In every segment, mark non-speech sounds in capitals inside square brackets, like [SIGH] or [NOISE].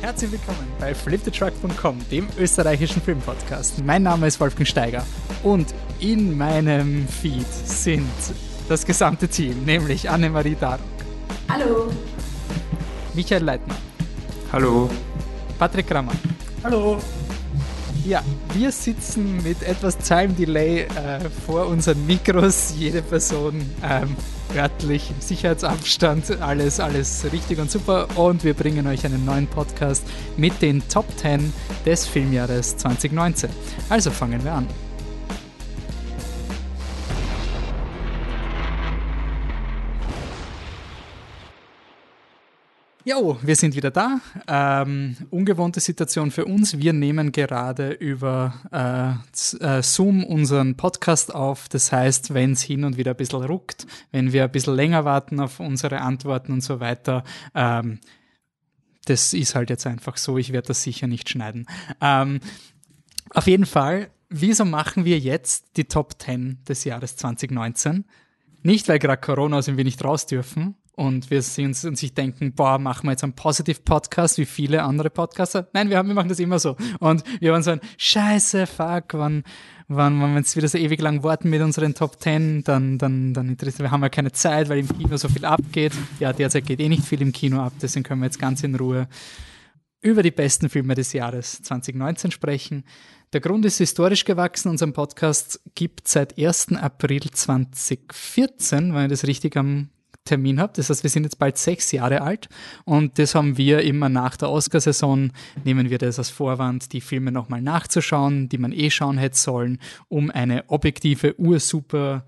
Herzlich willkommen bei fliptetruck.com, dem österreichischen Filmpodcast. Mein Name ist Wolfgang Steiger und in meinem Feed sind das gesamte Team, nämlich Annemarie Darok. Hallo. Michael Leitner. Hallo. Patrick Krammer. Hallo. Ja, wir sitzen mit etwas Time Delay äh, vor unseren Mikros, jede Person ähm, örtlich, Sicherheitsabstand, alles, alles richtig und super. Und wir bringen euch einen neuen Podcast mit den Top 10 des Filmjahres 2019. Also fangen wir an. Jo, wir sind wieder da. Ähm, ungewohnte Situation für uns. Wir nehmen gerade über äh, äh, Zoom unseren Podcast auf. Das heißt, wenn es hin und wieder ein bisschen ruckt, wenn wir ein bisschen länger warten auf unsere Antworten und so weiter, ähm, das ist halt jetzt einfach so. Ich werde das sicher nicht schneiden. Ähm, auf jeden Fall, wieso machen wir jetzt die Top 10 des Jahres 2019? Nicht, weil gerade Corona ist und wir nicht raus dürfen, und wir sehen uns und sich denken, boah, machen wir jetzt einen Positive Podcast wie viele andere Podcaster. Nein, wir, haben, wir machen das immer so. Und wir waren so ein Scheiße, fuck, wann, wann, wenn wir jetzt wieder so ewig lang warten mit unseren Top Ten, dann, dann, dann interessiert, wir haben ja keine Zeit, weil im Kino so viel abgeht. Ja, derzeit geht eh nicht viel im Kino ab, deswegen können wir jetzt ganz in Ruhe über die besten Filme des Jahres 2019 sprechen. Der Grund ist historisch gewachsen. Unseren Podcast gibt seit 1. April 2014, wenn ich das richtig am Termin habe. Das heißt, wir sind jetzt bald sechs Jahre alt und das haben wir immer nach der Oscarsaison, nehmen wir das als Vorwand, die Filme nochmal nachzuschauen, die man eh schauen hätte sollen, um eine objektive, ursuper,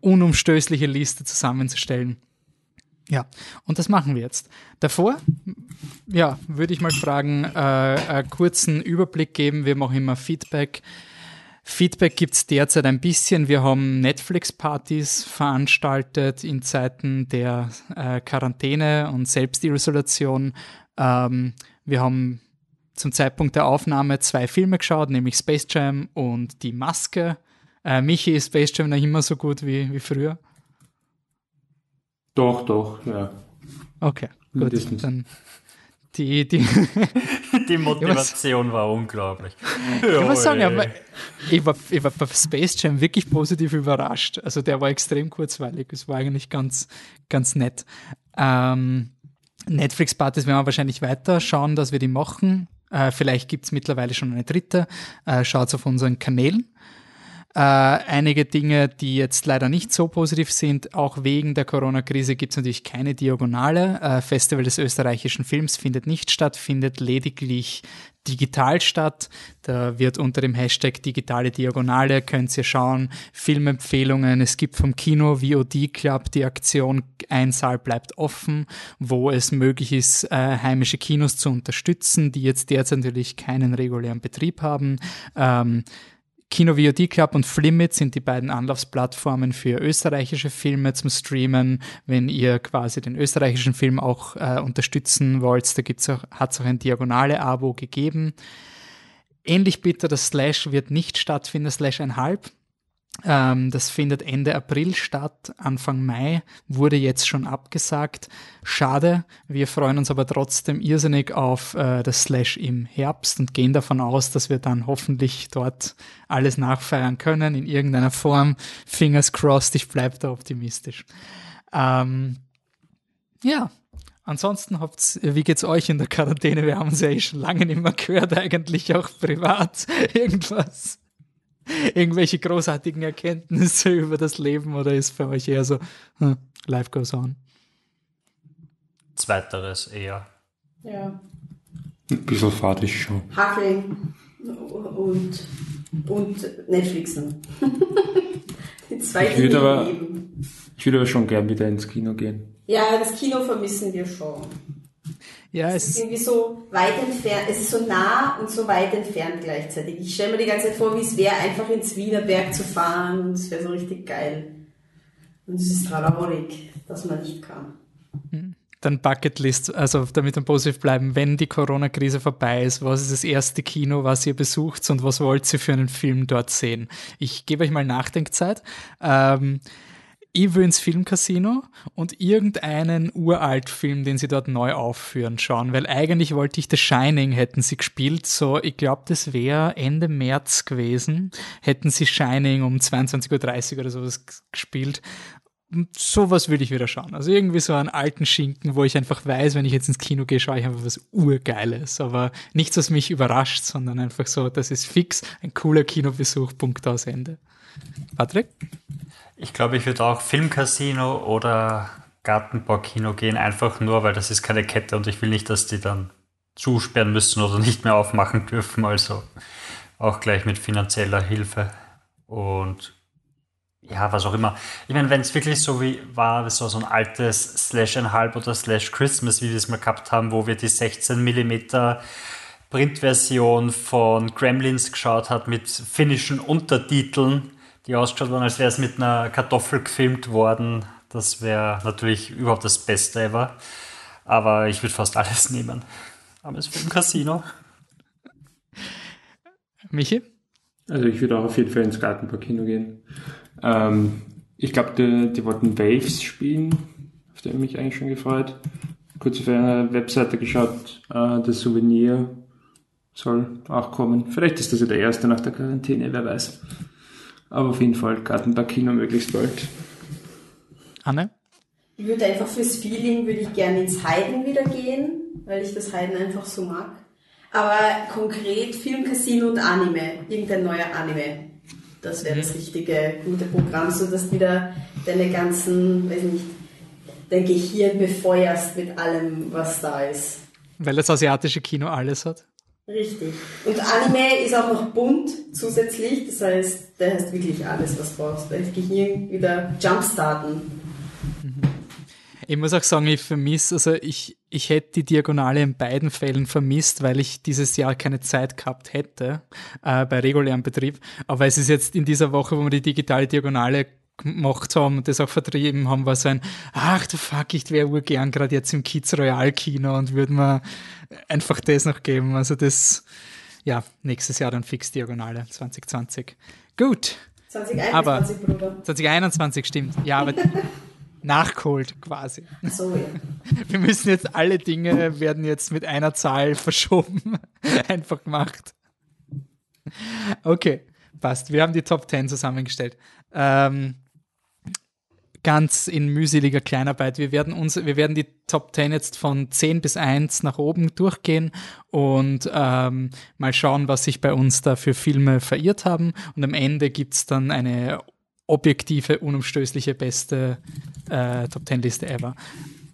unumstößliche Liste zusammenzustellen. Ja, und das machen wir jetzt. Davor, ja, würde ich mal fragen, äh, einen kurzen Überblick geben. Wir machen immer Feedback Feedback gibt es derzeit ein bisschen. Wir haben Netflix-Partys veranstaltet in Zeiten der äh, Quarantäne und Selbstisolation. Ähm, wir haben zum Zeitpunkt der Aufnahme zwei Filme geschaut, nämlich Space Jam und Die Maske. Äh, Michi, ist Space Jam noch immer so gut wie, wie früher? Doch, doch, ja. Okay, gut. Dann die, die, die Motivation war unglaublich. Ich muss sagen, aber ich war, ich war bei Space Jam wirklich positiv überrascht. Also der war extrem kurzweilig. Es war eigentlich ganz, ganz nett. Ähm, Netflix-Partys werden wir wahrscheinlich weiter schauen, dass wir die machen. Äh, vielleicht gibt es mittlerweile schon eine dritte. Äh, Schaut auf unseren Kanälen. Äh, einige Dinge, die jetzt leider nicht so positiv sind, auch wegen der Corona-Krise gibt es natürlich keine Diagonale. Äh, Festival des österreichischen Films findet nicht statt, findet lediglich digital statt. Da wird unter dem Hashtag digitale Diagonale, könnt ihr schauen, Filmempfehlungen. Es gibt vom Kino VOD Club die Aktion Ein Saal bleibt offen, wo es möglich ist, äh, heimische Kinos zu unterstützen, die jetzt derzeit natürlich keinen regulären Betrieb haben. Ähm, Kino VOD Club und Flimit sind die beiden Anlaufsplattformen für österreichische Filme zum Streamen. Wenn ihr quasi den österreichischen Film auch äh, unterstützen wollt, da gibt's auch, hat es auch ein Diagonale-Abo gegeben. Ähnlich bitter, das Slash wird nicht stattfinden, Slash ein Halb. Das findet Ende April statt, Anfang Mai, wurde jetzt schon abgesagt. Schade, wir freuen uns aber trotzdem irrsinnig auf äh, das Slash im Herbst und gehen davon aus, dass wir dann hoffentlich dort alles nachfeiern können in irgendeiner Form. Fingers crossed, ich bleibe da optimistisch. Ähm, ja, Ansonsten habt wie geht's euch in der Quarantäne? Wir haben uns ja eh schon lange nicht mehr gehört, [LAUGHS] eigentlich auch privat. Irgendwas irgendwelche großartigen Erkenntnisse [LAUGHS] über das Leben oder ist für euch eher so, hm, life goes on? Zweiteres eher. Ja. Ein bisschen fertig schon. Hackeln und, und Netflixen. [LAUGHS] Die zwei ich würde aber, ich würde aber schon gern wieder ins Kino gehen. Ja, das Kino vermissen wir schon. Ja, es, es ist irgendwie so weit entfernt, es ist so nah und so weit entfernt gleichzeitig. Ich stelle mir die ganze Zeit vor, wie es wäre, einfach ins Wienerberg zu fahren und es wäre so richtig geil. Und es ist traurig, dass man nicht kann. Hm. Dann Bucketlist, also damit wir positiv bleiben, wenn die Corona-Krise vorbei ist, was ist das erste Kino, was ihr besucht und was wollt ihr für einen Film dort sehen? Ich gebe euch mal Nachdenkzeit. Ähm, will ins Filmcasino und irgendeinen uralt Film, den sie dort neu aufführen, schauen, weil eigentlich wollte ich The Shining, hätten sie gespielt, so, ich glaube, das wäre Ende März gewesen, hätten sie Shining um 22.30 Uhr oder sowas gespielt. Sowas würde ich wieder schauen. Also irgendwie so einen alten Schinken, wo ich einfach weiß, wenn ich jetzt ins Kino gehe, schaue ich einfach was Urgeiles. Aber nichts, was mich überrascht, sondern einfach so, das ist fix, ein cooler Kinobesuch, Punkt aus Ende. Patrick? Ich glaube, ich würde auch Filmcasino oder Gartenbaukino gehen, einfach nur, weil das ist keine Kette und ich will nicht, dass die dann zusperren müssen oder nicht mehr aufmachen dürfen. Also auch gleich mit finanzieller Hilfe. Und ja, was auch immer. Ich meine, wenn es wirklich so wie war, so, so ein altes Slash ein halb oder Slash Christmas, wie wir es mal gehabt haben, wo wir die 16 mm Printversion von Gremlins geschaut hat mit finnischen Untertiteln, die ausgeschaut waren, als wäre es mit einer Kartoffel gefilmt worden. Das wäre natürlich überhaupt das Beste ever. Aber ich würde fast alles [LAUGHS] nehmen. Aber es ist für ein Casino. Michi? Also ich würde auch auf jeden Fall ins Gartenpark-Kino gehen. Ähm, ich glaube, die, die wollten Waves spielen, auf den mich eigentlich schon gefreut. Kurz auf einer Webseite geschaut, äh, das Souvenir soll auch kommen. Vielleicht ist das ja der erste nach der Quarantäne, wer weiß. Aber auf jeden Fall Gartenpark-Kino möglichst bald. Anne? Ich würde einfach fürs Feeling würde ich gerne ins Heiden wieder gehen, weil ich das Heiden einfach so mag. Aber konkret Film, Casino und Anime, irgendein neuer Anime. Das wäre das richtige, gute Programm, so dass du wieder deine ganzen, weiß nicht, dein Gehirn befeuerst mit allem, was da ist. Weil das asiatische Kino alles hat. Richtig. Und Anime ist auch noch bunt zusätzlich, das heißt, der heißt wirklich alles, was du brauchst. Dein Gehirn wieder jumpstarten. Ich muss auch sagen, ich vermisse, also ich, ich hätte die Diagonale in beiden Fällen vermisst, weil ich dieses Jahr keine Zeit gehabt hätte äh, bei regulärem Betrieb. Aber es ist jetzt in dieser Woche, wo wir die digitale Diagonale gemacht haben und das auch vertrieben haben, war so ein, ach du fuck, ich wäre urgern gerade jetzt im Kids Royal Kino und würde mir einfach das noch geben. Also das, ja, nächstes Jahr dann fix Diagonale 2020. Gut. 2021, Aber- Bruder. 2021 stimmt. Ja, aber [LAUGHS] nachgeholt quasi. So, ja. Wir müssen jetzt alle Dinge werden jetzt mit einer Zahl verschoben. [LAUGHS] Einfach gemacht. Okay, passt. Wir haben die Top 10 zusammengestellt. Ähm, ganz in mühseliger Kleinarbeit. Wir werden uns, wir werden die Top 10 jetzt von 10 bis 1 nach oben durchgehen und ähm, mal schauen, was sich bei uns da für Filme verirrt haben. Und am Ende gibt's dann eine objektive, unumstößliche, beste äh, Top 10 Liste ever.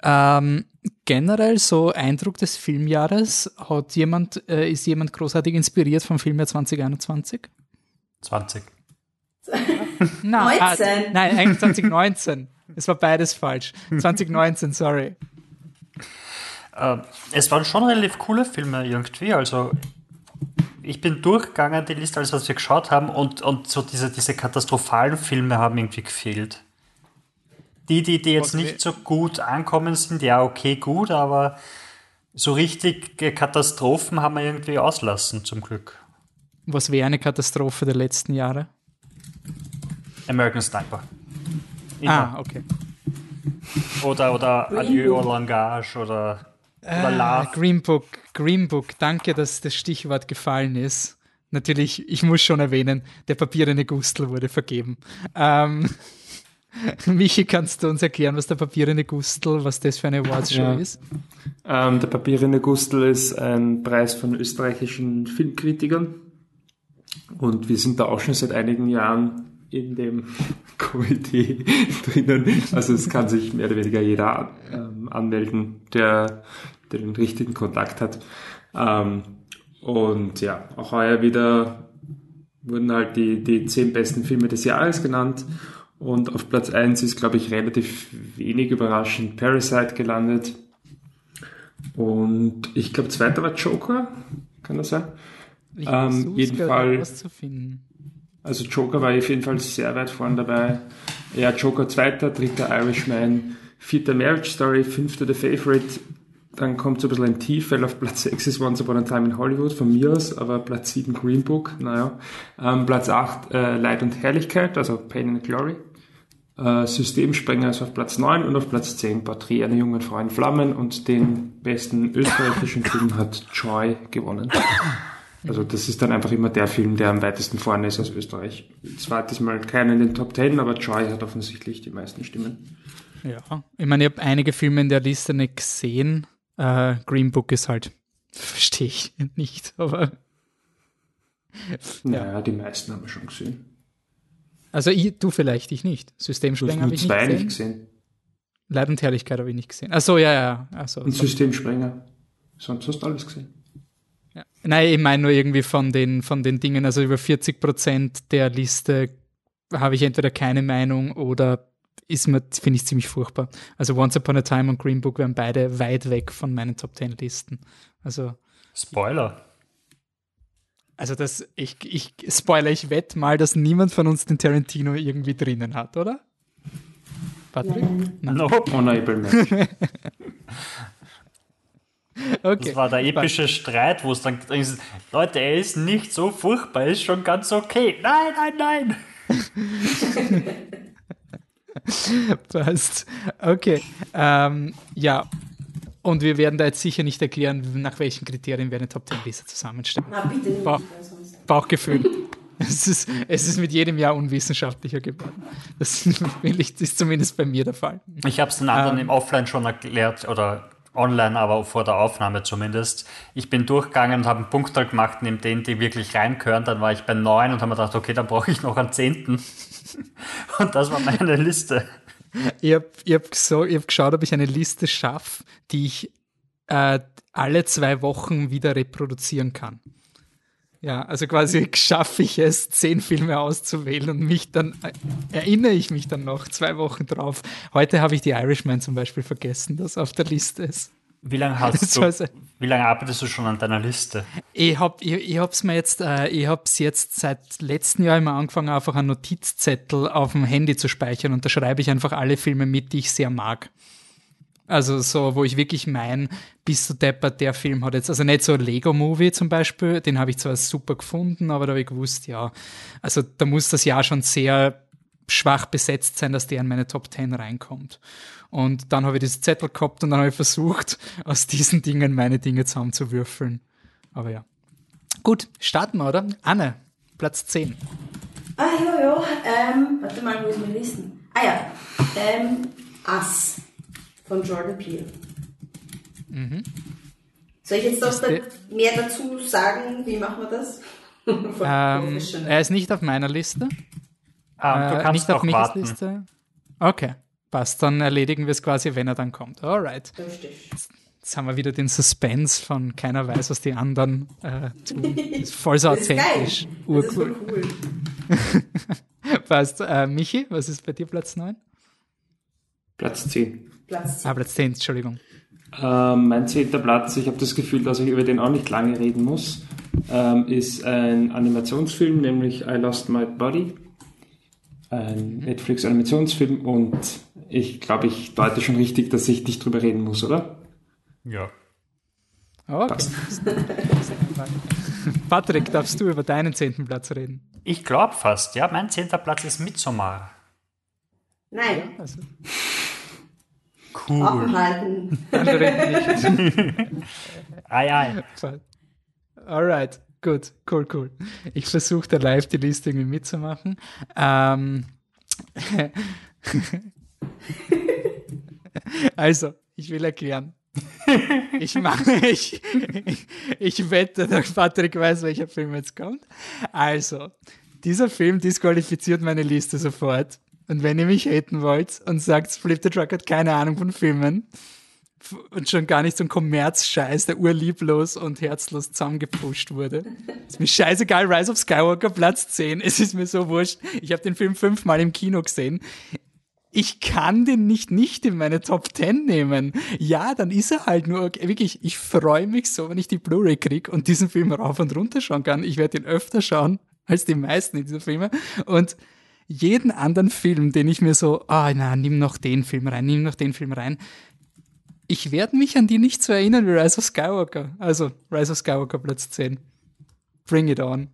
Ähm, generell so Eindruck des Filmjahres, hat jemand, äh, ist jemand großartig inspiriert vom Filmjahr 2021? 20. [LAUGHS] Nein, ah, 19. nein, eigentlich 2019. Es war beides falsch. 2019, sorry. Äh, es waren schon relativ coole Filme irgendwie. Also ich bin durchgegangen, die Liste, alles was wir geschaut haben, und, und so diese, diese katastrophalen Filme haben irgendwie gefehlt. Die, die, die jetzt Okay. nicht so gut ankommen sind, ja, okay, gut, aber so richtige Katastrophen haben wir irgendwie auslassen, zum Glück. Was wäre eine Katastrophe der letzten Jahre? American Sniper. Ah, okay. Oder, oder Adieu au Langage oder, oder Ah, Love. Green Book, Green Book, danke, dass das Stichwort gefallen ist. Natürlich, ich muss schon erwähnen, der papierene Gustl wurde vergeben. Ähm, [LAUGHS] Michi, kannst du uns erklären, was der papierene Gustl, was das für eine Awards-Show Ja. ist? Ähm, der Papierende Gustl ist ein Preis von österreichischen Filmkritikern. Und wir sind da auch schon seit einigen Jahren in dem [LAUGHS] Komitee drinnen. Also es kann sich mehr oder weniger jeder ähm, anmelden, der, der den richtigen Kontakt hat. Ähm, und ja, auch heuer wieder wurden halt die, die zehn besten Filme des Jahres genannt. Und auf Platz 1 ist, glaube ich, relativ wenig überraschend Parasite gelandet. Und ich glaube, zweiter war Joker. Kann das sein? Ich Ähm, jeden Fall-. Also Joker war auf jeden Fall sehr weit vorne dabei. Ja, Joker zweiter, dritter Irishman, vierter Marriage Story, fünfter The Favorite. Dann kommt so ein bisschen ein Tief, weil auf Platz 6 ist Once Upon a Time in Hollywood von mir aus, aber Platz 7 Green Book, naja. Ähm, Platz 8 äh, Leid und Herrlichkeit, also Pain and Glory. Äh, Systemsprenger ist auf Platz 9 und auf Platz 10 Porträt einer jungen Frau in Flammen und den besten österreichischen Film hat Joy gewonnen. Also das ist dann einfach immer der Film, der am weitesten vorne ist aus Österreich. Zwar diesmal keiner in den Top 10, aber Joy hat offensichtlich die meisten Stimmen. Ja, ich meine, ich habe einige Filme in der Liste nicht gesehen. Äh, Green Book ist halt, [LAUGHS] verstehe ich nicht, aber Naja, die meisten haben wir schon gesehen. also ich, du vielleicht, ich nicht. Systemsprenger nur habe ich nicht zwei gesehen. nicht gesehen. Leid und Herrlichkeit habe ich nicht gesehen. Achso, ja, ja. Also, Und Systemsprenger. Sonst hast du alles gesehen. Nein, ich meine nur irgendwie von den, von den Dingen, also über 40 Prozent der Liste habe ich entweder keine Meinung oder ist mir, finde ich ziemlich furchtbar. Also Once Upon a Time und Green Book wären beide weit weg von meinen Top 10 Listen. Also, Spoiler. also das, ich, ich spoiler, ich wette mal, dass niemand von uns den Tarantino irgendwie drinnen hat, oder? Patrick? Nein. Nope. Honorable Mention. [LAUGHS] [LAUGHS] Okay. Das war der epische Streit, wo es dann ist, Leute, er ist nicht so furchtbar, er ist schon ganz okay. Nein, nein, nein. [LAUGHS] Passt. Okay. Ähm, ja. Und wir werden da jetzt sicher nicht erklären, nach welchen Kriterien wir eine Top 10 Liste zusammenstellen. Na, bitte nicht. Sonst- Bauchgefühl. [LAUGHS] Es ist, es ist mit jedem Jahr unwissenschaftlicher geworden. Das ist zumindest bei mir der Fall. Ich habe es den anderen Ähm. im Offline schon erklärt oder online, aber vor der Aufnahme zumindest. Ich bin durchgegangen und habe einen Punktal gemacht, neben denen, die wirklich reinkören. Dann war ich bei neun und habe mir gedacht, okay, dann brauche ich noch einen zehnten. [LAUGHS] Und das war meine Liste. Ich habe hab so, hab geschaut, ob ich eine Liste schaffe, die ich äh, alle zwei Wochen wieder reproduzieren kann. Ja, also quasi [LAUGHS] schaffe ich es, zehn Filme auszuwählen und mich dann äh, erinnere ich mich dann noch zwei Wochen drauf. Heute habe ich die Irishman zum Beispiel vergessen, das auf der Liste ist. Wie lange hast du, wie lange arbeitest du schon an deiner Liste? Ich hab, ich, ich hab's mir jetzt, äh, ich hab's jetzt seit letztem Jahr immer angefangen, einfach einen Notizzettel auf dem Handy zu speichern und da schreibe ich einfach alle Filme mit, die ich sehr mag. Also so, wo ich wirklich mein, bist du deppert, der Film hat jetzt, also nicht so Lego-Movie zum Beispiel, den habe ich zwar super gefunden, aber da habe ich gewusst, ja, also da muss das Jahr schon sehr schwach besetzt sein, dass der in meine Top 10 reinkommt. Und dann habe ich diesen Zettel gehabt und dann habe ich versucht, [LAUGHS] aus diesen Dingen meine Dinge zusammenzuwürfeln. Aber ja. Gut, starten wir, oder? Anne, Platz 10. Ah, ja. Ähm, warte mal, wo ist meine Listen? Ah ja. Ähm, Ass von Jordan Peele. Soll ich jetzt noch da mehr dazu sagen? Wie machen wir das? [LAUGHS] Ähm, er ist nicht auf meiner Liste. Ah, du Äh, kannst nicht auf Michas warten. Liste. Okay, passt. Dann erledigen wir es quasi, wenn er dann kommt. Alright. Richtig. Jetzt haben wir wieder den Suspense von keiner weiß, was die anderen äh, tun. [LAUGHS] Ist voll so authentisch. Das ist Urcool. cool. [LAUGHS] Passt. Äh, Michi, was ist bei dir Platz 9? Platz 10. Platz 10. Ah, Platz 10, Entschuldigung. Ähm, mein zehnter Platz, ich habe das Gefühl, dass ich über den auch nicht lange reden muss, ähm, ist ein Animationsfilm, nämlich I Lost My Body. Ein Netflix-Animationsfilm und ich glaube, ich deute schon richtig, dass ich nicht drüber reden muss, oder? Ja. Okay. [LAUGHS] Patrick, darfst du über deinen zehnten Platz reden? Ich glaube fast, ja. Mein zehnter Platz ist Midsommar. Nein, Also, Cool. abhalten. reden nicht. [LAUGHS] Ei, ei. Alright, gut, cool, cool. Ich versuche da live die Liste irgendwie mitzumachen. Ähm, [LAUGHS] also, ich will erklären. Ich mache, ich, ich wette, der Patrick weiß, welcher Film jetzt kommt. Also, dieser Film disqualifiziert meine Liste sofort. Und wenn ihr mich haten wollt und sagt, Flip the Truck hat keine Ahnung von Filmen, und schon gar nicht so ein Kommerzscheiß, der urlieblos und herzlos zusammengepusht wurde. Ist mir scheißegal, Rise of Skywalker, Platz 10. Es ist mir so wurscht. Ich habe den Film fünfmal im Kino gesehen. Ich kann den nicht nicht in meine Top 10 nehmen. Ja, dann ist er halt nur, okay. wirklich, ich freue mich so, wenn ich die Blu-ray krieg und diesen Film rauf und runter schauen kann. Ich werde ihn öfter schauen als die meisten in dieser Filme. Und jeden anderen Film, den ich mir so, ah, na, nimm noch den Film rein, nimm noch den Film rein, ich werde mich an die nicht so erinnern wie Rise of Skywalker. Also Rise of Skywalker Platz 10. Bring it on.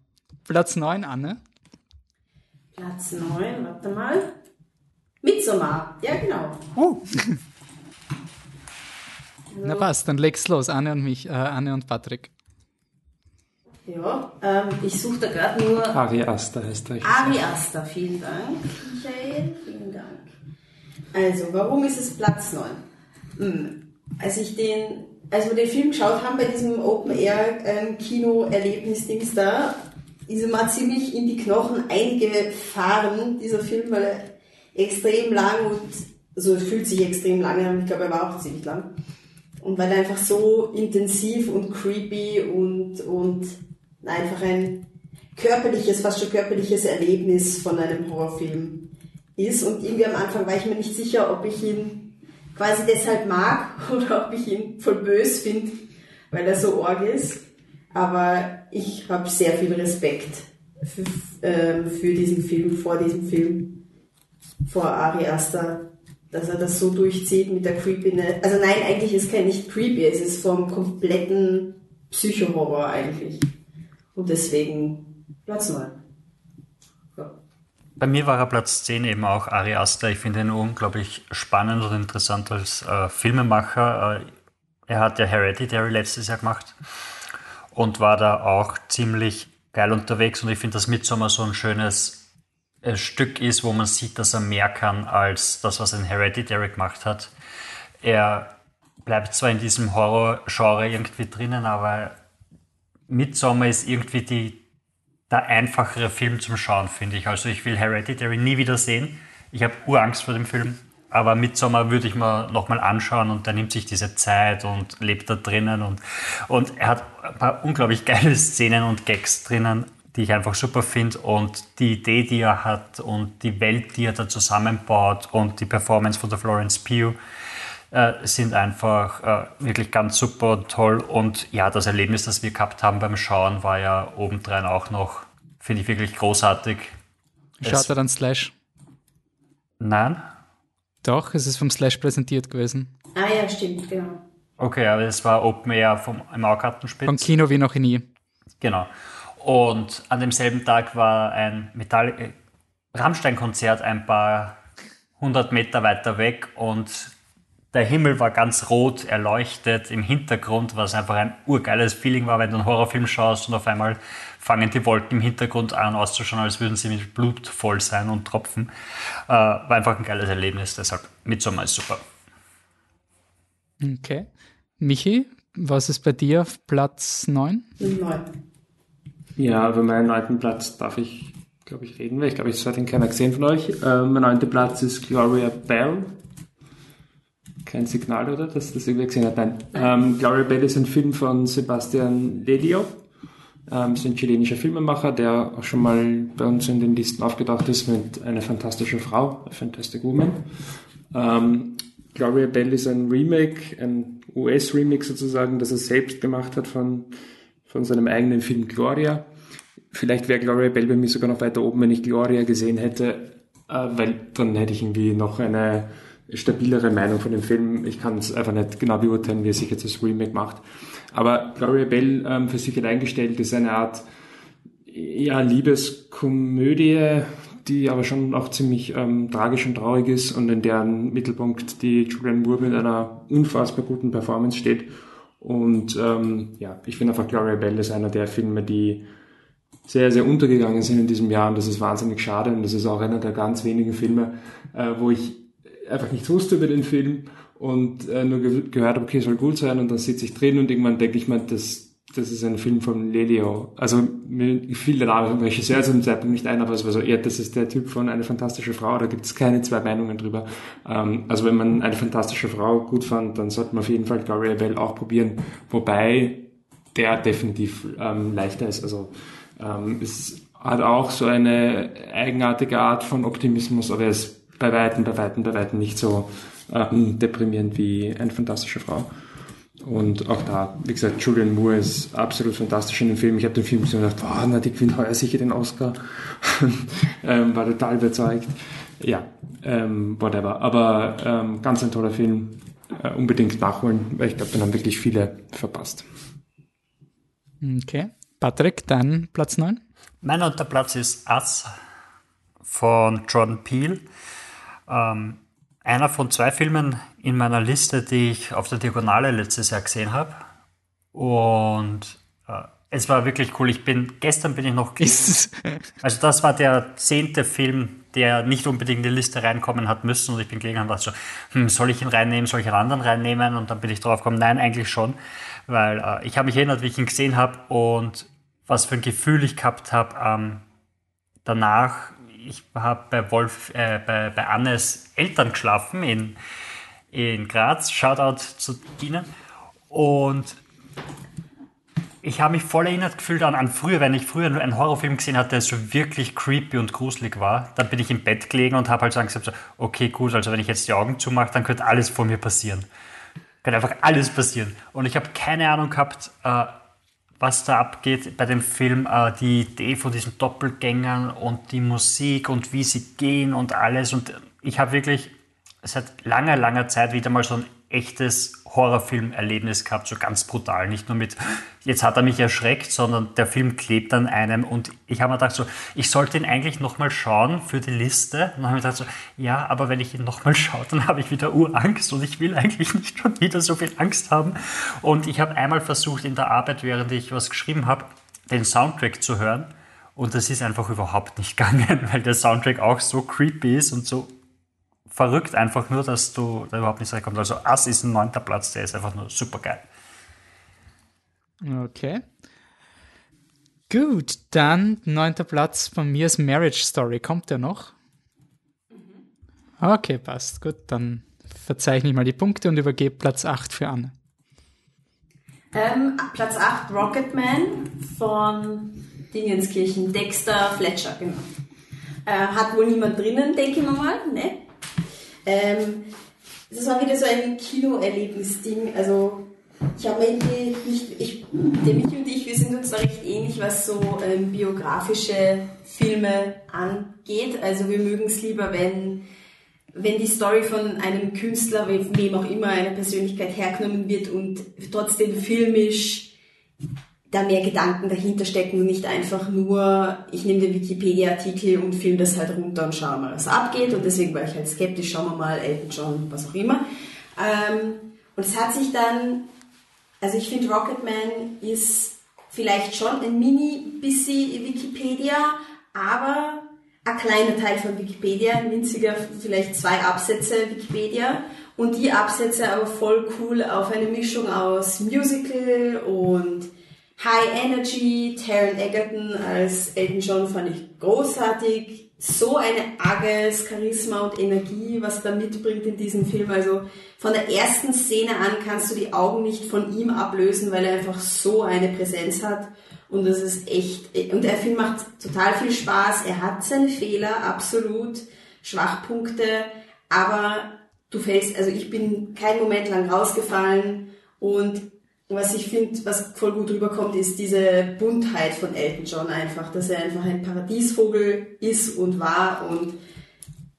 Platz 9, Anne. Platz 9, warte mal. Midsommar, ja genau. Oh. [LAUGHS] Na passt, dann leg's los, Anne und mich, äh, Anne und Patrick. Ja, ähm, ich suche da gerade nur Ari Aster heißt der. Ari Aster. Vielen Dank, Michael. Vielen Dank. Also, warum ist es Platz 9? Hm. Als ich den, als wir den Film geschaut haben bei diesem Open Air ähm, Kino Erlebnis Dings da, ist er mal ziemlich in die Knochen eingefahren, dieser Film, weil er extrem lang und, also es fühlt sich extrem lang an, ich glaube, er war auch ziemlich lang. Und weil er einfach so intensiv und creepy und, und einfach ein körperliches, fast schon körperliches Erlebnis von einem Horrorfilm ist. Und irgendwie am Anfang war ich mir nicht sicher, ob ich ihn quasi deshalb mag [LAUGHS] oder ob ich ihn voll bös finde, weil er so org ist. Aber ich habe sehr viel Respekt für, ähm, für diesen Film, vor diesem Film, vor Ari Aster, dass er das so durchzieht mit der Creepiness. Also nein, eigentlich ist kein nicht creepy, es ist vom kompletten Psycho-Horror eigentlich. Und deswegen Platz 9. Ja. Bei mir war er Platz 10 eben auch Ari Aster. Ich finde ihn unglaublich spannend und interessant als äh, Filmemacher. Äh, er hat ja Hereditary letztes Jahr gemacht und war da auch ziemlich geil unterwegs. Und ich finde, dass Midsommar so ein schönes äh, Stück ist, wo man sieht, dass er mehr kann als das, was ein Hereditary gemacht hat. Er bleibt zwar in diesem Horror-Genre irgendwie drinnen, aber Midsommar ist irgendwie die, der einfachere Film zum Schauen, finde ich. Also ich will Hereditary nie wieder sehen. Ich habe Urangst vor dem Film. Aber Midsommar würde ich mir nochmal anschauen und der nimmt sich diese Zeit und lebt da drinnen und, und er hat ein paar unglaublich geile Szenen und Gags drinnen, die ich einfach super finde und die Idee, die er hat und die Welt, die er da zusammenbaut und die Performance von der Florence Pugh äh, sind einfach äh, wirklich ganz super und toll und ja, das Erlebnis, das wir gehabt haben beim Schauen, war ja obendrein auch noch, finde ich wirklich großartig. Schaut er dann Slash? Nein? Doch, es ist vom Slash präsentiert gewesen. Ah ja, stimmt, genau. Okay, aber es war Open Air vom, im Augartenspitz. Vom Kino wie noch nie. Genau. Und an demselben Tag war ein Metall äh, Rammstein-Konzert ein paar hundert Meter weiter weg und der Himmel war ganz rot erleuchtet im Hintergrund, was einfach ein urgeiles Feeling war, wenn du einen Horrorfilm schaust und auf einmal fangen die Wolken im Hintergrund an auszuschauen, als würden sie mit Blut voll sein und tropfen. Äh, war einfach ein geiles Erlebnis, deshalb Midsommar ist super. Okay. Michi, was ist bei dir auf Platz 9? 9. Ja, über meinen neunten Platz darf ich, glaube ich, reden, weil ich glaube, es hat ihn keiner gesehen von euch. Äh, mein neunter Platz ist Gloria Bell. Kein Signal, oder? Dass das irgendwer gesehen hat? Nein. Ähm, Gloria Bell ist ein Film von Sebastian Lelio. Ähm, ist ein chilenischer Filmemacher, der auch schon mal bei uns in den Listen aufgetaucht ist mit Eine fantastische Frau, A Fantastic Woman. Ähm, Gloria Bell ist ein Remake, ein US-Remake sozusagen, das er selbst gemacht hat von, von seinem eigenen Film Gloria. Vielleicht wäre Gloria Bell bei mir sogar noch weiter oben, wenn ich Gloria gesehen hätte, äh, weil dann hätte ich irgendwie noch eine stabilere Meinung von dem Film. Ich kann es einfach nicht genau beurteilen, wie er sich jetzt als Remake macht. Aber Gloria Bell ähm, für sich eingestellt ist eine Art ja, Liebeskomödie, die aber schon auch ziemlich ähm, tragisch und traurig ist und in deren Mittelpunkt die Julianne Moore mit einer unfassbar guten Performance steht. Und ähm, ja, ich finde einfach Gloria Bell ist einer der Filme, die sehr, sehr untergegangen sind in diesem Jahr und das ist wahnsinnig schade und das ist auch einer der ganz wenigen Filme, äh, wo ich einfach nichts wusste über den Film und äh, nur ge gehört habe, okay, soll gut sein und dann sitze ich drin und irgendwann denke ich mir, das, das ist ein Film von Lelio. Also mir fiel der Name Regisseur zu dem Zeitpunkt nicht ein, aber es war so, ja, das ist der Typ von Eine fantastische Frau, da gibt es keine zwei Meinungen drüber. Ähm, also wenn man Eine fantastische Frau gut fand, dann sollte man auf jeden Fall Gloria Bell auch probieren, wobei der definitiv ähm, leichter ist. Also ähm, es hat auch so eine eigenartige Art von Optimismus, aber er ist bei Weitem, bei Weitem, bei Weitem nicht so ähm, deprimierend wie eine fantastische Frau. Und auch da, wie gesagt, Julian Moore ist absolut fantastisch in dem Film. Ich habe den Film gesehen und gedacht, oh, na, die gewinnt heuer sicher den Oscar. [LAUGHS] ähm, war total überzeugt. Ja, ähm, whatever. Aber ähm, ganz ein toller Film. Äh, unbedingt nachholen, weil ich glaube, den haben wirklich viele verpasst. Okay. Patrick, dein Platz 9? Mein neunter Platz ist Us von Jordan Peele. Ähm, einer von zwei Filmen in meiner Liste, die ich auf der Diagonale letztes Jahr gesehen habe. Und äh, es war wirklich cool. Ich bin, gestern bin ich noch. [LAUGHS] also, das war der zehnte Film, der nicht unbedingt in die Liste reinkommen hat müssen. Und ich bin gelegen und dachte so, hm, soll ich ihn reinnehmen, soll ich einen anderen reinnehmen? Und dann bin ich drauf gekommen, nein, eigentlich schon. Weil äh, ich habe mich erinnert, wie ich ihn gesehen habe und was für ein Gefühl ich gehabt habe ähm, danach. Ich habe bei Wolf, äh, bei, bei Annes Eltern geschlafen in, in Graz. Shoutout zu ihnen. Und ich habe mich voll erinnert gefühlt an, an früher, wenn ich früher einen Horrorfilm gesehen hatte, der so wirklich creepy und gruselig war. Dann bin ich im Bett gelegen und habe halt so gesagt, okay, gut, also wenn ich jetzt die Augen zumache, dann könnte alles vor mir passieren. Könnte einfach alles passieren. Und ich habe keine Ahnung gehabt, äh, was da abgeht bei dem Film, äh, die Idee von diesen Doppelgängern und die Musik und wie sie gehen und alles. Und ich habe wirklich seit langer, langer Zeit wieder mal so ein echtes Horrorfilm-Erlebnis gehabt, so ganz brutal. Nicht nur mit, jetzt hat er mich erschreckt, sondern der Film klebt an einem und ich habe mir gedacht, so, ich sollte ihn eigentlich nochmal schauen für die Liste. Und dann habe ich gedacht, so, ja, aber wenn ich ihn nochmal schaue, dann habe ich wieder Urangst und ich will eigentlich nicht schon wieder so viel Angst haben. Und ich habe einmal versucht, in der Arbeit, während ich was geschrieben habe, den Soundtrack zu hören. Und das ist einfach überhaupt nicht [LAUGHS] gegangen, weil der Soundtrack auch so creepy ist und so verrückt einfach nur, dass du da überhaupt nicht reinkommst. Also Ass ist ein neunter Platz, der ist einfach nur super geil. Okay. Gut, dann neunter Platz von mir ist Marriage Story. Kommt der noch? Okay, passt. Gut, dann verzeichne ich mal die Punkte und übergebe Platz 8 für Anne. Ähm, Platz 8 Rocketman von Dingenskirchen, Dexter Fletcher, genau. Äh, hat wohl niemand drinnen, denke ich mal, ne? Ähm, das war wieder so ein Kinoerlebnis-Ding. Also ich habe irgendwie nicht, ich, der Michi und ich, wir sind uns da recht ähnlich, was so ähm, biografische Filme angeht. Also wir mögen es lieber, wenn, wenn die Story von einem Künstler, wem auch immer, einer Persönlichkeit hergenommen wird und trotzdem filmisch da mehr Gedanken dahinter stecken und nicht einfach nur, ich nehme den Wikipedia-Artikel und filme das halt runter und schaue mal, was abgeht. Und deswegen war ich halt skeptisch, schauen wir mal, Elton John, was auch immer. Ähm, und es hat sich dann, also ich finde Rocketman ist vielleicht schon ein mini bisschen Wikipedia, aber ein kleiner Teil von Wikipedia, ein winziger, vielleicht zwei Absätze Wikipedia und die Absätze aber voll cool auf eine Mischung aus Musical und High Energy, Taron Egerton als Elton John fand ich großartig. So eine arges Charisma und Energie, was er mitbringt in diesem Film. Also von der ersten Szene an kannst du die Augen nicht von ihm ablösen, weil er einfach so eine Präsenz hat. Und das ist echt, und der Film macht total viel Spaß. Er hat seine Fehler, absolut, Schwachpunkte, aber du fällst, also ich bin keinen Moment lang rausgefallen und was ich finde, was voll gut rüberkommt, ist diese Buntheit von Elton John einfach, dass er einfach ein Paradiesvogel ist und war und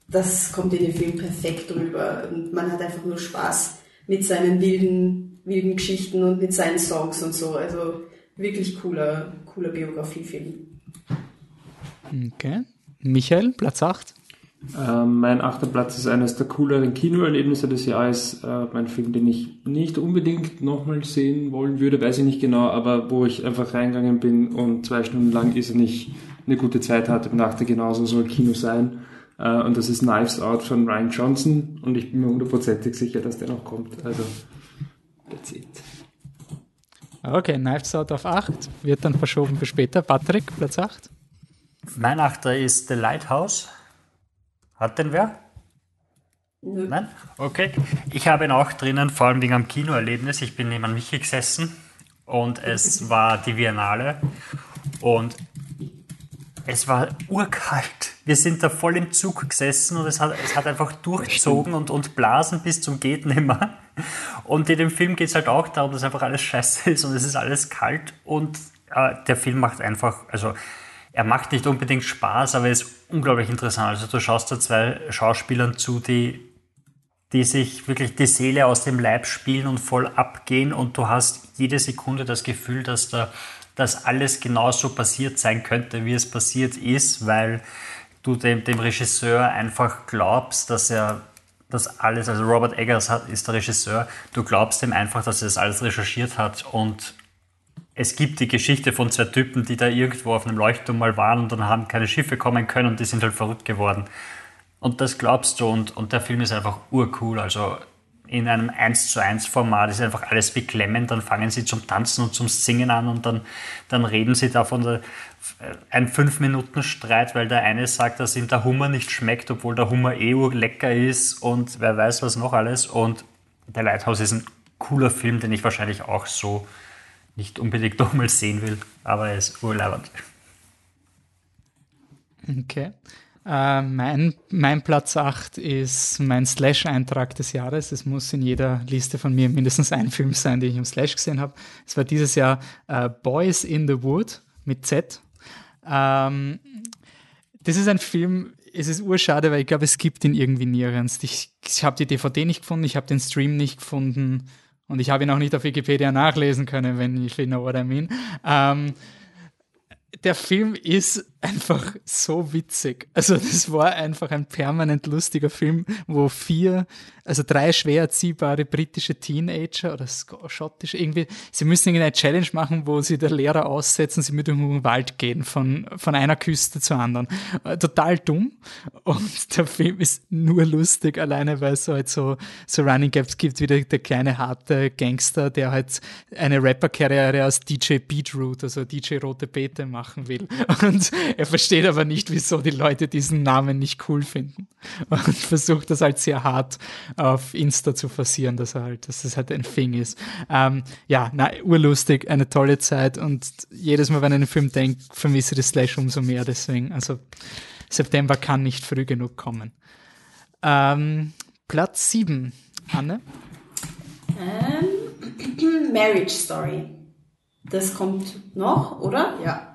das kommt in dem Film perfekt rüber und man hat einfach nur Spaß mit seinen wilden, wilden Geschichten und mit seinen Songs und so. Also wirklich cooler, cooler Biografie-Film. Okay. Michael, Platz 8. Ähm, mein achter Platz ist eines der cooleren Kinoerlebnisse des Jahres. Äh, mein Film, den ich nicht unbedingt nochmal sehen wollen würde, weiß ich nicht genau, aber wo ich einfach reingegangen bin und zwei Stunden lang ist er nicht eine gute Zeit hatte und dachte, genauso soll Kino sein. Äh, und das ist Knives Out von Ryan Johnson und ich bin mir hundertprozentig sicher, dass der noch kommt. Also, that's it. Okay, Knives Out auf 8 wird dann verschoben für später. Patrick, Platz 8. Mein achter ist The Lighthouse hat denn wer? Nö. Nein? Okay. Ich habe ihn auch drinnen, vor allem wegen am Kinoerlebnis. Ich bin neben Michi gesessen und es [LAUGHS] war die Biennale und es war urkalt. Wir sind da voll im Zug gesessen und es hat, es hat einfach durchzogen und, und blasen bis zum geht nimmer. Und in dem Film geht es halt auch darum, dass einfach alles scheiße ist und es ist alles kalt und äh, der Film macht einfach, also er macht nicht unbedingt Spaß, aber er ist unglaublich interessant. Also du schaust da zwei Schauspielern zu, die, die sich wirklich die Seele aus dem Leib spielen und voll abgehen und du hast jede Sekunde das Gefühl, dass da dass alles genauso passiert sein könnte, wie es passiert ist, weil du dem, dem Regisseur einfach glaubst, dass er das alles, also Robert Eggers hat, ist der Regisseur, du glaubst ihm einfach, dass er das alles recherchiert hat und es gibt die Geschichte von zwei Typen, die da irgendwo auf einem Leuchtturm mal waren und dann haben keine Schiffe kommen können und die sind halt verrückt geworden. Und das glaubst du und, und der Film ist einfach urcool. Also in einem 1 zu 1 Format ist einfach alles beklemmend. Dann fangen sie zum Tanzen und zum Singen an und dann, dann reden sie davon, äh, ein 5-Minuten-Streit, weil der eine sagt, dass ihm der Hummer nicht schmeckt, obwohl der Hummer eh lecker ist und wer weiß was noch alles. Und der Lighthouse ist ein cooler Film, den ich wahrscheinlich auch so nicht unbedingt [LAUGHS] nochmal sehen will, aber er ist urleibend. Okay. Äh, mein, mein Platz 8 ist mein Slash-Eintrag des Jahres. Es muss in jeder Liste von mir mindestens ein Film sein, den ich im Slash gesehen habe. Es war dieses Jahr äh, Boys in the Wood mit Z. Ähm, das ist ein Film, es ist urschade, weil ich glaube, es gibt ihn irgendwie nirgends. Ich, ich habe die DVD nicht gefunden, ich habe den Stream nicht gefunden und ich habe ihn auch nicht auf Wikipedia nachlesen können, wenn ich know what I mean. Ähm, der Film ist einfach so witzig. Also das war einfach ein permanent lustiger Film, wo vier, also drei schwer erziehbare britische Teenager oder schottische irgendwie, sie müssen irgendeine Challenge machen, wo sie der Lehrer aussetzen, sie müssen in Wald gehen, von, von einer Küste zur anderen. Äh, total dumm. Und der Film ist nur lustig, alleine weil es halt so, so Running Gaps gibt, wie der, der kleine harte Gangster, der halt eine Rapper-Karriere als DJ Beetroot, also DJ Rote Beete machen will. Und er versteht aber nicht, wieso die Leute diesen Namen nicht cool finden. Und versucht das halt sehr hart auf Insta zu forcieren, dass er halt, dass das halt ein Thing ist. Ähm, ja, na, urlustig, eine tolle Zeit und jedes Mal, wenn ich an den Film denke, vermisse ich das Slash umso mehr. Deswegen, also September kann nicht früh genug kommen. Ähm, Platz 7, Anne? Ähm, [CLEARS THROAT] Marriage Story. Das kommt noch, oder? Ja.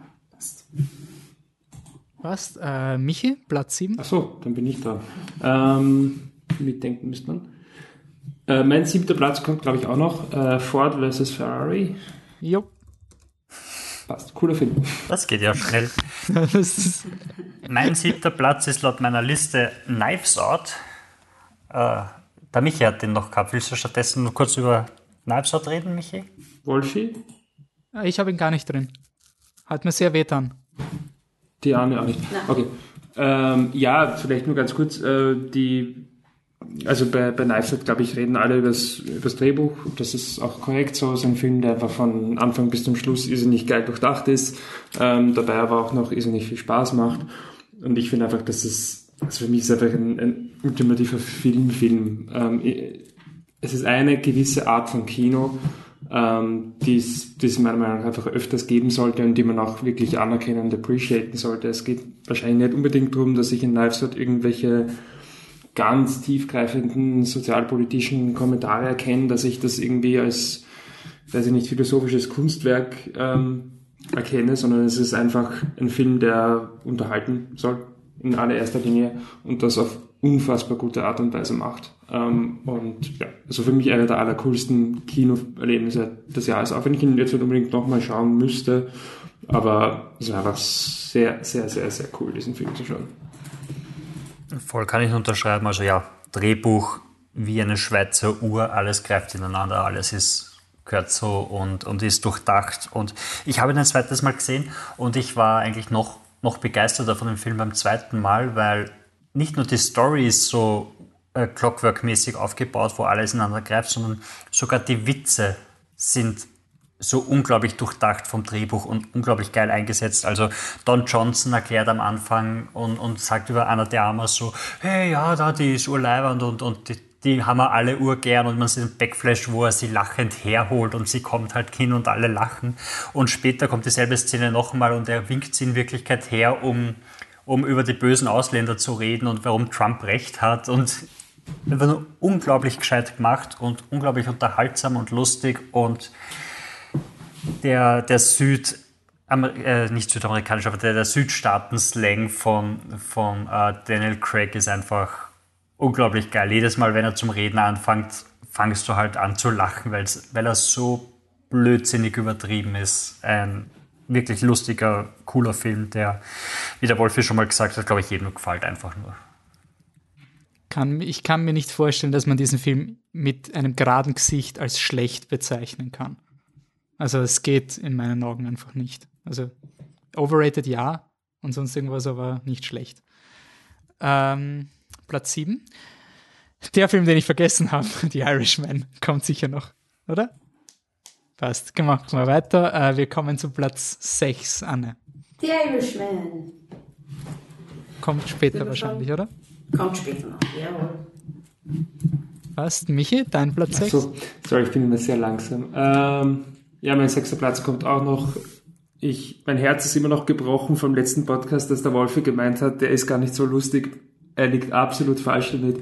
Was? Äh, Michi, Platz 7? Achso, dann bin ich da. Ähm, mitdenken müsste man. Äh, mein siebter Platz kommt, glaube ich, auch noch. Äh, Ford vs. Ferrari. Jo. Passt, cooler Film. Das geht ja schnell. [LAUGHS] mein siebter Platz ist laut meiner Liste Knives Out. Äh, der Michi hat den noch gehabt. Willst du stattdessen nur kurz über Knives Out reden, Michi? Wolfi? Ich habe ihn gar nicht drin. Hat mir sehr wehtan. Die Arme auch nicht. Okay. Ähm, ja, vielleicht nur ganz kurz. Äh, die, also bei, bei Knives glaube ich, reden alle über das Drehbuch. Das ist auch korrekt so. Ist ein Film, der einfach von Anfang bis zum Schluss irrsinnig geil durchdacht ist, ähm, dabei aber auch noch irrsinnig viel Spaß macht. Und ich finde einfach, dass es, also für mich ist einfach ein, ein ultimativer Filmfilm. Ähm, es ist eine gewisse Art von Kino, ähm, die es meiner Meinung nach einfach öfters geben sollte und die man auch wirklich anerkennen und appreciaten sollte. Es geht wahrscheinlich nicht unbedingt darum, dass ich in Live-Sort irgendwelche ganz tiefgreifenden sozialpolitischen Kommentare erkenne, dass ich das irgendwie als, weiß ich nicht, philosophisches Kunstwerk ähm, erkenne, sondern es ist einfach ein Film, der unterhalten soll in allererster Linie und das auf unfassbar gute Art und Weise macht. Ähm, und ja, also für mich einer der allercoolsten Kinoerlebnisse des Jahres, auch wenn ich ihn jetzt nicht unbedingt nochmal schauen müsste. Aber es war einfach sehr, sehr, sehr, sehr cool, diesen Film zu schauen. Voll kann ich unterschreiben. Also ja, Drehbuch wie eine Schweizer Uhr, alles greift ineinander, alles ist gehört so und, und ist durchdacht. Und ich habe ihn ein zweites Mal gesehen und ich war eigentlich noch, noch begeisterter von dem Film beim zweiten Mal, weil nicht nur die Story ist so äh, Clockwork-mäßig aufgebaut, wo alles ineinander greift, sondern sogar die Witze sind so unglaublich durchdacht vom Drehbuch und unglaublich geil eingesetzt. Also Don Johnson erklärt am Anfang und, und sagt über Anna de Armas so, hey, ja, da, die ist urleibernd und, und die, die haben wir alle urgern und man sieht einen Backflash, wo er sie lachend herholt und sie kommt halt hin und alle lachen. Und später kommt dieselbe Szene nochmal und er winkt sie in Wirklichkeit her, um, um über die bösen Ausländer zu reden und warum Trump recht hat und einfach nur unglaublich gescheit gemacht und unglaublich unterhaltsam und lustig und der, der Süd, äh, nicht südamerikanisch, aber der, der Südstaaten-Slang von, von äh, Daniel Craig ist einfach unglaublich geil. Jedes Mal, wenn er zum Reden anfängt, fangst du halt an zu lachen, weil er so blödsinnig übertrieben ist. Ein wirklich lustiger, cooler Film, der, wie der Wolfi schon mal gesagt hat, glaube ich, jedem gefällt einfach nur. Kann, ich kann mir nicht vorstellen, dass man diesen Film mit einem geraden Gesicht als schlecht bezeichnen kann. Also es geht in meinen Augen einfach nicht. Also overrated ja und sonst irgendwas aber nicht schlecht. Ähm, Platz 7. Der Film, den ich vergessen habe, [LAUGHS] The Irishman, kommt sicher noch, oder? Passt, gemacht mal weiter. Äh, wir kommen zu Platz 6, Anne. The Irishman. Kommt später wahrscheinlich, oder? Kommt später noch, jawohl. Passt. Michi, dein Platz 6? So, sorry, ich bin immer sehr langsam. Ähm, ja, mein sechster Platz kommt auch noch. Ich, mein Herz ist immer noch gebrochen vom letzten Podcast, dass der Wolfi gemeint hat, der ist gar nicht so lustig. Er liegt absolut falsch damit.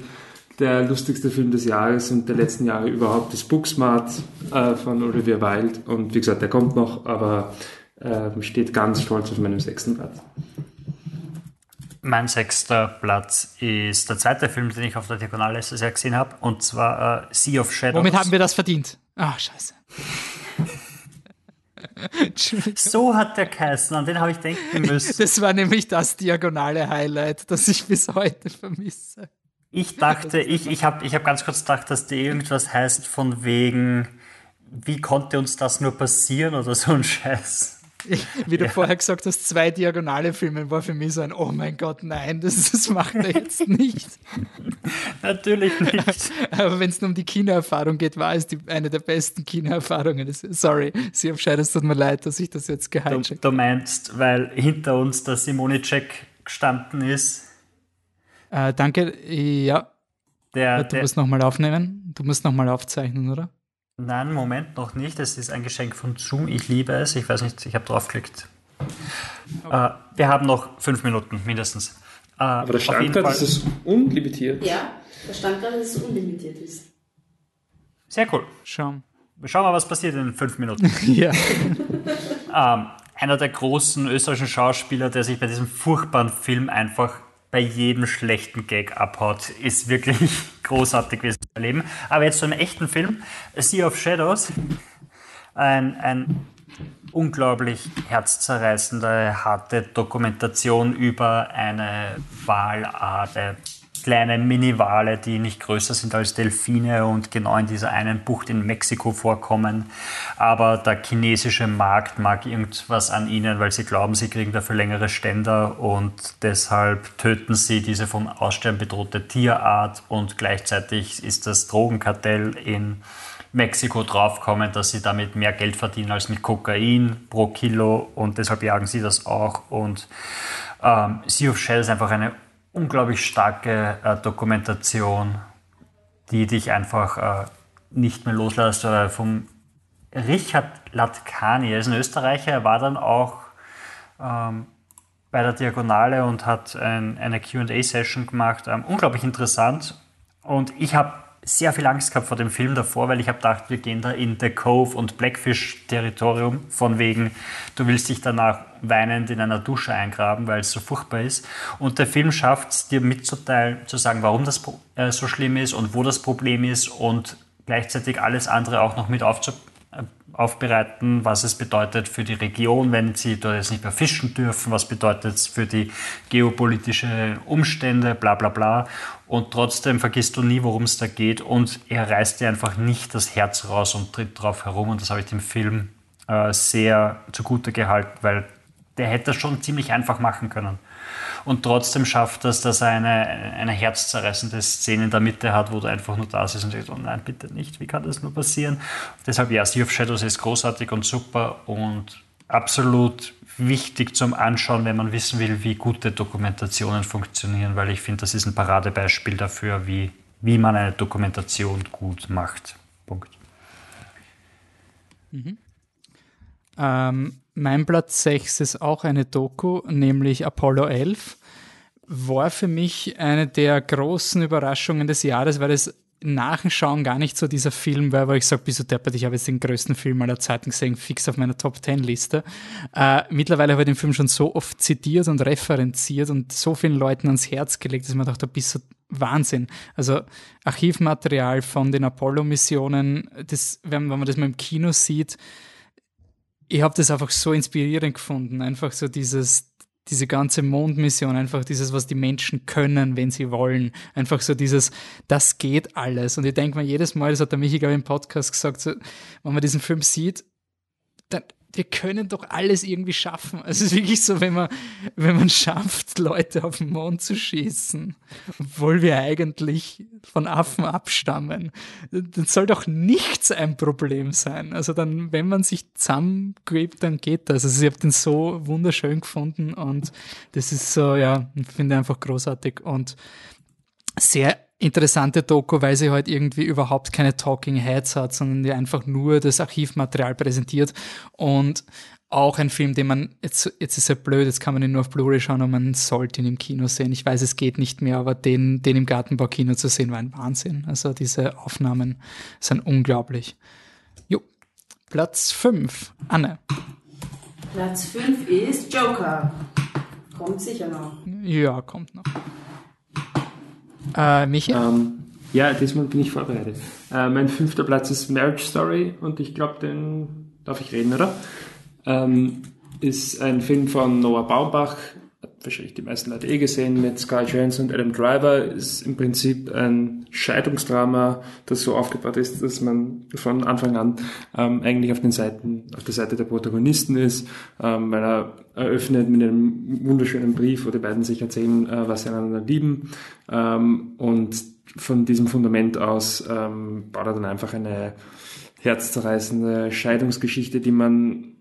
Der lustigste Film des Jahres und der letzten Jahre überhaupt ist Booksmart äh, von Olivia Wilde. Und wie gesagt, der kommt noch, aber ähm, steht ganz stolz auf meinem sechsten Platz. Mein sechster Platz ist der zweite Film, den ich auf der Diagonale letztes Jahr gesehen habe, und zwar äh, Sea of Shadows. Womit haben wir das verdient? Ah, scheiße. Entschuldigung. [LAUGHS] so hat der geheißen, an den habe ich denken [LAUGHS] müssen. Das war nämlich das diagonale Highlight, das ich bis heute vermisse. Ich dachte, ich, ich habe ich hab ganz kurz gedacht, dass der irgendwas heißt von wegen, wie konnte uns das nur passieren oder so ein Scheiß. Ich, [LAUGHS] wie du vorher gesagt hast, zwei diagonale Filme war für mich so ein, oh mein Gott, nein, das, das macht er jetzt [LAUGHS] nicht. Natürlich nicht. [LAUGHS] Aber wenn es nur um die Kinoerfahrung geht, war es die, eine der besten Kinoerfahrungen. Sorry, Sie haben es tut mir leid, dass ich das jetzt Du, gehijackt du meinst, weil hinter uns der Simone-Check gestanden ist, äh, Danke, ja, der, du der musst nochmal aufnehmen. Du musst nochmal aufzeichnen, oder? Nein, Moment noch nicht. Es ist ein Geschenk von Zoom. Ich liebe es. Ich weiß nicht, ich habe draufgeklickt. Äh, wir haben noch fünf Minuten mindestens. Äh, Aber da auf stand Fall- dass es unlimitiert Ja, da stand gerade, dass es unlimitiert ist. Sehr cool. Schau. Schauen wir mal, was passiert in fünf Minuten. [LAUGHS] Ja. ähm, einer der großen österreichischen Schauspieler, der sich bei diesem furchtbaren Film einfach bei jedem schlechten Gag abhaut, ist wirklich [LAUGHS] großartig gewesen zu erleben. Aber jetzt zu einem echten Film, Sea of Shadows, ein, ein unglaublich herzzerreißende, harte Dokumentation über eine Walart, eine kleine Mini-Wale, die nicht größer sind als Delfine und genau in dieser einen Bucht in Mexiko vorkommen. Aber der chinesische Markt mag irgendwas an ihnen, weil sie glauben, sie kriegen dafür längere Ständer und deshalb töten sie diese vom Aussterben bedrohte Tierart und gleichzeitig ist das Drogenkartell in Mexiko draufkommen, dass sie damit mehr Geld verdienen als mit Kokain pro Kilo und deshalb jagen sie das auch. Und ähm, Sea of Shell ist einfach eine unglaublich starke äh, Dokumentation, die dich einfach äh, nicht mehr loslässt. Oder vom Richard Latkani, er ist ein Österreicher, er war dann auch ähm, bei der Diagonale und hat ein, eine QA-Session gemacht. Ähm, unglaublich interessant. Und ich habe sehr viel Angst gehabt vor dem Film davor, weil ich habe gedacht, wir gehen da in The Cove und Blackfish-Territorium, von wegen, du willst dich danach weinend in einer Dusche eingraben, weil es so furchtbar ist. Und der Film schafft es, dir mitzuteilen, zu sagen, warum das äh, so schlimm ist und wo das Problem ist und gleichzeitig alles andere auch noch mit aufzu äh, aufbereiten, was es bedeutet für die Region, wenn sie dort jetzt nicht mehr fischen dürfen, was bedeutet es für die geopolitische Umstände, bla bla bla. Und trotzdem vergisst du nie, worum es da geht und er reißt dir einfach nicht das Herz raus und tritt drauf herum und das habe ich dem Film äh, sehr zugute gehalten, weil der hätte das schon ziemlich einfach machen können. Und trotzdem schafft das, dass er eine, eine herzzerreißende Szene in der Mitte hat, wo du einfach nur da sitzt und denkst, oh nein, bitte nicht, wie kann das nur passieren? Deshalb, ja, Sea of Shadows ist großartig und super und absolut wichtig zum Anschauen, wenn man wissen will, wie gute Dokumentationen funktionieren, weil ich finde, das ist ein Paradebeispiel dafür, wie, wie man eine Dokumentation gut macht. Punkt. Ähm, mein Platz 6 ist auch eine Doku, nämlich Apollo 11. War für mich eine der großen Überraschungen des Jahres, weil es Nachschauen gar nicht so dieser Film war, wo ich sage, bist du deppert, ich habe jetzt den größten Film aller Zeiten gesehen, fix auf meiner Top 10 Liste. Äh, mittlerweile habe ich den Film schon so oft zitiert und referenziert und so vielen Leuten ans Herz gelegt, dass man dachte, bist du Wahnsinn. Also Archivmaterial von den Apollo-Missionen, wenn, wenn man das mal im Kino sieht, ich habe das einfach so inspirierend gefunden. Einfach so dieses, diese ganze Mondmission, einfach dieses, was die Menschen können, wenn sie wollen. Einfach so dieses, das geht alles. Und ich denke mir jedes Mal, das hat der Michi, glaube ich, im Podcast gesagt, so, wenn man diesen Film sieht, dann, wir können doch alles irgendwie schaffen. Also es ist wirklich so, wenn man, wenn man schafft, Leute auf den Mond zu schießen, obwohl wir eigentlich von Affen abstammen, dann soll doch nichts ein Problem sein. Also dann, wenn man sich zusammengräbt, dann geht das. Also ich habe den so wunderschön gefunden und das ist so, ja, finde einfach großartig und sehr interessante Doku, weil sie halt irgendwie überhaupt keine Talking Heads hat, sondern die einfach nur das Archivmaterial präsentiert und auch ein Film, den man, jetzt, jetzt ist er blöd, jetzt kann man ihn nur auf Blu-ray schauen und man sollte ihn im Kino sehen. Ich weiß, es geht nicht mehr, aber den, den im Gartenbaukino zu sehen, war ein Wahnsinn. Also diese Aufnahmen sind unglaublich. Jo, Platz 5, Anne. Platz 5 ist Joker. Kommt sicher noch. Ja, kommt noch. Äh, Michi? Ähm, ja, diesmal bin ich vorbereitet. Äh, mein fünfter Platz ist Marriage Story und ich glaube, den darf ich reden, oder? Ähm, ist ein Film von Noah Baumbach, wahrscheinlich die meisten Leute eh gesehen, mit Sky Johansson und Adam Driver. Ist im Prinzip ein Scheidungsdrama, das so aufgebaut ist, dass man von Anfang an ähm, eigentlich auf den Seiten, auf der Seite der Protagonisten ist, ähm, weil er eröffnet mit einem wunderschönen Brief, wo die beiden sich erzählen, äh, was sie einander lieben. Ähm, und von diesem Fundament aus ähm, baut er dann einfach eine herzzerreißende Scheidungsgeschichte, die man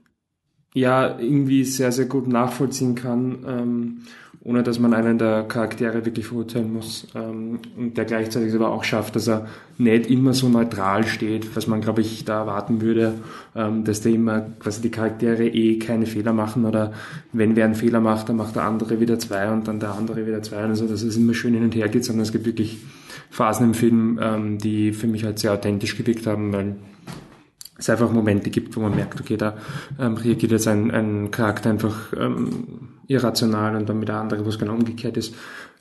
ja irgendwie sehr, sehr gut nachvollziehen kann, ähm, ohne dass man einen der Charaktere wirklich verurteilen muss. Ähm, und der gleichzeitig aber auch schafft, dass er nicht immer so neutral steht, was man, glaube ich, da erwarten würde, ähm, dass der immer quasi die Charaktere eh keine Fehler machen oder wenn wer einen Fehler macht, dann macht der andere wieder zwei und dann der andere wieder zwei. Also dass es immer schön hin und her geht, sondern es gibt wirklich Phasen im Film, ähm, die für mich halt sehr authentisch gewirkt haben, weil es einfach Momente gibt, wo man merkt, okay, da ähm, reagiert jetzt ein, ein Charakter einfach ähm, irrational und dann mit der andere, wo es genau umgekehrt ist.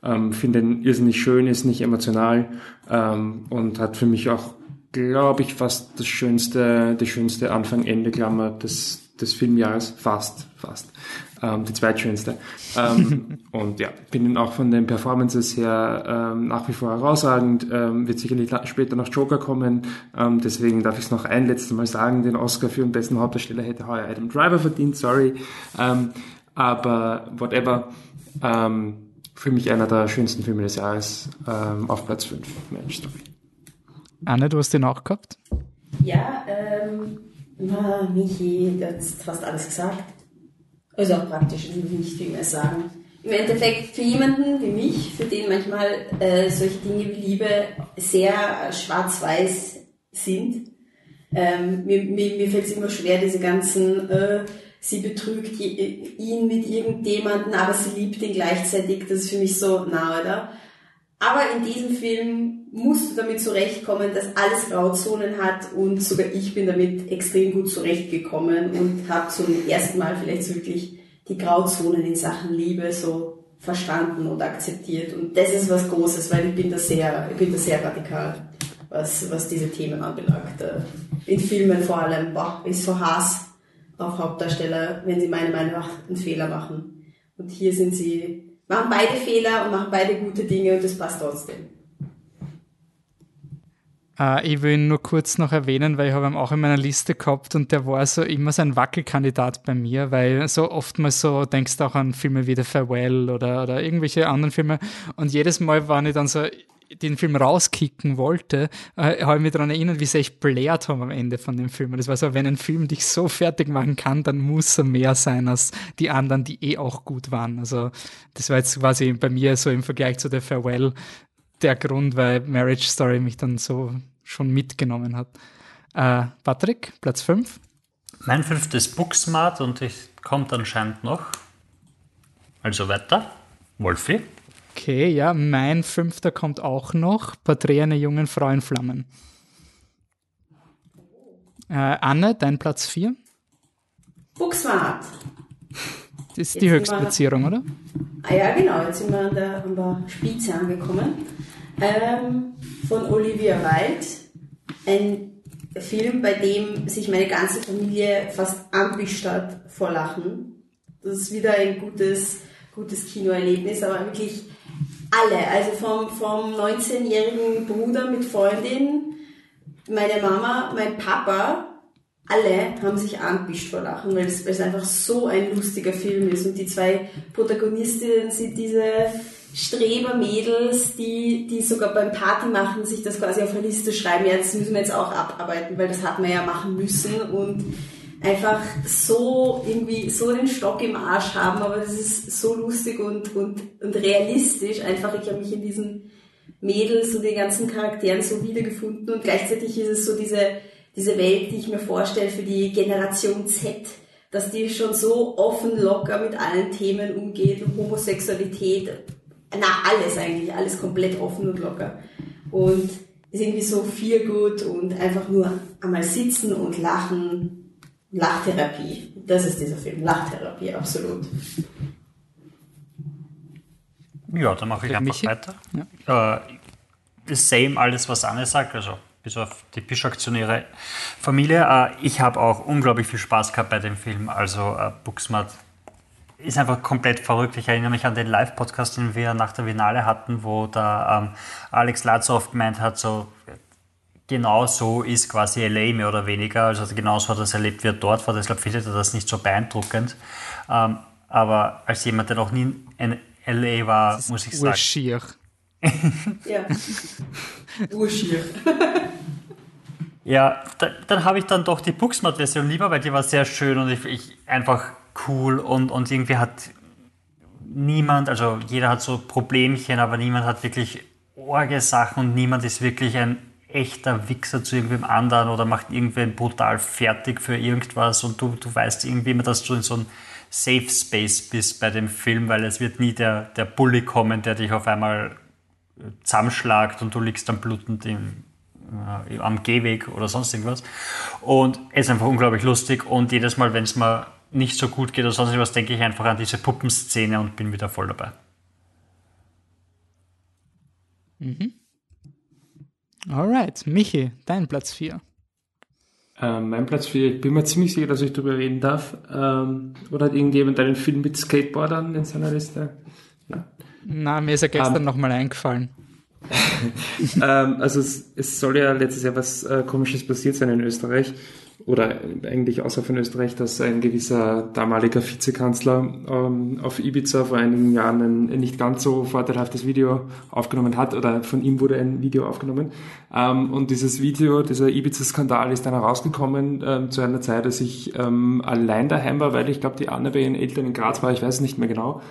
Ähm, finde ihn irrsinnig schön, ist nicht emotional ähm, und hat für mich auch, glaube ich, fast das schönste, die schönste Anfang-Ende-Klammer des, des Filmjahres. Fast, fast ähm, die zweitschönste. Ähm, [LAUGHS] und ja, bin auch von den Performances her ähm, nach wie vor herausragend. Ähm, wird sicherlich später noch Joker kommen. Ähm, deswegen darf ich es noch ein letztes Mal sagen, den Oscar für den besten Hauptdarsteller hätte heuer Adam Driver verdient, sorry. Ähm, aber whatever. Ähm, für mich einer der schönsten Filme des Jahres ähm, auf Platz 5, Marriage Story. Anne, du hast den auch gehabt? Ja, ähm, na, Michi, du hast fast alles gesagt. Also auch praktisch, ich will nicht viel mehr sagen. Im Endeffekt für jemanden wie mich, für den manchmal äh, solche Dinge wie Liebe sehr schwarz-weiß sind, ähm, mir, mir, mir fällt es immer schwer, diese ganzen, äh, sie betrügt ihn mit irgendjemanden, aber sie liebt ihn gleichzeitig, das ist für mich so, na, oder? Aber in diesem Film musst du damit zurechtkommen, dass alles Grauzonen hat und sogar ich bin damit extrem gut zurechtgekommen und habe zum ersten Mal vielleicht wirklich die Grauzonen in Sachen Liebe so verstanden und akzeptiert. Und das ist was Großes, weil ich bin da sehr, ich bin da sehr radikal, was, was diese Themen anbelangt. In Filmen vor allem boah, ist so Hass auf Hauptdarsteller, wenn sie meiner Meinung nach einen Fehler machen. Und hier sind sie machen beide Fehler und machen beide gute Dinge und das passt trotzdem. Äh, ich will ihn nur kurz noch erwähnen, weil ich habe ihn auch in meiner Liste gehabt und der war so immer so ein Wackelkandidat bei mir, weil so oftmals so denkst du auch an Filme wie The Farewell oder, oder irgendwelche anderen Filme und jedes Mal, wenn ich dann so den Film rauskicken wollte, äh, habe ich mich daran erinnert, wie sie echt blärt haben am Ende von dem Film. Und das war so, wenn ein Film dich so fertig machen kann, dann muss er mehr sein als die anderen, die eh auch gut waren. Also das war jetzt quasi bei mir so im Vergleich zu The Farewell der Grund, weil Marriage Story mich dann so schon mitgenommen hat. Äh, Patrick, Platz 5. Mein fünftes Booksmart und ich kommt anscheinend noch. Also weiter. Wolfi. Okay, ja, mein fünfter kommt auch noch. Porträt einer jungen Frau in Flammen. Äh, Anne, dein Platz 4? Booksmart. Das ist die Höchstplatzierung, oder? Ah ja, genau, jetzt sind wir an der, an der Spitze angekommen. Ähm, von Olivia Wilde. Ein Film, bei dem sich meine ganze Familie fast anpischt hat vor Lachen. Das ist wieder ein gutes, gutes Kinoerlebnis, aber wirklich alle, also vom, vom 19-jährigen Bruder mit Freundin, meine Mama, mein Papa, alle haben sich anpischt vor Lachen, weil es, weil es einfach so ein lustiger Film ist. Und die zwei Protagonistinnen sind diese Strebermädels, die, die sogar beim Party machen, sich das quasi auf eine Liste schreiben, ja, das müssen wir jetzt auch abarbeiten, weil das hat man ja machen müssen und einfach so irgendwie so den Stock im Arsch haben, aber das ist so lustig und, und, und realistisch. Einfach, ich habe mich in diesen Mädels und den ganzen Charakteren so wiedergefunden und gleichzeitig ist es so diese, diese Welt, die ich mir vorstelle für die Generation Z, dass die schon so offen locker mit allen Themen umgeht, Homosexualität, na alles eigentlich, alles komplett offen und locker. Und ist irgendwie so viel gut und einfach nur einmal sitzen und lachen. Lachtherapie. Das ist dieser Film. Lachtherapie, absolut. Ja, dann mache ich einfach Michi? weiter. Ja. Äh, same alles, was Anne sagt, also bis auf die Bischaktionäre Familie. Äh, ich habe auch unglaublich viel Spaß gehabt bei dem Film. Also äh, Booksmart ist einfach komplett verrückt. Ich erinnere mich an den Live-Podcast, den wir nach der Finale hatten, wo da ähm, Alex Latzow gemeint hat, so genau so ist quasi LA mehr oder weniger. Also genau so hat er es erlebt, wie er dort war. Deshalb findet er das nicht so beeindruckend. Ähm, aber als jemand, der noch nie in LA war, muss ich sagen. Urschier. [LAUGHS] ja. Urschier. ja, da, dann habe ich dann doch die Booksmart-Version lieber, weil die war sehr schön und ich, ich einfach cool und, und irgendwie hat niemand, also jeder hat so Problemchen, aber niemand hat wirklich Orge-Sachen und niemand ist wirklich ein echter Wichser zu irgendwem anderen oder macht irgendwen brutal fertig für irgendwas und du, du weißt irgendwie immer, dass du in so einem Safe Space bist bei dem Film, weil es wird nie der, der Bully kommen, der dich auf einmal äh, zusammenschlagt und du liegst dann blutend im, äh, am Gehweg oder sonst irgendwas. Und es ist einfach unglaublich lustig und jedes Mal, wenn es mal nicht so gut geht oder sonst was, denke ich einfach an diese Puppenszene und bin wieder voll dabei. Mhm. Alright, Michi, dein Platz 4. Ähm, mein Platz 4, ich bin mir ziemlich sicher, dass ich darüber reden darf. Ähm, oder hat irgendjemand einen Film mit Skateboardern in seiner Liste? Ja. Na, mir ist ja gestern ähm. nochmal eingefallen. [LAUGHS] ähm, also es, es, soll ja letztes Jahr was äh, Komisches passiert sein in Österreich oder eigentlich außer von Österreich, dass ein gewisser damaliger Vizekanzler ähm, auf Ibiza vor einigen Jahren ein, nicht ganz so vorteilhaftes Video aufgenommen hat oder von ihm wurde ein Video aufgenommen. Ähm, und dieses Video, dieser Ibiza-Skandal ist dann herausgekommen ähm, zu einer Zeit, als ich ähm, allein daheim war, weil ich glaube, die Anne bei ihren Eltern in Graz war, ich weiß es nicht mehr genau.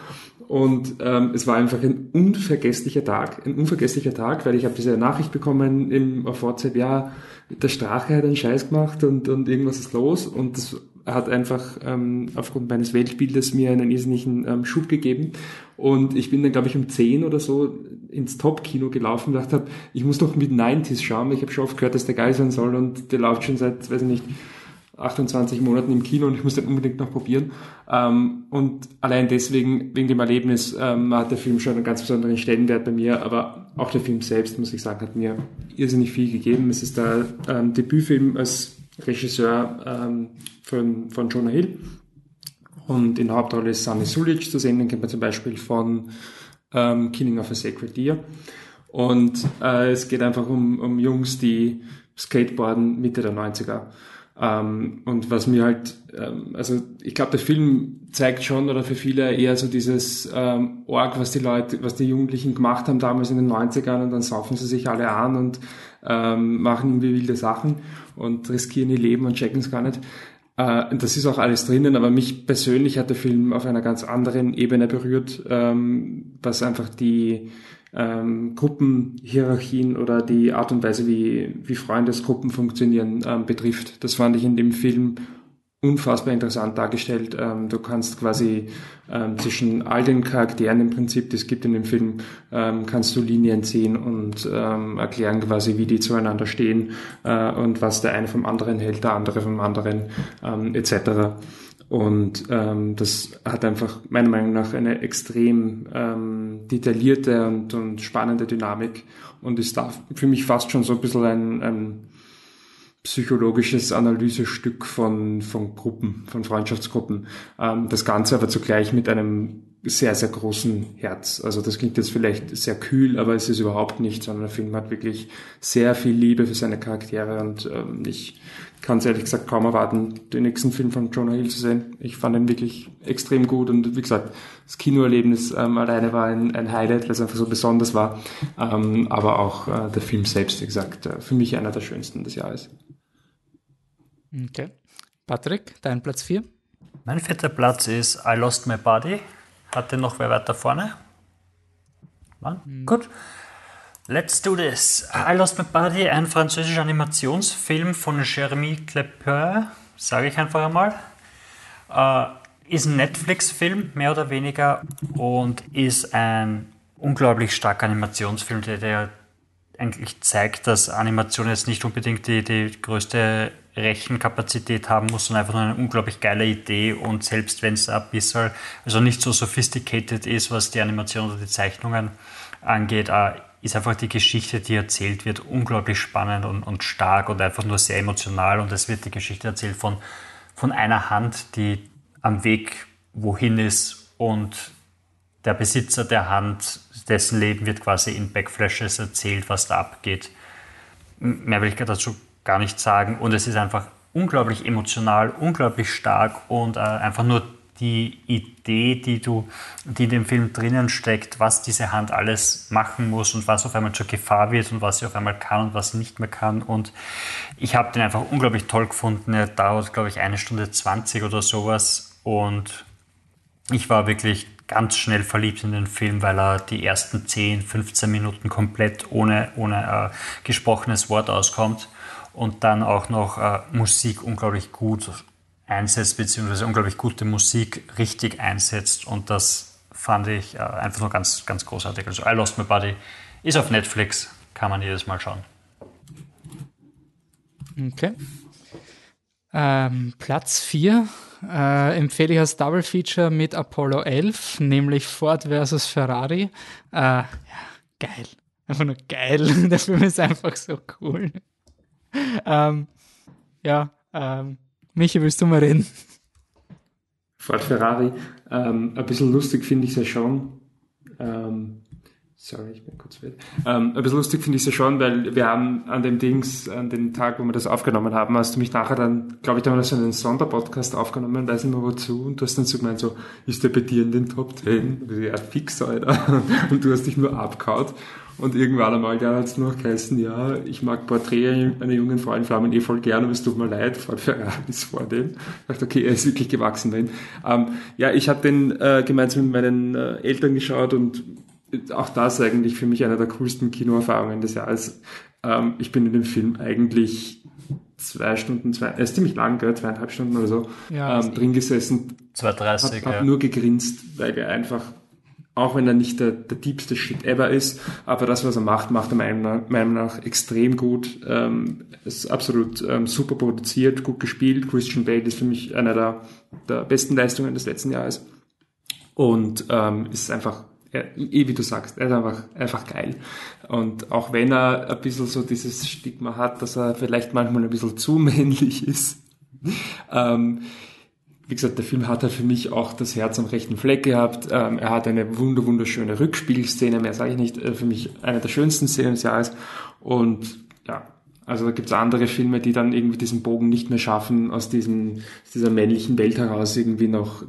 Und ähm, es war einfach ein unvergesslicher Tag, ein unvergesslicher Tag, weil ich habe diese Nachricht bekommen im, auf WhatsApp, ja, der Strache hat einen Scheiß gemacht und, und irgendwas ist los. Und das hat einfach ähm, aufgrund meines Weltbildes mir einen irrsinnigen ähm, Schub gegeben. Und ich bin dann glaube ich um 10 oder so ins Top-Kino gelaufen und dachte, ich muss doch mit 90s schauen, ich habe schon oft gehört, dass der geil sein soll und der läuft schon seit, weiß ich nicht, 28 Monaten im Kino und ich muss den unbedingt noch probieren. Ähm, und allein deswegen, wegen dem Erlebnis, ähm, hat der Film schon einen ganz besonderen Stellenwert bei mir, aber auch der Film selbst, muss ich sagen, hat mir irrsinnig viel gegeben. Es ist der ähm, Debütfilm als Regisseur ähm, von, von Jonah Hill. Und in der Hauptrolle ist Sami Sulic zu sehen, den kennt man zum Beispiel von ähm, Killing of a Sacred Deer. Und äh, es geht einfach um, um Jungs, die Skateboarden Mitte der 90er. Ähm, und was mir halt, ähm, also ich glaube, der Film zeigt schon oder für viele eher so dieses ähm, Org, was die Leute, was die Jugendlichen gemacht haben damals in den 90ern und dann saufen sie sich alle an und ähm, machen irgendwie wilde Sachen und riskieren ihr Leben und checken es gar nicht. Äh, das ist auch alles drinnen, aber mich persönlich hat der Film auf einer ganz anderen Ebene berührt, ähm, was einfach die ähm, Gruppenhierarchien oder die Art und Weise, wie, wie Freundesgruppen funktionieren, ähm, betrifft. Das fand ich in dem Film unfassbar interessant dargestellt. Ähm, du kannst quasi ähm, zwischen all den Charakteren im Prinzip, die es gibt in dem Film, ähm, kannst du Linien ziehen und ähm, erklären quasi, wie die zueinander stehen äh, und was der eine vom anderen hält, der andere vom anderen ähm, etc. Und ähm, das hat einfach meiner Meinung nach eine extrem ähm, detaillierte und, und spannende Dynamik und ist da für mich fast schon so ein bisschen ein, ein psychologisches Analysestück von, von Gruppen, von Freundschaftsgruppen. Ähm, das Ganze aber zugleich mit einem sehr, sehr großen Herz. Also das klingt jetzt vielleicht sehr kühl, aber es ist überhaupt nicht, sondern der Film hat wirklich sehr viel Liebe für seine Charaktere und ähm, ich kann es ehrlich gesagt kaum erwarten, den nächsten Film von Jonah Hill zu sehen. Ich fand ihn wirklich extrem gut und wie gesagt, das Kinoerlebnis ähm, alleine war ein, ein Highlight, weil es einfach so besonders war. Ähm, aber auch äh, der Film selbst, wie gesagt, äh, für mich einer der schönsten des Jahres. Okay. Patrick, dein Platz 4? Mein vierter Platz ist I Lost My Body. Hatte noch wer weiter vorne? Mann? Mhm. Gut. Let's do this. I Lost My Body, ein französischer Animationsfilm von Jeremy Clepin, sage ich einfach einmal. Äh, ist ein Netflix-Film, mehr oder weniger, und ist ein unglaublich starker Animationsfilm, der, der eigentlich zeigt, dass Animation jetzt nicht unbedingt die, die größte Rechenkapazität haben muss, sondern einfach nur eine unglaublich geile Idee und selbst wenn es ein bisschen, also nicht so sophisticated ist, was die Animation oder die Zeichnungen angeht, äh, ist einfach die Geschichte, die erzählt wird, unglaublich spannend und, und stark und einfach nur sehr emotional und es wird die Geschichte erzählt von, von einer Hand, die am Weg wohin ist und der Besitzer der Hand, dessen Leben wird quasi in Backflashes erzählt, was da abgeht. Mehr will ich dazu gar nicht sagen. Und es ist einfach unglaublich emotional, unglaublich stark und äh, einfach nur die Idee, die du, die in dem Film drinnen steckt, was diese Hand alles machen muss und was auf einmal zur Gefahr wird und was sie auf einmal kann und was sie nicht mehr kann. Und ich habe den einfach unglaublich toll gefunden. Er dauert, glaube ich, eine Stunde 20 oder sowas. Und ich war wirklich ganz schnell verliebt in den Film, weil er die ersten 10, 15 Minuten komplett ohne, ohne äh, gesprochenes Wort auskommt und dann auch noch äh, Musik unglaublich gut einsetzt, beziehungsweise unglaublich gute Musik richtig einsetzt und das fand ich äh, einfach nur ganz, ganz großartig. Also I Lost My Body ist auf Netflix, kann man jedes Mal schauen. Okay. Ähm, Platz 4 äh, empfehle ich als Double Feature mit Apollo 11, nämlich Ford versus Ferrari. Äh, ja, geil. Einfach nur geil. [LAUGHS] Der Film ist einfach so cool. ähm, ja, ähm, Michi, willst du mal reden? Ford Ferrari. Ähm, ein bisschen lustig finde ich es ja schon. Ähm, sorry, ich bin kurz weg. Ähm, ein bisschen lustig finde ich es ja schon, weil wir haben an dem Dings, an dem Tag, wo wir das aufgenommen haben, hast du mich nachher dann, glaube ich, da haben wir so einen Sonderpodcast aufgenommen, weiß nicht mehr wozu, und du hast dann so gemeint, so, ist der bei dir in den Top 10? Ja, fix, Alter. [LAUGHS] Und du hast dich nur abgehaut. Und irgendwann einmal, ja, hat es nur geheißen, ja, ich mag Porträt einer jungen Frau in Flammen eh voll gerne, aber es tut mir leid, Ford Ferrari ist vor dem. Ich dachte, okay, er ist wirklich gewachsen dahin. Ähm, ja, ich habe den äh, gemeinsam mit meinen äh, Eltern geschaut und auch das eigentlich für mich eine der coolsten Kinoerfahrungen des Jahres. Ähm, ich bin in dem Film eigentlich zwei Stunden, zwei, er ist ziemlich lang, gell, zweieinhalb Stunden oder so, ja, ähm, drin gesessen. 2,30. Hab, hab ja. nur gegrinst, weil er einfach auch wenn er nicht der, der diebste Shit ever ist, aber das, was er macht, macht er meiner Meinung nach extrem gut. Ähm, ist absolut ähm, super produziert, gut gespielt. Christian Bale ist für mich einer der, der besten Leistungen des letzten Jahres. Und ähm, ist einfach, er, eh wie du sagst, er ist einfach, einfach geil. Und auch wenn er ein bisschen so dieses Stigma hat, dass er vielleicht manchmal ein bisschen zu [LAUGHS] männlich ist, ähm, wie gesagt, der Film hat halt für mich auch das Herz am rechten Fleck gehabt. Ähm, er hat eine wunder wunderschöne Rückspielszene, mehr sage ich nicht, äh, für mich eine der schönsten Szenen des Jahres. Und ja, also da gibt es andere Filme, die dann irgendwie diesen Bogen nicht mehr schaffen, aus, diesem, aus dieser männlichen Welt heraus irgendwie noch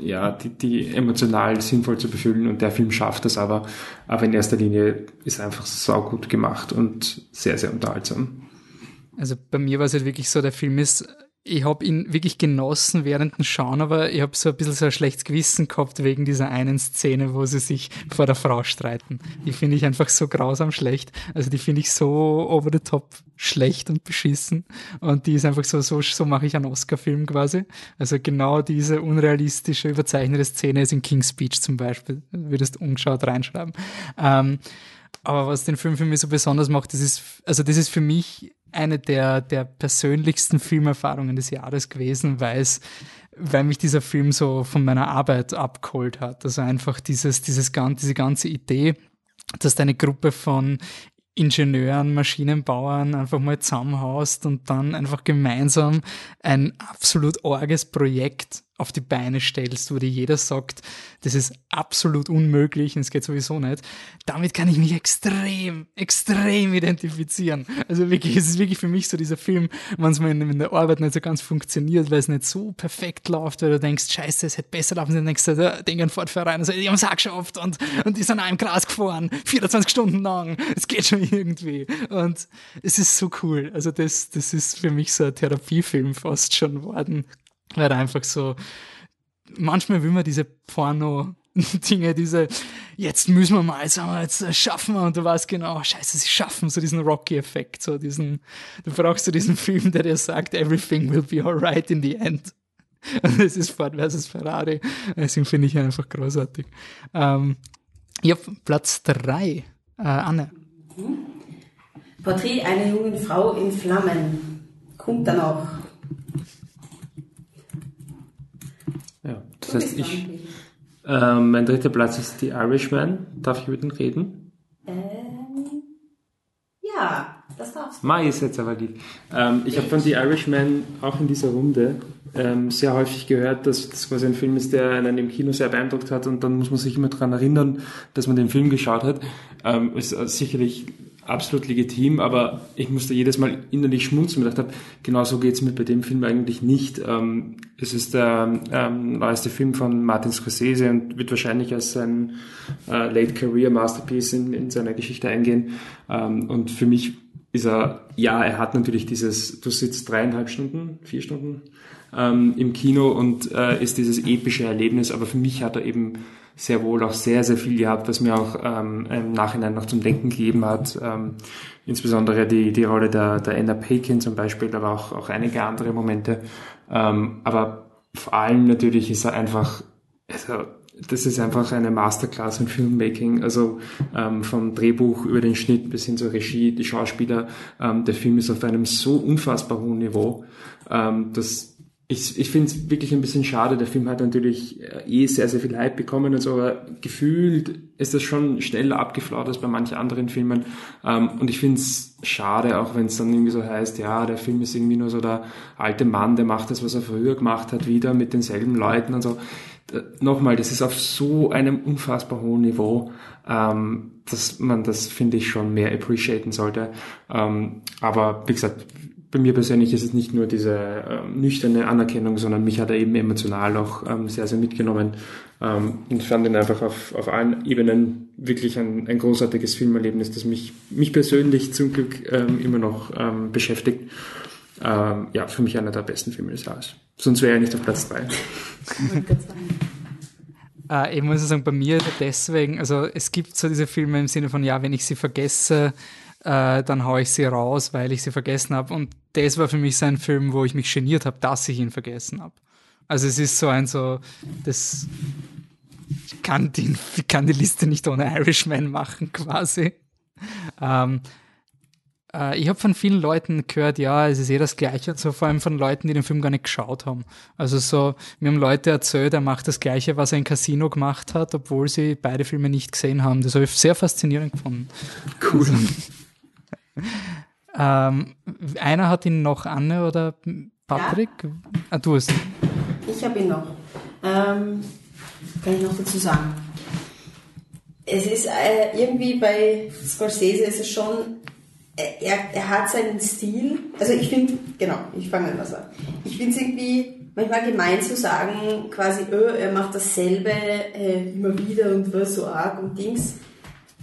ja, die, die emotional sinnvoll zu befüllen. Und der Film schafft das aber. Aber in erster Linie ist einfach saugut gemacht und sehr, sehr unterhaltsam. Also bei mir war es halt wirklich so, der Film ist ich habe ihn wirklich genossen während dem Schauen, aber ich habe so ein bisschen so ein schlechtes Gewissen gehabt wegen dieser einen Szene, wo sie sich vor der Frau streiten. Die finde ich einfach so grausam schlecht. Also die finde ich so over the top schlecht und beschissen. Und die ist einfach so, so, so mache ich einen Oscar-Film quasi. Also genau diese unrealistische, überzeichnete Szene ist in King's Speech zum Beispiel. Würdest umgeschaut reinschreiben. Ähm, aber was den Film für mich so besonders macht, das ist, also das ist für mich eine der, der persönlichsten Filmerfahrungen des Jahres gewesen, weil es, weil mich dieser Film so von meiner Arbeit abgeholt hat. Also einfach dieses, dieses, diese ganze Idee, dass deine Gruppe von Ingenieuren, Maschinenbauern einfach mal zusammenhaust und dann einfach gemeinsam ein absolut orges Projekt auf die Beine stellst, wo dir jeder sagt, das ist absolut unmöglich und es geht sowieso nicht, damit kann ich mich extrem, extrem identifizieren. Also wirklich, es ist wirklich für mich so dieser Film, wenn es mal in, der Arbeit nicht so ganz funktioniert, weil es nicht so perfekt läuft, weil du denkst, scheiße, es hätte besser laufen sollen, denkst du, denk an Fortfahrer rein und sagst, die haben es auch geschafft und, und die sind auch im Gras gefahren, 24 Stunden lang, es geht schon irgendwie. Und es ist so cool. Also das, das ist für mich so ein Therapiefilm fast schon worden, weil einfach so, manchmal will man diese Porno Dinge, diese, jetzt müssen wir mal, sagen wir, jetzt schaffen wir und du weißt genau, scheiße, sie schaffen so diesen Rocky-Effekt, so diesen, du brauchst so diesen Film, der dir sagt, everything will be alright in the end. [LAUGHS] Und es ist Ford versus Ferrari. Deswegen finde ich einfach großartig. Ähm, ja, Platz drei äh, Anne. Porträt einer jungen Frau in Flammen. Kommt dann auch. Ja, das heißt, ich, äh, mein dritter Platz ist The Irishman. Darf ich über den reden? Ähm, ja, das darfst du. Mai ist jetzt aber lieb. Ähm, ich habe von The Irishman auch in dieser Runde ähm, sehr häufig gehört, dass das quasi ein Film ist, der einen im Kino sehr beeindruckt hat und dann muss man sich immer daran erinnern, dass man den Film geschaut hat. Ähm, ist sicherlich absolut legitim, aber ich musste jedes Mal innerlich schmunzeln und gedacht habe, genau so geht's mir bei dem Film eigentlich nicht. Ähm, es ist der ähm, neueste Film von Martin Scorsese und wird wahrscheinlich als sein äh, Late Career Masterpiece in, in seiner Geschichte eingehen. Ähm, und für mich ist er, ja, er hat natürlich dieses, du sitzt dreieinhalb Stunden, vier Stunden ähm, im Kino und äh, ist dieses epische Erlebnis, aber für mich hat er eben sehr wohl auch sehr, sehr viel gehabt, was mir auch ähm, im Nachhinein noch zum Denken gegeben hat. Ähm, insbesondere die, die Rolle der, der Anna Paquin zum Beispiel, aber auch, auch einige andere Momente. Ähm, aber vor allem natürlich ist er einfach, also, das ist einfach eine Masterclass in Filmmaking, also ähm, vom Drehbuch über den Schnitt bis hin zur Regie, die Schauspieler. Ähm, der Film ist auf einem so unfassbar hohen Niveau, ähm, dass ich, ich finde es wirklich ein bisschen schade. Der Film hat natürlich äh, eh sehr, sehr viel Hype bekommen und so, aber gefühlt ist das schon schneller abgeflaut als bei manchen anderen Filmen. Ähm, und ich finde es schade, auch wenn es dann irgendwie so heißt, ja, der Film ist irgendwie nur so der alte Mann, der macht das, was er früher gemacht hat, wieder mit denselben Leuten und so. Nochmal, das ist auf so einem unfassbar hohen Niveau, ähm, dass man das, finde ich, schon mehr appreciaten sollte. Ähm, aber wie gesagt, bei mir persönlich ist es nicht nur diese ähm, nüchterne Anerkennung, sondern mich hat er eben emotional auch ähm, sehr, sehr mitgenommen ähm, und fand ihn einfach auf, auf allen Ebenen wirklich ein, ein großartiges Filmerlebnis, das mich, mich persönlich zum Glück ähm, immer noch ähm, beschäftigt. Ähm, ja, für mich einer der besten Filme des Jahres. Sonst wäre er nicht auf Platz 3. Äh, ich muss sagen, bei mir deswegen, also es gibt so diese Filme im Sinne von, ja, wenn ich sie vergesse, äh, dann haue ich sie raus, weil ich sie vergessen habe. Und das war für mich so ein Film, wo ich mich geniert habe, dass ich ihn vergessen habe. Also es ist so ein so, das ich kann die, ich kann die Liste nicht ohne Irishman machen, [LAUGHS] quasi. Ähm, äh, ich habe von vielen Leuten gehört, ja, es ist eh das Gleiche, so vor allem von Leuten, die den Film gar nicht geschaut haben. Also so, mir haben Leute erzählt, er macht das Gleiche, was er in Casino gemacht hat, obwohl sie beide Filme nicht gesehen haben. Das habe ich sehr faszinierend gefunden. Cool. Also, ähm, einer hat ihn noch, Anne oder Patrick? Ja. Ah, du hast Ich habe ihn noch. Ähm, kann ich noch dazu sagen. Es ist äh, irgendwie bei Scorsese ist es schon, äh, er, er hat seinen Stil. Also ich finde, genau, ich fange an was an. Ich finde es irgendwie manchmal gemein zu sagen, quasi, öh, er macht dasselbe äh, immer wieder und so arg und Dings.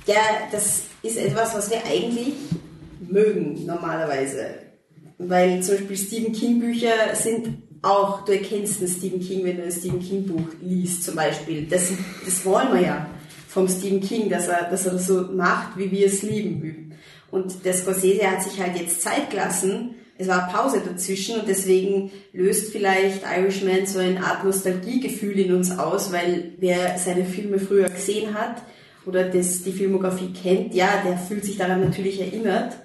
Ja, das ist etwas, was wir eigentlich mögen normalerweise. Weil zum Beispiel Stephen King Bücher sind auch, du erkennst einen Stephen King, wenn du ein Stephen King Buch liest zum Beispiel. Das, das wollen wir ja vom Stephen King, dass er, dass er das so macht, wie wir es lieben. Und der Scorsese hat sich halt jetzt Zeit gelassen, es war Pause dazwischen und deswegen löst vielleicht Irishman so eine Art Nostalgiegefühl in uns aus, weil wer seine Filme früher gesehen hat oder das, die Filmografie kennt, ja, der fühlt sich daran natürlich erinnert.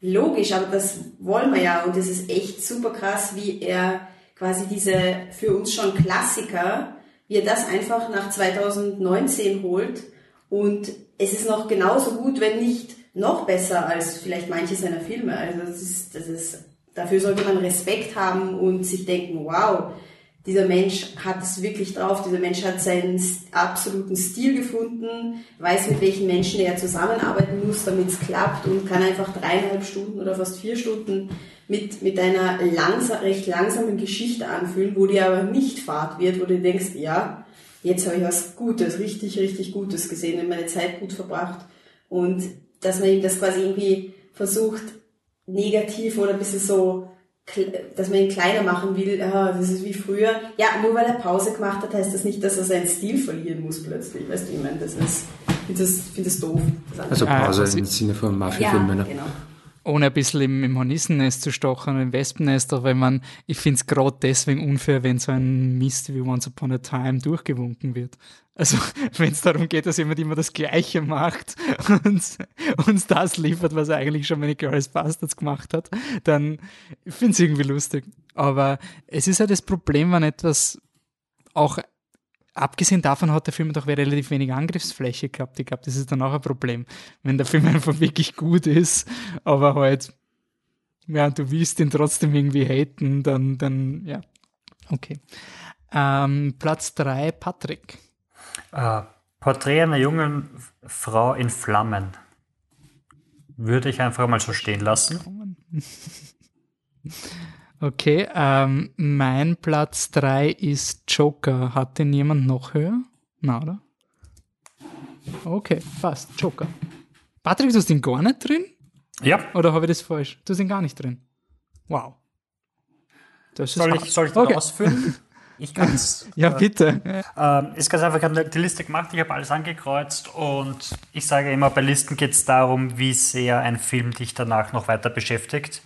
Logisch, aber das wollen wir ja und es ist echt super krass, wie er quasi diese für uns schon Klassiker, wie er das einfach nach 2019 holt und es ist noch genauso gut, wenn nicht noch besser als vielleicht manche seiner Filme. Also das ist, das ist, dafür sollte man Respekt haben und sich denken, wow, dieser Mensch hat es wirklich drauf, dieser Mensch hat seinen absoluten Stil gefunden, weiß mit welchen Menschen er zusammenarbeiten muss, damit es klappt und kann einfach dreieinhalb Stunden oder fast vier Stunden mit, mit einer langsam, recht langsamen Geschichte anfühlen, wo dir aber nicht fad wird, wo du denkst, ja, jetzt habe ich was Gutes, richtig, richtig Gutes gesehen und meine Zeit gut verbracht. Und dass man ihm das quasi irgendwie versucht, negativ oder ein bisschen so dass man ihn kleiner machen will, ja, das ist wie früher. Ja, nur weil er Pause gemacht hat, heißt das nicht, dass er seinen Stil verlieren muss plötzlich. Weißt du, ich meine, das ist, ich finde das, find das doof. Das also Pause ah, im Sinne von Mafia-Filmen. Ja, genau ohne ein bisschen im, im Hornissennest zu stochen, im Wespennest, aber wenn man, ich finde es gerade deswegen unfair, wenn so ein Mist wie Once Upon a Time durchgewunken wird. Also, [LAUGHS] wenn es darum geht, dass jemand immer das Gleiche macht [LAUGHS] und uns das liefert, was er eigentlich schon meine Girls Bastards gemacht hat, dann finde ich es irgendwie lustig. Aber es ist halt das Problem, wenn etwas auch abgesehen davon hat der Film doch relativ wenig Angriffsfläche gehabt. Ich glaube, das ist dann auch ein Problem, wenn der Film [LAUGHS] einfach wirklich gut ist, aber halt, ja, du willst ihn trotzdem irgendwie haten, dann, dann, ja, okay. Ähm, Platz 3, Patrick. Uh, Porträt einer jungen Frau in Flammen. Würde ich einfach mal so stehen lassen. [LAUGHS] Okay, ähm, mein Platz 3 ist Joker. Hat den jemand noch höher? Na, oder? Okay, passt. Joker. Patrick, du hast den gar nicht drin? Ja. Oder habe ich das falsch? Du hast ihn gar nicht drin. Wow. Das soll, ich, soll ich das okay. ausfüllen? [LAUGHS] Ich kann es. [LAUGHS] ja, bitte. Äh, ist ganz einfach, ich habe die Liste gemacht, ich habe alles angekreuzt und ich sage immer, bei Listen geht es darum, wie sehr ein Film dich danach noch weiter beschäftigt.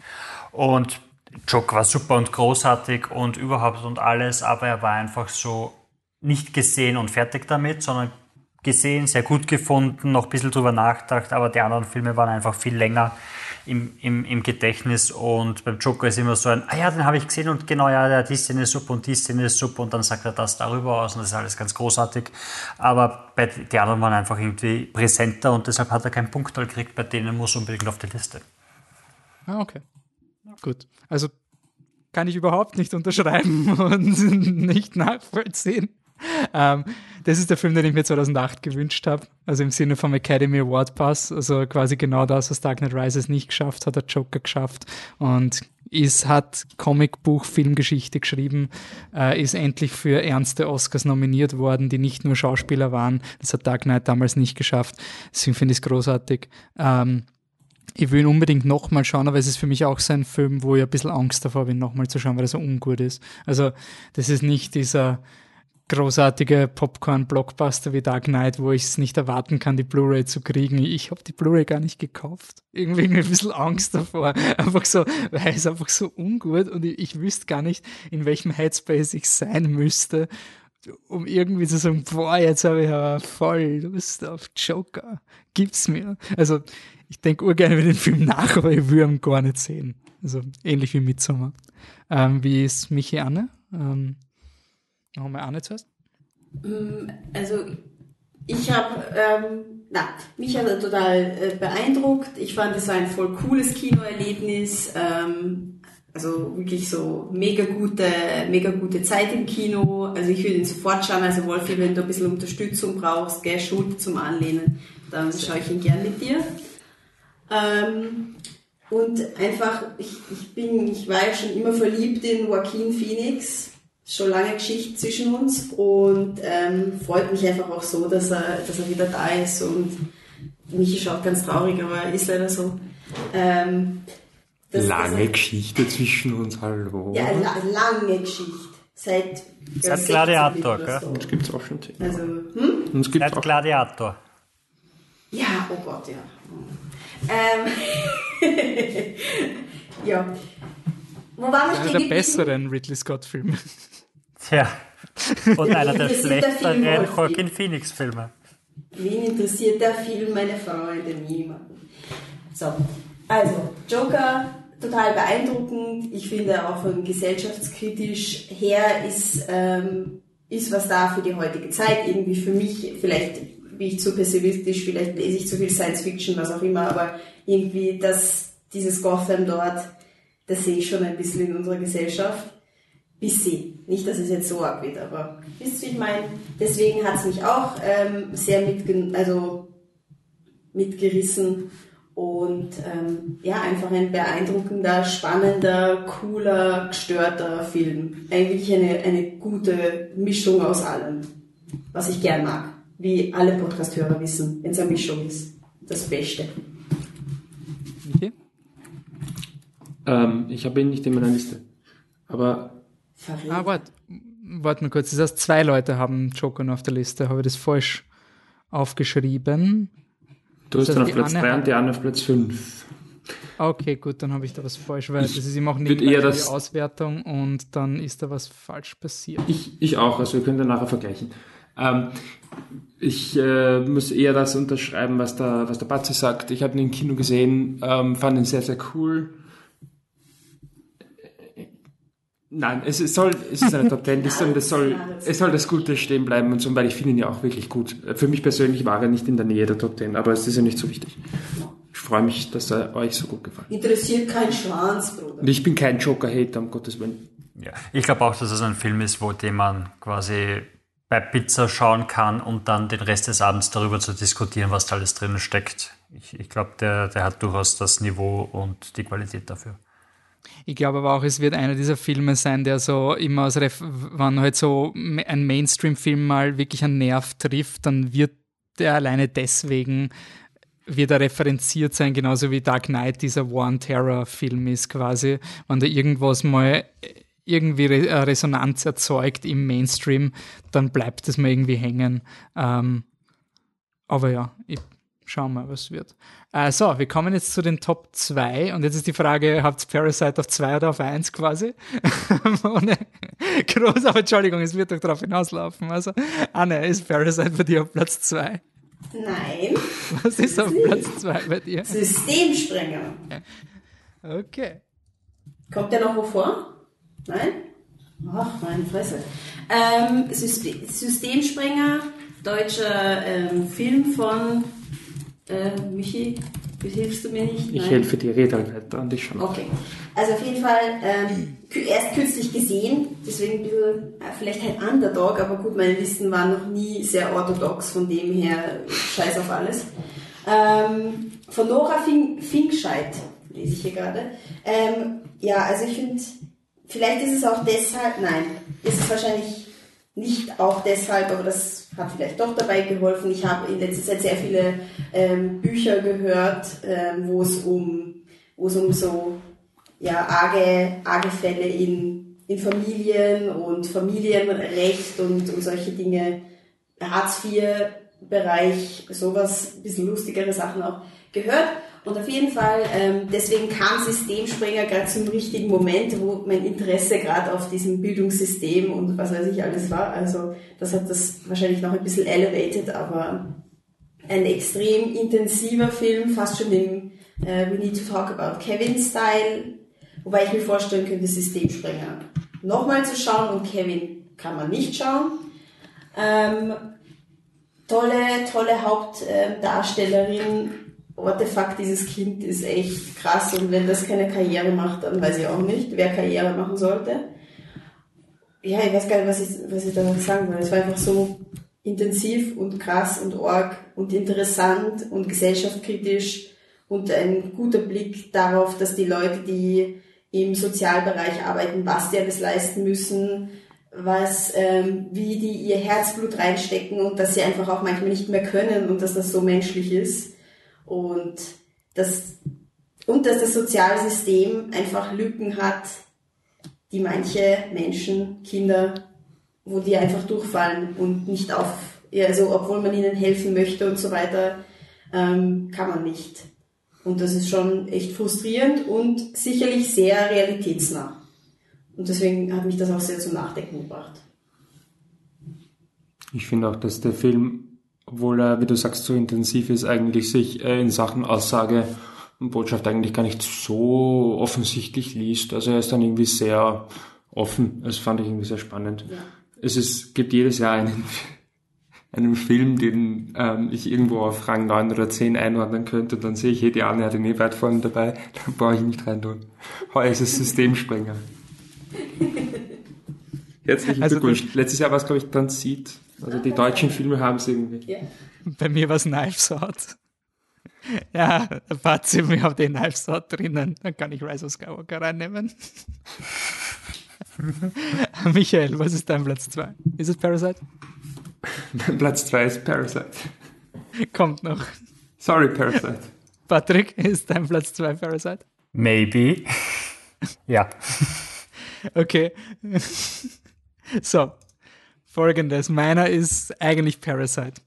Und Joke war super und großartig und überhaupt und alles, aber er war einfach so nicht gesehen und fertig damit, sondern gesehen, sehr gut gefunden, noch ein bisschen drüber nachgedacht, aber die anderen Filme waren einfach viel länger im, im, im Gedächtnis und beim Joker ist immer so ein, ah ja, den habe ich gesehen und genau, ja, ja, die Szene super und die Szene super und dann sagt er das darüber aus und das ist alles ganz großartig. Aber bei, die anderen waren einfach irgendwie präsenter und deshalb hat er keinen Punkt gekriegt, bei denen muss unbedingt auf die Liste. Ah, okay. Gut. Also kann ich überhaupt nicht unterschreiben [LAUGHS] und nicht nachvollziehen. [LAUGHS] Ähm, das ist der Film, den ich mir 2008 gewünscht habe. Also im Sinne vom Academy Award Pass. Also quasi genau das, was Dark Knight Rises nicht geschafft hat, hat Joker geschafft. Und ist, hat Comicbuch, Filmgeschichte geschrieben, äh, ist endlich für ernste Oscars nominiert worden, die nicht nur Schauspieler waren. Das hat Dark Knight damals nicht geschafft. Deswegen finde ich es großartig. Ähm, ich will ihn unbedingt nochmal schauen, aber es ist für mich auch so ein Film, wo ich ein bisschen Angst davor bin, nochmal zu schauen, weil er so ungut ist. Also, das ist nicht dieser großartige Popcorn-Blockbuster wie Dark Knight, wo ich es nicht erwarten kann, die Blu-ray zu kriegen. Ich habe die Blu-ray gar nicht gekauft. Irgendwie ein bisschen Angst davor. Einfach so, weil es einfach so ungut und ich, ich wüsste gar nicht, in welchem Headspace ich sein müsste, um irgendwie zu sagen, boah, jetzt habe ich aber voll Lust auf Joker. Gib's mir. Also, ich denke urgerne über den Film nach, aber ich will ihn gar nicht sehen. Also ähnlich wie Midsommar. Ähm, wie ist Michi Anne? Ähm, noch mal Anne zuerst. Mm, also ich habe, ähm, na, mich hat er total äh, beeindruckt. Ich fand, es war ein voll cooles Kinoerlebnis. Ähm, also wirklich so mega gute, mega gute Zeit im Kino. Also ich würde ihn sofort schauen. Also Wolfi, wenn du ein bisschen Unterstützung brauchst, gell, Schuld zum Anlehnen, dann schaue ich ihn gern mit dir. Ähm, und einfach, ich, ich bin, ich war ja schon immer verliebt in Joaquin Phoenix, schon lange Geschichte zwischen uns und ähm, freut mich einfach auch so, dass er, dass er wieder da ist und Michi schaut ganz traurig, aber ist leider so. Ähm, das, lange das, Geschichte zwischen uns, hallo. Ja, la lange Geschichte. Seit, Seit Gladiator, gell? So. Uns gibt es auch schon Themen. Also, hm? Uns gibt's Seit auch Gladiator. Ja, oh Gott, ja. Ähm, [LAUGHS] ja. Wo war wir Einer der besseren Ridley Scott-Filme. Tja. Und einer der schlechteren Joaquin Phoenix-Filme. Wen interessiert der Film, meine Freunde? Niemanden. So, also, Joker, total beeindruckend. Ich finde auch von gesellschaftskritisch her ist, ähm, ist was da für die heutige Zeit. Irgendwie für mich vielleicht bin ich zu pessimistisch, vielleicht lese ich zu viel Science Fiction, was auch immer, aber irgendwie das, dieses Gotham dort, das sehe ich schon ein bisschen in unserer Gesellschaft. Bisschen. Nicht, dass es jetzt so abgeht, aber wisst ihr, wie ich meine? Deswegen hat es mich auch ähm, sehr mitgen also mitgerissen und ähm, ja, einfach ein beeindruckender, spannender, cooler, gestörter Film. Eigentlich eine, eine gute Mischung aus allem, was ich gern mag. Wie alle Podcast-Hörer wissen, wenn es eine Mischung ist. Das Beste. Okay. Ähm, ich habe ihn nicht in meiner Liste. Aber Verrät. Ah, warte. Warte mal kurz. Das heißt, zwei Leute haben Joker noch auf der Liste. Habe ich das falsch aufgeschrieben? du hast Also dann auf die Platz Anne 3 hat- und die Anne auf Platz 5. Okay, gut, dann habe ich da was falsch, weil Ich das ist immer auch nicht eher die das- Auswertung und dann ist da was falsch passiert. Ich, ich auch, also wir können dann nachher vergleichen. Ähm, ich äh, muss eher das unterschreiben, was der, was der Batzi sagt. Ich habe ihn im Kino gesehen, ähm, fand ihn sehr, sehr cool. Nein, es, es soll, es ist eine Top Ten Liste und es soll, es soll das Gute stehen bleiben und so, weil ich finde ihn ja auch wirklich gut. Für mich persönlich war er nicht in der Nähe der Top Ten, aber es ist ja nicht so wichtig. Ich freue mich, dass er euch so gut gefallen. Interessiert kein Schwanz, Bruder. Und ich bin kein Joker-Hater, um Gottes Willen. Ja, ich glaube auch, dass es ein Film ist, wo den man quasi bei Pizza schauen kann und dann den Rest des Abends darüber zu diskutieren, was da alles drinnen steckt. Ich, ich glaube, der, der hat durchaus das Niveau und die Qualität dafür. Ich glaube aber auch, es wird einer dieser Filme sein, der so immer aus, Ref wann halt so ein Mainstream-Film mal wirklich einen Nerv trifft, dann wird der alleine deswegen wird er referenziert sein, genauso wie Dark Knight dieser War on Terror-Film ist quasi, wenn da irgendwas mal irgendwie Re äh, Resonanz erzeugt im Mainstream, dann bleibt es mal irgendwie hängen. Ähm, aber ja, ich schau mal, was wird. Äh, so, wir kommen jetzt zu den Top 2 und jetzt ist die Frage, habt ihr Parasite auf 2 oder auf 1 quasi? [LAUGHS] Ohne groß, aber Entschuldigung, es wird doch darauf hinauslaufen. Also, Anne, ist Parasite bei dir auf Platz 2? Nein. Was ist auf Platz 2 bei dir? Systemsprenger. Okay. Kommt der noch wo vor? Nein? Ach, meine Fresse. Ähm, Syste- Systemsprenger, deutscher ähm, Film von äh, Michi, hilfst du mir nicht? Ich Nein. helfe dir, red halt weiter und ich schon. Okay. Also auf jeden Fall ähm, erst kürzlich gesehen, deswegen ein bisschen, äh, vielleicht ein Underdog, aber gut, meine Listen waren noch nie sehr orthodox, von dem her scheiß auf alles. Ähm, von Nora Fink Finkscheid, lese ich hier gerade. Ähm, ja, also ich finde, vielleicht ist es auch deshalb, nein, ist es wahrscheinlich nicht auch deshalb, aber das hat vielleicht doch dabei geholfen. Ich habe in letzter Zeit sehr viele ähm, Bücher gehört, ähm, wo es um, wo es um so ja, arge, arge Fälle in, in Familien und Familienrecht und, und solche Dinge, Hartz-IV-Bereich, sowas, ein bisschen lustigere Sachen auch gehört. Und auf jeden Fall, ähm, deswegen kam Systemsprenger gerade zum richtigen Moment, wo mein Interesse gerade auf diesem Bildungssystem und was weiß ich alles war. Also das hat das wahrscheinlich noch ein bisschen elevated, aber ein extrem intensiver Film, fast schon den äh, We Need to Talk About Kevin-Style, wobei ich mir vorstellen könnte, Systemsprenger nochmal zu schauen und Kevin kann man nicht schauen. Ähm, tolle, tolle Hauptdarstellerin. What the fuck, dieses Kind ist echt krass und wenn das keine Karriere macht, dann weiß ich auch nicht, wer Karriere machen sollte. Ja, ich weiß gar nicht, was ich, was ich da sagen will. Es war einfach so intensiv und krass und org und interessant und gesellschaftskritisch und ein guter Blick darauf, dass die Leute, die im Sozialbereich arbeiten, was die alles leisten müssen, was, ähm, wie die ihr Herzblut reinstecken und dass sie einfach auch manchmal nicht mehr können und dass das so menschlich ist und dass, und dass das Sozialsystem einfach Lücken hat, die manche Menschen, Kinder, wo die einfach durchfallen und nicht auf, also obwohl man ihnen helfen möchte und so weiter, ähm, kann man nicht. Und das ist schon echt frustrierend und sicherlich sehr realitätsnah. Und deswegen hat mich das auch sehr zum Nachdenken gebracht. Ich finde auch, dass der Film, obwohl er, wie du sagst, so intensiv ist, eigentlich sich äh, in Sachen Aussage und Botschaft eigentlich gar nicht so offensichtlich liest. Also er ist dann irgendwie sehr offen. Das fand ich irgendwie sehr spannend. Ja. Es ist, gibt jedes Jahr einen, [LAUGHS] einem Film, den ähm, ich irgendwo auf Rang 9 oder 10 einordnen könnte und dann sehe ich, hey, die Anne hat den eh weit vorne dabei, [LAUGHS] dann brauche ich nicht rein tun. Heuer ist es Systemsprenger. [LAUGHS] Herzlichen Also Glückwunsch. Letztes Jahr war es, glaube ich, Transit. Also die deutschen Filme haben es irgendwie. Ja. Bei mir war es Knives Out. [LAUGHS] Ja, Fazit, wir haben den Knives Out drinnen. Dann kann ich Rise of Skywalker reinnehmen. [LAUGHS] Michael, was ist dein Platz 2? Ist es Parasite? Mein [LAUGHS] Platz 2 ist Parasite. Kommt noch. Sorry, Parasite. Patrick, ist dein Platz 2 Parasite? Maybe. ja. Okay. So, folgendes. Meiner ist eigentlich Parasite.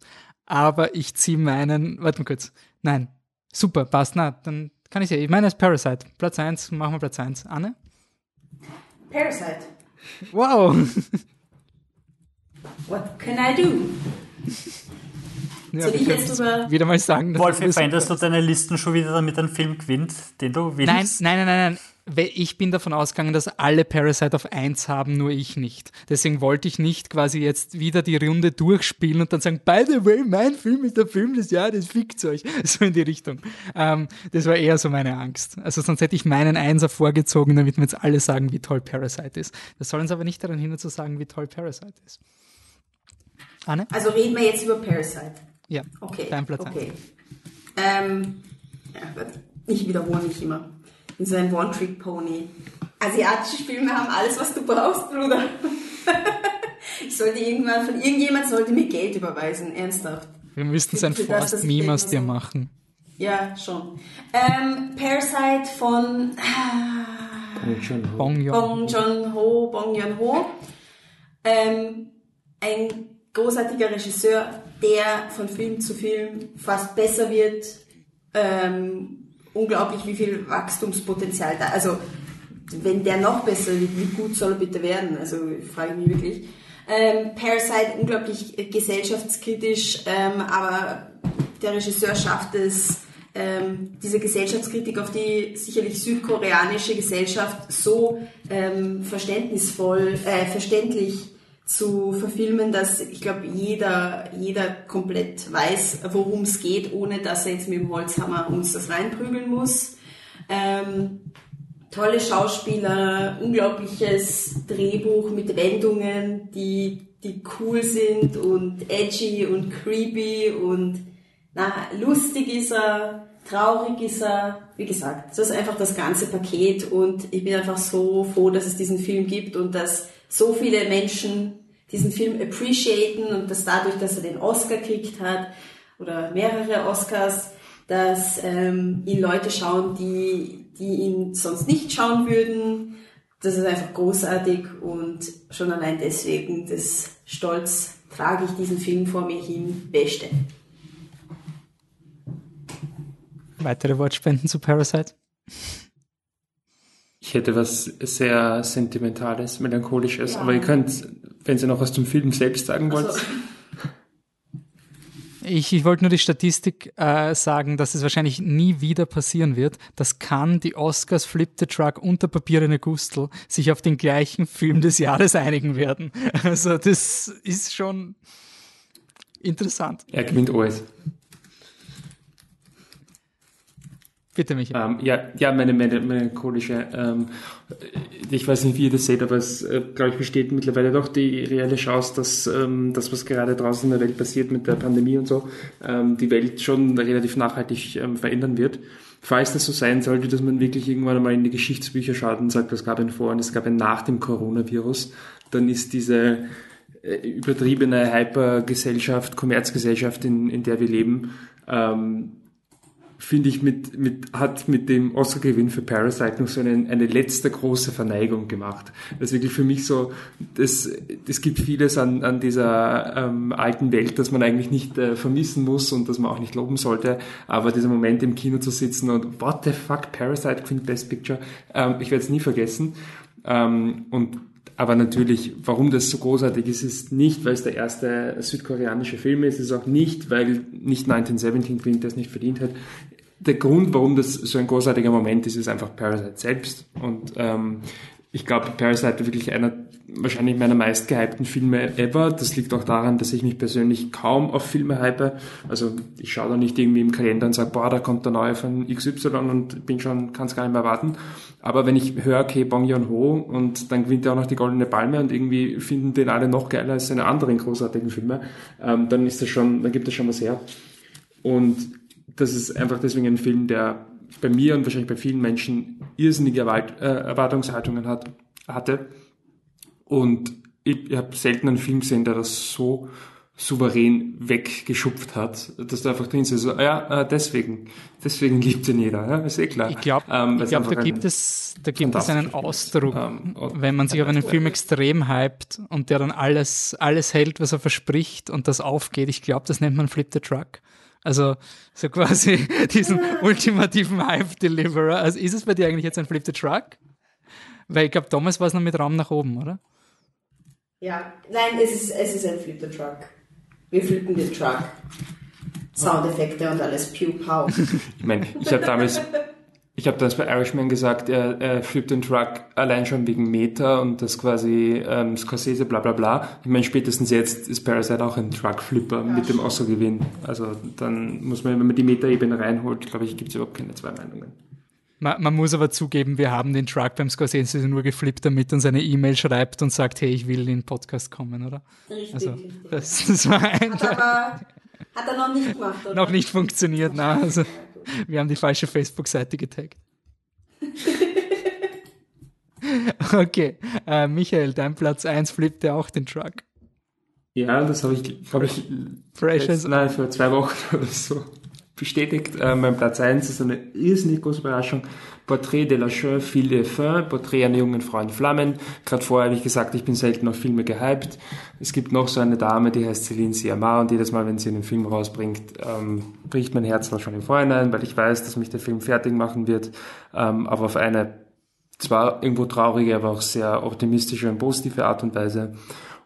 Aber ich ziehe meinen, warte mal kurz. Nein. Super, passt. Na, dann kann ich ja. Meiner ist Parasite. Platz 1, machen wir Platz 1. Anne? Parasite. Wow. What can I do? [LAUGHS] Ja, Soll ich du jetzt über- wieder mal sagen, dass Wolfi, du veränderst du deine Listen schon wieder, damit ein Film gewinnt, den du willst? Nein, nein, nein, nein, Ich bin davon ausgegangen, dass alle Parasite auf 1 haben, nur ich nicht. Deswegen wollte ich nicht quasi jetzt wieder die Runde durchspielen und dann sagen, by the way, mein Film ist der Film des Jahres, fickt euch. [LAUGHS] So in die Richtung. Ähm, das war eher so meine Angst. Also sonst hätte ich meinen Einser vorgezogen, damit wir jetzt alle sagen, wie toll Parasite ist. Das soll uns aber nicht daran hindern zu sagen, wie toll Parasite ist. Anne? Also reden wir jetzt über Parasite. Ja, Okay. dein Platz okay. Ähm, ja, ich wiederhole mich immer. Ich bin so ein One-Trick-Pony. Asiatische Filme haben alles, was du brauchst, Bruder. [LAUGHS] ich sollte irgendwann von irgendjemand sollte mir Geld überweisen, ernsthaft. Wir müssten so ein Forst-Meme aus dir machen. Ja, schon. Ähm, Parasite von Joon. Bong Joon-ho, Bong Joon-ho. Ähm, ein großartiger Regisseur, der von Film zu Film fast besser wird. Ähm, unglaublich, wie viel Wachstumspotenzial da. Also, wenn der noch besser wird, wie gut soll er bitte werden? Also, frage ich mich wirklich. Ähm, Parasite, unglaublich gesellschaftskritisch, ähm, aber der Regisseur schafft es, ähm, diese Gesellschaftskritik auf die sicherlich südkoreanische Gesellschaft so ähm, verständnisvoll, äh, verständlich zu verfilmen, dass ich glaube, jeder, jeder komplett weiß, worum es geht, ohne dass er jetzt mit dem Holzhammer uns das reinprügeln muss. Ähm, tolle Schauspieler, unglaubliches Drehbuch mit Wendungen, die, die cool sind und edgy und creepy und na, lustig ist er, traurig ist er. Wie gesagt, das ist einfach das ganze Paket und ich bin einfach so froh, dass es diesen Film gibt und dass so viele Menschen diesen Film appreciaten und dass dadurch, dass er den Oscar gekriegt hat oder mehrere Oscars, dass ähm, ihn Leute schauen, die, die ihn sonst nicht schauen würden. Das ist einfach großartig und schon allein deswegen des Stolz trage ich diesen Film vor mir hin. Beste. Weitere Wortspenden zu Parasite? Ich hätte was sehr Sentimentales, Melancholisches, aber ihr könnt, wenn ihr noch was zum Film selbst sagen wollt, Also, Ich, ich wollte nur die Statistik äh, sagen, dass es wahrscheinlich nie wieder passieren wird, dass kann die Oscars Flip the Truck und der Papierene Gustl sich auf den gleichen Film des Jahres einigen werden. [LAUGHS] Also das ist schon interessant. er gewinnt alles. Bitte, Michael. Ähm, ja, ja, meine meine- melancholische, ähm, ich weiß nicht, wie ihr das seht, aber es, äh, glaube ich, besteht mittlerweile doch die reelle Chance, dass ähm, das, was gerade draußen in der Welt passiert mit der Pandemie und so, ähm, die Welt schon relativ nachhaltig ähm, verändern wird. Falls das so sein sollte, dass man wirklich irgendwann einmal in die Geschichtsbücher schaut und sagt, es gab ein Vor und es gab ein Nach dem Coronavirus, dann ist diese äh, übertriebene Hypergesellschaft, Kommerzgesellschaft, in, in der wir leben, ähm, finde ich, mit, mit, hat mit dem Oscar-Gewinn für Parasite noch so eine, eine letzte große Verneigung gemacht. Das ist wirklich für mich so, das, es gibt vieles an, an dieser ähm, alten Welt, das man eigentlich nicht äh, vermissen muss und das man auch nicht loben sollte, aber dieser Moment im Kino zu sitzen und what the fuck, Parasite gewinnt Best Picture, ähm, ich werde es nie vergessen. Ähm, und aber natürlich, warum das so großartig ist, ist nicht, weil es der erste südkoreanische Film ist, ist auch nicht, weil nicht 1917 gewinnt, der es nicht verdient hat. Der Grund, warum das so ein großartiger Moment ist, ist einfach Parasite selbst. Und ähm, ich glaube, Parasite wirklich einer wahrscheinlich meiner meist gehypten Filme ever. Das liegt auch daran, dass ich mich persönlich kaum auf Filme hype. Also ich schaue da nicht irgendwie im Kalender und sage, boah, da kommt der neue von XY und bin schon, kann es gar nicht mehr warten. Aber wenn ich höre, okay, Bong Joon-ho und dann gewinnt er auch noch die Goldene Palme und irgendwie finden den alle noch geiler als seine anderen großartigen Filme, ähm, dann ist das schon, dann gibt das schon was her. Und das ist einfach deswegen ein Film, der bei mir und wahrscheinlich bei vielen Menschen irrsinnige äh, Erwartungshaltungen hat, hatte. Und ich, ich habe selten einen Film gesehen, der das so souverän weggeschupft hat, dass du einfach drin ist, so, ja, äh, deswegen, deswegen liebt ihn jeder, ja, ist eh klar. Ich glaube, ähm, glaub, da gibt es, da gibt es einen Ausdruck, ähm, wenn man sich auf einen Film extrem hypt und der dann alles, alles hält, was er verspricht und das aufgeht. Ich glaube, das nennt man Flip the Truck. Also so [LAUGHS] quasi diesen ultimativen Hype-Deliverer. Also ist es bei dir eigentlich jetzt ein Flip the Truck? Weil ich glaube, damals war es noch mit Raum nach oben, oder? Ja, nein, es ist, es ist ein Flip the Truck. Wir flippen den Truck. Soundeffekte und alles, pew, pow. [LAUGHS] ich meine, ich habe damals ich habe das bei Irishman gesagt, er, er flippt den Truck allein schon wegen Meta und das quasi ähm, Scorsese bla bla bla. Ich meine, spätestens jetzt ist Parasite auch ein Truckflipper ja, mit dem Oscar-Gewinn. Also dann muss man, wenn man die Meta-Ebene reinholt, glaube ich, gibt es überhaupt keine zwei Meinungen. Man, man, muss aber zugeben, wir haben den Truck beim Scorsese nur geflippt, damit uns eine E-Mail schreibt und sagt, hey, ich will in den Podcast kommen, oder? Richtig. Also, das, das war ein hat, aber, hat er noch nicht gemacht, oder? Noch nicht funktioniert, na, also. Wir haben die falsche Facebook-Seite getaggt. [LAUGHS] okay, äh, Michael, dein Platz 1 flippte auch den Truck. Ja, das habe ich, glaube ich, Fresh jetzt, nein, vor zwei Wochen [LAUGHS] oder so bestätigt. Äh, mein Platz 1 ist eine irrsinnig große Überraschung. Portrait de la Chaux, Fille de Fin, Porträt einer jungen Frau in Flammen. Gerade vorher habe ich gesagt, ich bin selten auf Filme gehypt. Es gibt noch so eine Dame, die heißt Celine Siamar und jedes Mal, wenn sie einen Film rausbringt, ähm, bricht mein Herz schon im Vorhinein, weil ich weiß, dass mich der Film fertig machen wird, ähm, aber auf eine zwar irgendwo traurige, aber auch sehr optimistische und positive Art und Weise.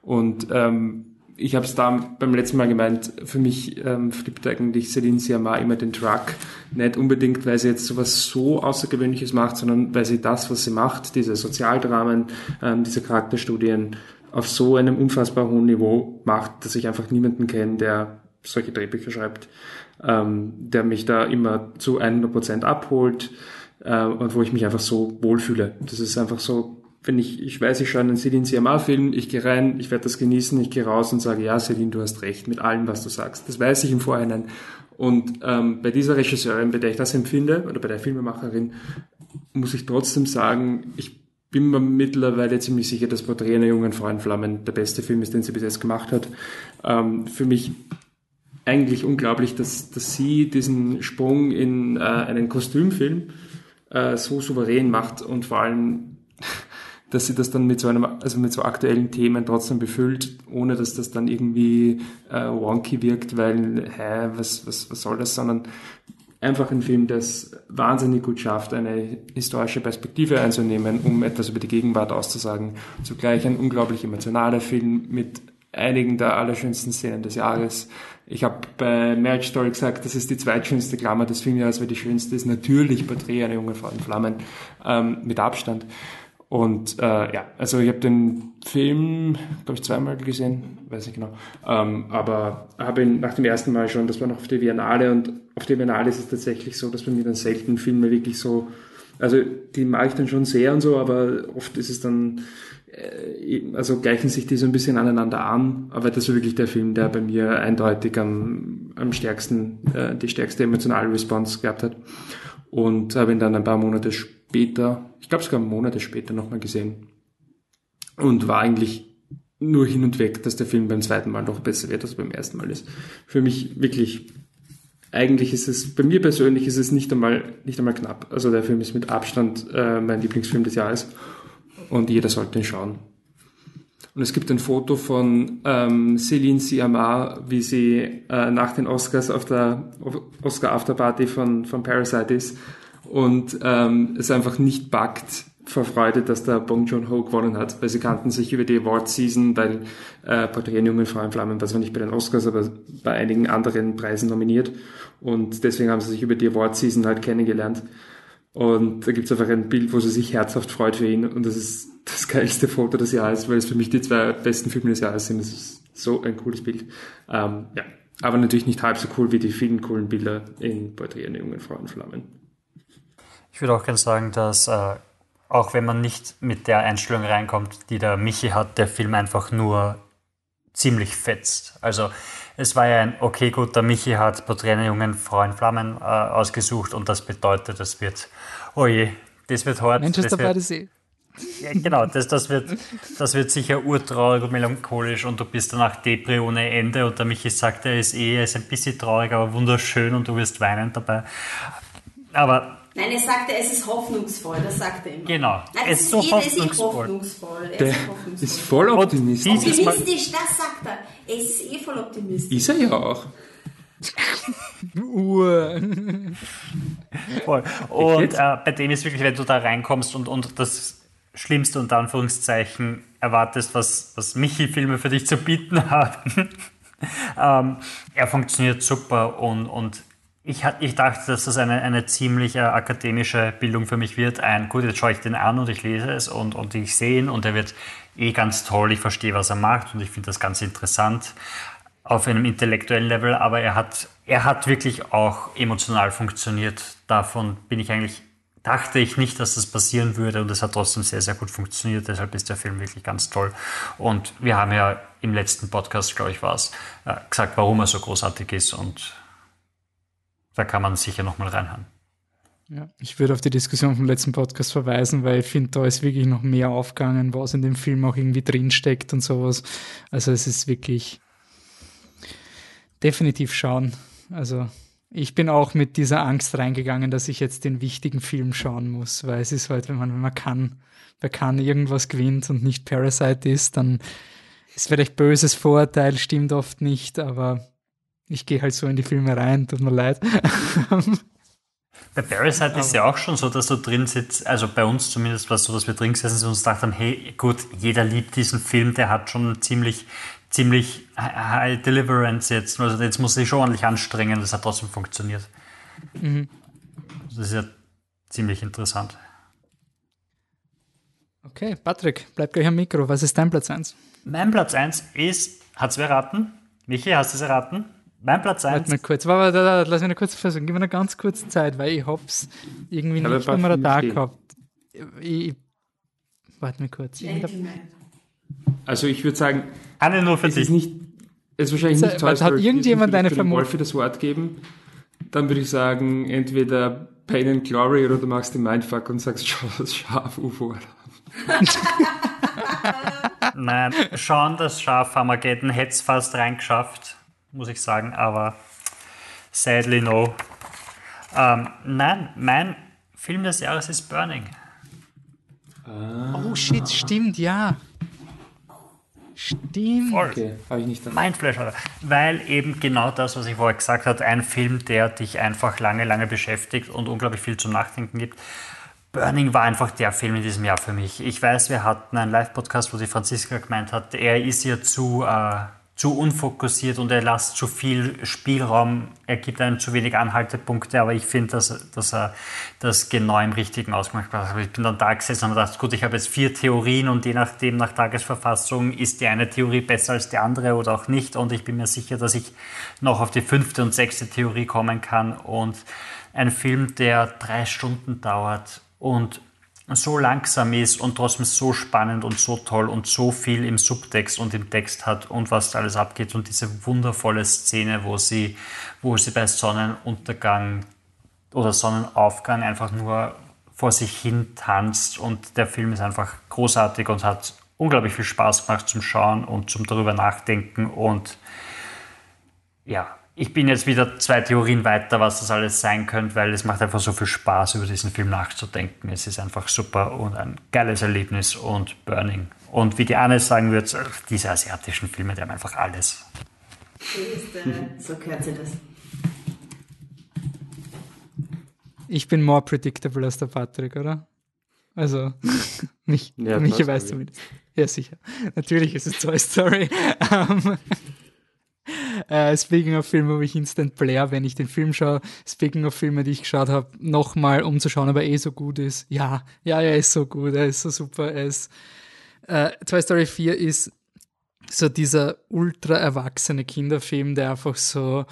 Und ähm, ich habe es da beim letzten Mal gemeint, für mich ähm, flippt eigentlich Celine Siamar immer den Truck. Nicht unbedingt, weil sie jetzt sowas so Außergewöhnliches macht, sondern weil sie das, was sie macht, diese Sozialdramen, ähm, diese Charakterstudien, auf so einem unfassbar hohen Niveau macht, dass ich einfach niemanden kenne, der solche Drehbücher schreibt, ähm, der mich da immer zu 100% abholt äh, und wo ich mich einfach so wohlfühle. Das ist einfach so wenn ich, ich weiß, ich schaue einen Celine Sciamma-Film, ich gehe rein, ich werde das genießen, ich gehe raus und sage, ja, Celine, du hast recht mit allem, was du sagst. Das weiß ich im Vorhinein. Und ähm, bei dieser Regisseurin, bei der ich das empfinde, oder bei der Filmemacherin, muss ich trotzdem sagen, ich bin mir mittlerweile ziemlich sicher, dass Porträt einer jungen Frau in Flammen der beste Film ist, den sie bis jetzt gemacht hat. Ähm, für mich eigentlich unglaublich, dass, dass sie diesen Sprung in äh, einen Kostümfilm äh, so souverän macht und vor allem dass sie das dann mit so einem, also mit so aktuellen Themen trotzdem befüllt, ohne dass das dann irgendwie äh, wonky wirkt, weil, hä, was, was, was soll das, sondern einfach ein Film, der es wahnsinnig gut schafft, eine historische Perspektive einzunehmen, um etwas über die Gegenwart auszusagen. Zugleich ein unglaublich emotionaler Film mit einigen der allerschönsten Szenen des Jahres. Ich habe bei Marriage Story gesagt, das ist die zweitschönste Klammer des Filmjahres, weil die schönste ist natürlich Porträt einer jungen Frau in Flammen ähm, mit Abstand. Und äh, ja, also ich habe den Film, glaube ich, zweimal gesehen, weiß nicht genau. Ähm, aber habe ihn nach dem ersten Mal schon, das war noch auf der Biennale und auf der Biennale ist es tatsächlich so, dass bei mir dann selten Filme wirklich so, also die mag ich dann schon sehr und so, aber oft ist es dann, äh, also gleichen sich die so ein bisschen aneinander an, aber das war wirklich der Film, der bei mir eindeutig am, am stärksten, äh, die stärkste emotionale Response gehabt hat. Und habe ihn dann ein paar Monate später später, ich glaube sogar Monate später nochmal gesehen. Und war eigentlich nur hin und weg, dass der Film beim zweiten Mal noch besser wird, als beim ersten Mal ist. Für mich wirklich, eigentlich ist es, bei mir persönlich ist es nicht einmal, nicht einmal knapp. Also der Film ist mit Abstand äh, mein Lieblingsfilm des Jahres und jeder sollte ihn schauen. Und es gibt ein Foto von ähm, Celine Siamar, wie sie äh, nach den Oscars auf der Oscar Afterparty von, von Parasite ist und ähm, es einfach nicht backt vor Freude, dass der Bong Joon-ho gewonnen hat, weil sie kannten sich über die Award-Season, weil äh, Porträt jungen Frau in Flammen war zwar nicht bei den Oscars, aber bei einigen anderen Preisen nominiert und deswegen haben sie sich über die Award-Season halt kennengelernt Und da gibt es einfach ein Bild, wo sie sich herzhaft freut für ihn. Und das ist das geilste Foto des Jahres, weil es für mich die zwei besten Filme des Jahres sind. Das ist so ein cooles Bild. Ähm, ja. Aber natürlich nicht halb so cool wie die vielen coolen Bilder in Porträt einer jungen Frau in Flammen. Ich würde auch gerne sagen, dass äh, auch wenn man nicht mit der Einstellung reinkommt, die der Michi hat, der Film einfach nur ziemlich fetzt. Also es war ja ein, okay, gut, der Michi hat Porträt einer jungen Frau in Flammen äh, ausgesucht und das bedeutet, das wird, oh je, das wird hart. Manchester by the Sea. ja, genau, das, das, wird, das wird sicher urtraurig und melancholisch und du bist danach Depri ohne Ende und der Michi sagt, er ist eh, er ist ein bisschen traurig, aber wunderschön und du wirst weinend dabei. Aber Nein, er sagte, es ist hoffnungsvoll, das sagt er immer. Genau, Nein, es ist so eh hoffnungsvoll. hoffnungsvoll. Er Der ist hoffnungsvoll. ist voll optimistisch. optimistisch, das sagt er. Er ist eh voll optimistisch. Ist er ja auch. Uhr. Voll. Und äh, bei dem ist wirklich, wenn du da reinkommst und, und das Schlimmste unter Anführungszeichen erwartest, was, was Michi-Filme für dich zu bieten haben. [LAUGHS] ähm, er funktioniert super und, und ich, ich dachte, dass das eine, eine ziemlich äh, akademische Bildung für mich wird. Ein, gut, jetzt schaue ich den an und ich lese es und, und ich sehe ihn und er wird eh ganz toll. Ich verstehe, was er macht und ich finde das ganz interessant auf einem intellektuellen Level, aber er hat, er hat wirklich auch emotional funktioniert. Davon bin ich eigentlich, dachte ich nicht, dass das passieren würde und es hat trotzdem sehr, sehr gut funktioniert. Deshalb ist der Film wirklich ganz toll. Und wir haben ja im letzten Podcast, glaube ich, war es, äh, gesagt, warum er so großartig ist und da kann man sicher nochmal reinhören. Ja, ich würde auf die Diskussion vom letzten Podcast verweisen, weil ich finde, da ist wirklich noch mehr aufgegangen, was in dem Film auch irgendwie drinsteckt und sowas. Also es ist wirklich definitiv schauen. Also ich bin auch mit dieser Angst reingegangen, dass ich jetzt den wichtigen Film schauen muss, weil es ist halt, wenn man, wenn man kann, wer kann irgendwas gewinnt und nicht Parasite ist, dann ist vielleicht böses Vorurteil, stimmt oft nicht, aber ich gehe halt so in die Filme rein, tut mir leid. [LAUGHS] Bei Parasite ist ja auch schon so, dass du drin sitzt, also bei uns zumindest war es so, dass wir drin gesessen sind und uns gedacht haben, hey, gut, jeder liebt diesen Film, der hat schon ziemlich, ziemlich high Deliverance jetzt. Also jetzt muss ich schon ordentlich anstrengen, das hat trotzdem funktioniert. Das ist ja ziemlich interessant. Okay, Patrick, bleib gleich am Mikro. Was ist dein Platz 1? Mein Platz 1 ist, hat's wer erraten? Michi, hast du es erraten? Mein Platz 1 Warte mal kurz. Warte, warte, warte, lass mich noch kurz versuchen. Gib mir eine ganz kurze Zeit, weil ich hab's irgendwie habe nicht am Radar gehabt. Ich, ich, warte mal kurz. Ich. Also ich würde sagen, Anne nur für es ist dich. nicht, es ist wahrscheinlich So, nicht Toy hat Story 4, irgendjemand eine ich für das Wort geben. Dann würde ich sagen, entweder Pain and Glory oder du machst den Mindfuck und sagst [LAUGHS] Schau- scharf UFO. Nein, schon das Schaf Armageddon hätte es fast reingeschafft, muss ich sagen, aber sadly no. Ähm, nein, mein Film des Jahres ist Burning. Oh shit, stimmt, ja. Stimmt. Voll. Okay, habe ich nicht dann. Mindflash, Alter. Weil eben genau das, was ich vorher gesagt habe, ein Film, der dich einfach lange, lange beschäftigt und unglaublich viel zum Nachdenken gibt. Burning war einfach der Film in diesem Jahr für mich. Ich weiß, wir hatten einen Live-Podcast, wo die Franziska gemeint hat, er ist ja zu, äh, zu unfokussiert und er lässt zu viel Spielraum, er gibt einem zu wenig Anhaltepunkte, aber ich finde, dass, dass er das genau im richtigen ausgemacht hat. Ich bin dann da gesessen und gedacht, gut, ich habe jetzt vier Theorien und je nachdem, nach Tagesverfassung, ist die eine Theorie besser als die andere oder auch nicht und ich bin mir sicher, dass ich noch auf die fünfte und sechste Theorie kommen kann und ein Film, der drei Stunden dauert und so langsam ist und trotzdem so spannend und so toll und so viel im Subtext und im Text hat und was da alles abgeht und diese wundervolle Szene, wo sie, wo sie bei Sonnenuntergang oder Sonnenaufgang einfach nur vor sich hin tanzt und der Film ist einfach großartig und hat unglaublich viel Spaß gemacht zum Schauen und zum darüber nachdenken und ja, ich bin jetzt wieder zwei Theorien weiter, was das alles sein könnte, weil es macht einfach so viel Spaß, über diesen Film nachzudenken. Es ist einfach super und ein geiles Erlebnis und Burning. Und wie die Anne sagen wird, diese asiatischen Filme, die haben einfach alles. So gehört sie das. Ich bin more predictable als der Patrick, oder? Also, [LAUGHS] mich, Ja, mich weiß zumindest. Ja, sicher. Natürlich ist es Toy Story. [LAUGHS] Äh, speaking of Filme, habe ich Instant Blair, wenn ich den Film schaue. Speaking of Filme, die ich geschaut habe, nochmal, um zu ob er eh so gut ist. Ja, ja, er ist so gut, er ist so super, er ist. Äh, Toy Story 4 ist so dieser ultra erwachsene Kinderfilm, der einfach so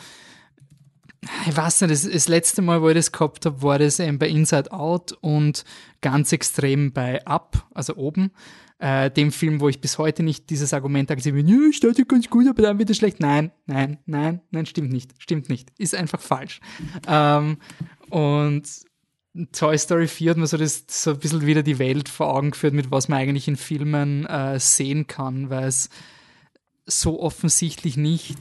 ich weiß nicht, das, das, letzte Mal, wo ich das gehabt habe, war das eben bei Inside Out und ganz extrem bei Up, also oben. Äh, dem Film, wo ich bis heute nicht dieses Argument akzeptiere, ja, ja ganz gut, aber dann wird es schlecht. Nein, nein, nein, nein, stimmt nicht, stimmt nicht. Ist einfach falsch. Ähm, und Toy Story 4 hat mir so, das, so ein bisschen wieder die Welt vor Augen geführt, mit was man eigentlich in Filmen äh, sehen kann, weil es so offensichtlich nicht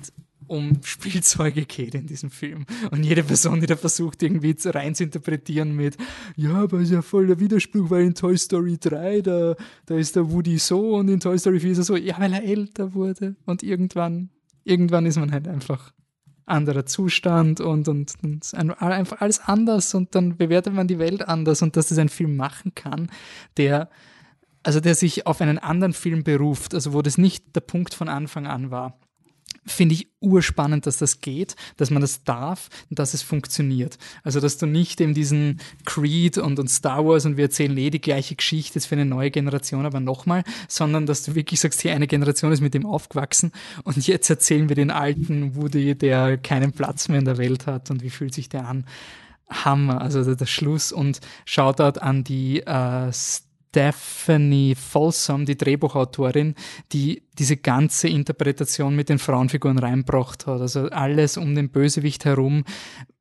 um Spielzeuge geht in diesem Film. Und jede Person, die da versucht, irgendwie rein zu interpretieren mit, ja, aber ist ja voll der Widerspruch, weil in Toy Story 3, da, da ist der Woody so und in Toy Story 4 ist er so, ja, weil er älter wurde. Und irgendwann, irgendwann ist man halt einfach anderer Zustand und, und, und einfach alles anders und dann bewertet man die Welt anders und dass es ein Film machen kann, der also der sich auf einen anderen Film beruft, also wo das nicht der Punkt von Anfang an war finde ich urspannend, dass das geht, dass man das darf und dass es funktioniert. Also, dass du nicht eben diesen Creed und, und Star Wars und wir erzählen eh die gleiche Geschichte jetzt für eine neue Generation, aber nochmal, sondern dass du wirklich sagst, hier eine Generation ist mit dem aufgewachsen und jetzt erzählen wir den alten Woody, der keinen Platz mehr in der Welt hat und wie fühlt sich der an. Hammer, also der, der Schluss und Shoutout an die äh, Stephanie Folsom, die Drehbuchautorin, die diese ganze Interpretation mit den Frauenfiguren reinbracht hat. Also alles um den Bösewicht herum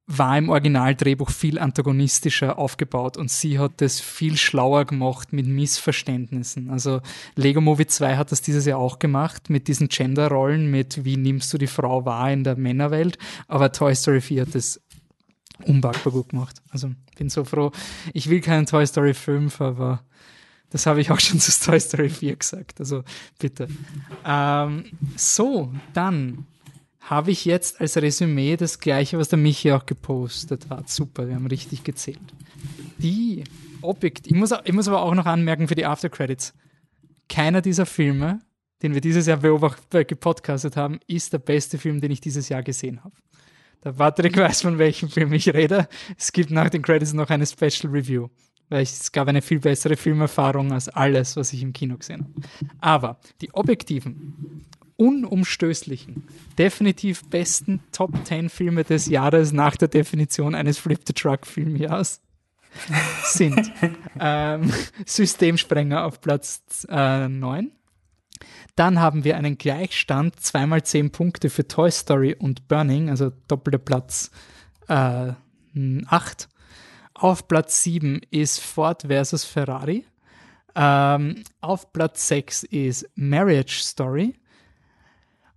war im Originaldrehbuch viel antagonistischer aufgebaut und sie hat das viel schlauer gemacht mit Missverständnissen. Also Lego Movie 2 hat das dieses Jahr auch gemacht mit diesen Genderrollen, mit wie nimmst du die Frau wahr in der Männerwelt, aber Toy Story 4 hat das unbackbar gut gemacht. Also bin so froh. Ich will keinen Toy Story 5, aber das habe ich auch schon zu Toy Story 4 gesagt. Also bitte. Ähm, so, dann habe ich jetzt als Resümee das gleiche, was der Michi auch gepostet hat. Super, wir haben richtig gezählt. Die Objekt, ich muss, ich muss aber auch noch anmerken für die After Credits. Keiner dieser Filme, den wir dieses Jahr beobachtet, gepodcastet haben, ist der beste Film, den ich dieses Jahr gesehen habe. Der Patrick weiß, von welchem Film ich rede. Es gibt nach den Credits noch eine Special Review weil ich, es gab eine viel bessere Filmerfahrung als alles, was ich im Kino gesehen habe. Aber die objektiven, unumstößlichen, definitiv besten Top 10 Filme des Jahres nach der Definition eines Flip the Truck Filmjahres sind [LAUGHS] ähm, Systemsprenger auf Platz äh, 9. Dann haben wir einen Gleichstand, zweimal 10 Punkte für Toy Story und Burning, also doppelter Platz äh, 8. Auf Platz 7 ist Ford versus Ferrari. Ähm, auf Platz 6 ist Marriage Story.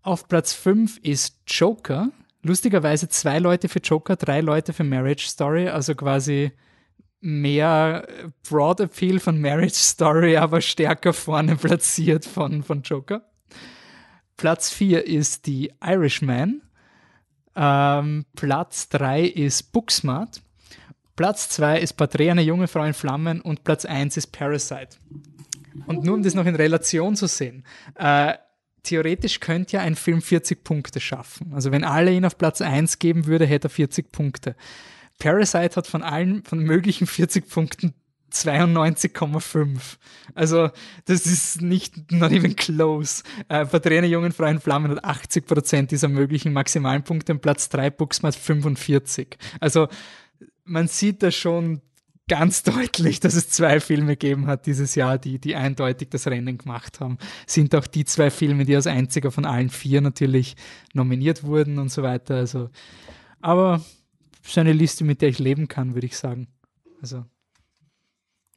Auf Platz 5 ist Joker. Lustigerweise zwei Leute für Joker, drei Leute für Marriage Story, also quasi mehr Broad Appeal von Marriage Story, aber stärker vorne [LAUGHS] platziert von, von Joker. Platz 4 ist die Irishman. Ähm, Platz 3 ist Booksmart. Platz 2 ist Porträt einer junge Frau in Flammen und Platz 1 ist Parasite. Und nur um das noch in Relation zu sehen, äh, theoretisch könnte ja ein Film 40 Punkte schaffen. Also wenn alle ihn auf Platz 1 geben würde, hätte er 40 Punkte. Parasite hat von allen, von möglichen 40 Punkten 92,5. Also, das ist nicht, not even close. Äh, Porträt einer jungen Frau in Flammen hat 80 Prozent dieser möglichen maximalen Punkte und Platz 3 Booksmart 45. Also, man sieht da schon ganz [LAUGHS] deutlich, dass es zwei Filme gegeben hat dieses Jahr, die, die eindeutig das Rennen gemacht haben. Sind auch die zwei Filme, die als einziger von allen vier natürlich nominiert wurden und so weiter. Also, aber so eine Liste, mit der ich leben kann, würde ich sagen. Also,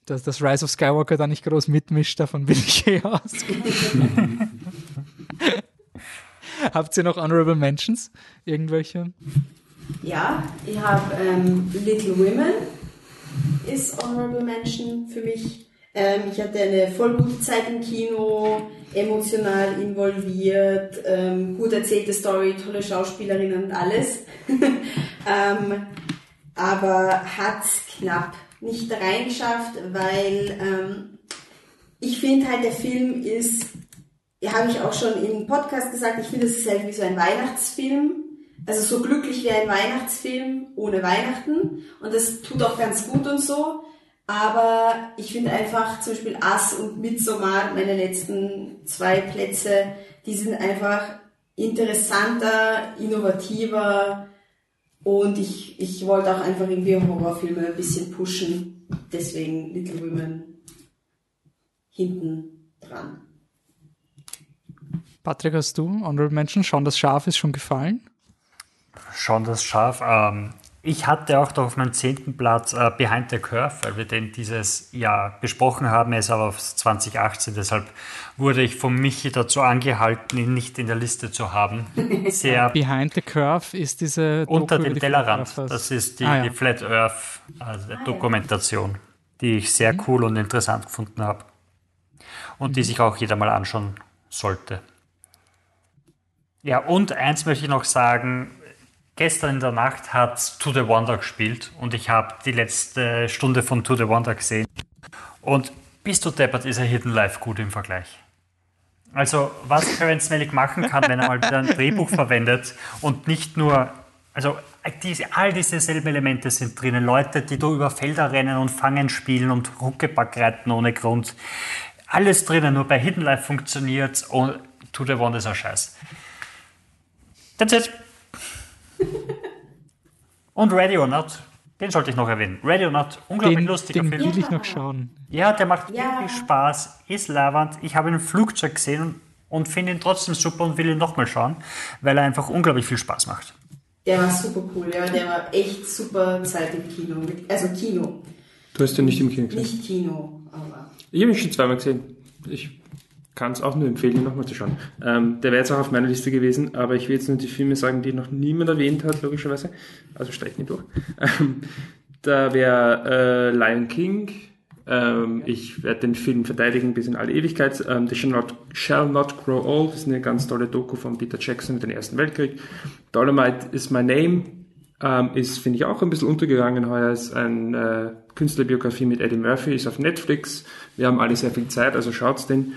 dass das Rise of Skywalker da nicht groß mitmischt, davon bin ich eh aus. [LAUGHS] Habt ihr noch Honorable Mentions? Irgendwelche? Ja, ich habe ähm, Little Women ist Honorable Mention für mich. Ähm, ich hatte eine voll gute Zeit im Kino, emotional involviert, ähm, gut erzählte Story, tolle Schauspielerinnen und alles. [LAUGHS] ähm, aber hat's knapp nicht reingeschafft, weil ähm, ich finde halt, der Film ist habe ich auch schon im Podcast gesagt, ich finde, es ist halt wie so ein Weihnachtsfilm. Also so glücklich wie ein Weihnachtsfilm ohne Weihnachten. Und das tut auch ganz gut und so. Aber ich finde einfach zum Beispiel Ass und Midsommar, meine letzten zwei Plätze, die sind einfach interessanter, innovativer und ich, ich wollte auch einfach irgendwie Horrorfilme ein bisschen pushen. Deswegen Little Women hinten dran. Patrick, hast du Honorable Menschen? Schauen das Schaf ist schon gefallen? Schauen das Schaf. Ähm, ich hatte auch noch auf meinem zehnten Platz äh, Behind the Curve, weil wir den dieses Jahr besprochen haben. Er ist aber auf 2018, deshalb wurde ich von Michi dazu angehalten, ihn nicht in der Liste zu haben. [LAUGHS] Sehr Behind the Curve ist diese unter Doku dem Tellerrand. Das ist die, ah, ja. die Flat Earth also ah, Dokumentation, die ich sehr mhm. cool und interessant gefunden habe und mhm. die sich auch jeder mal anschauen sollte. Ja, und eins möchte ich noch sagen, Gestern in der Nacht hat To the Wonder gespielt und ich habe die letzte Stunde von To the Wonder gesehen. Und bist du deppert, ist er Hidden Life gut im Vergleich. Also, was Terence Malick machen kann, wenn er mal wieder ein Drehbuch [LAUGHS] verwendet und nicht nur, also diese, all diese selben Elemente sind drinnen. Leute, die da über Felder rennen und Fangen spielen und Huckepack reiten ohne Grund. Alles drinnen, nur bei Hidden Life funktioniert und To the Wonder ist ein Scheiß. That's it. [LAUGHS] Und Ready or Not, den sollte ich noch erwähnen. Ready or Not, unglaublich den, lustiger den Film. Den will ich noch schauen. Ja, der macht ja. wirklich Spaß, ist lavend. Ich habe ihn im Flugzeug gesehen und, und finde ihn trotzdem super und will ihn nochmal schauen, weil er einfach unglaublich viel Spaß macht. Der war super cool, ja, der war echt super Zeit im Kino. Also Kino. Du hast ja nicht im Kino gesehen? Nicht Kino, aber. Ich habe ihn schon zweimal gesehen. Ich kann es auch nur empfehlen, ihn nochmal zu schauen. Ähm, der wäre jetzt auch auf meiner Liste gewesen, aber ich will jetzt nur die Filme sagen, die noch niemand erwähnt hat, logischerweise. Also ich nicht durch. Ähm, da wäre äh, Lion King. Ähm, ich werde den Film verteidigen bis in alle Ewigkeit. Ähm, The Shall Not, Shall Not Grow Old ist eine ganz tolle Doku von Peter Jackson mit dem Ersten Weltkrieg. Dolomite is My Name ähm, ist, finde ich, auch ein bisschen untergegangen heuer. Ist eine äh, Künstlerbiografie mit Eddie Murphy, ist auf Netflix. Wir haben alle sehr viel Zeit, also schaut's den.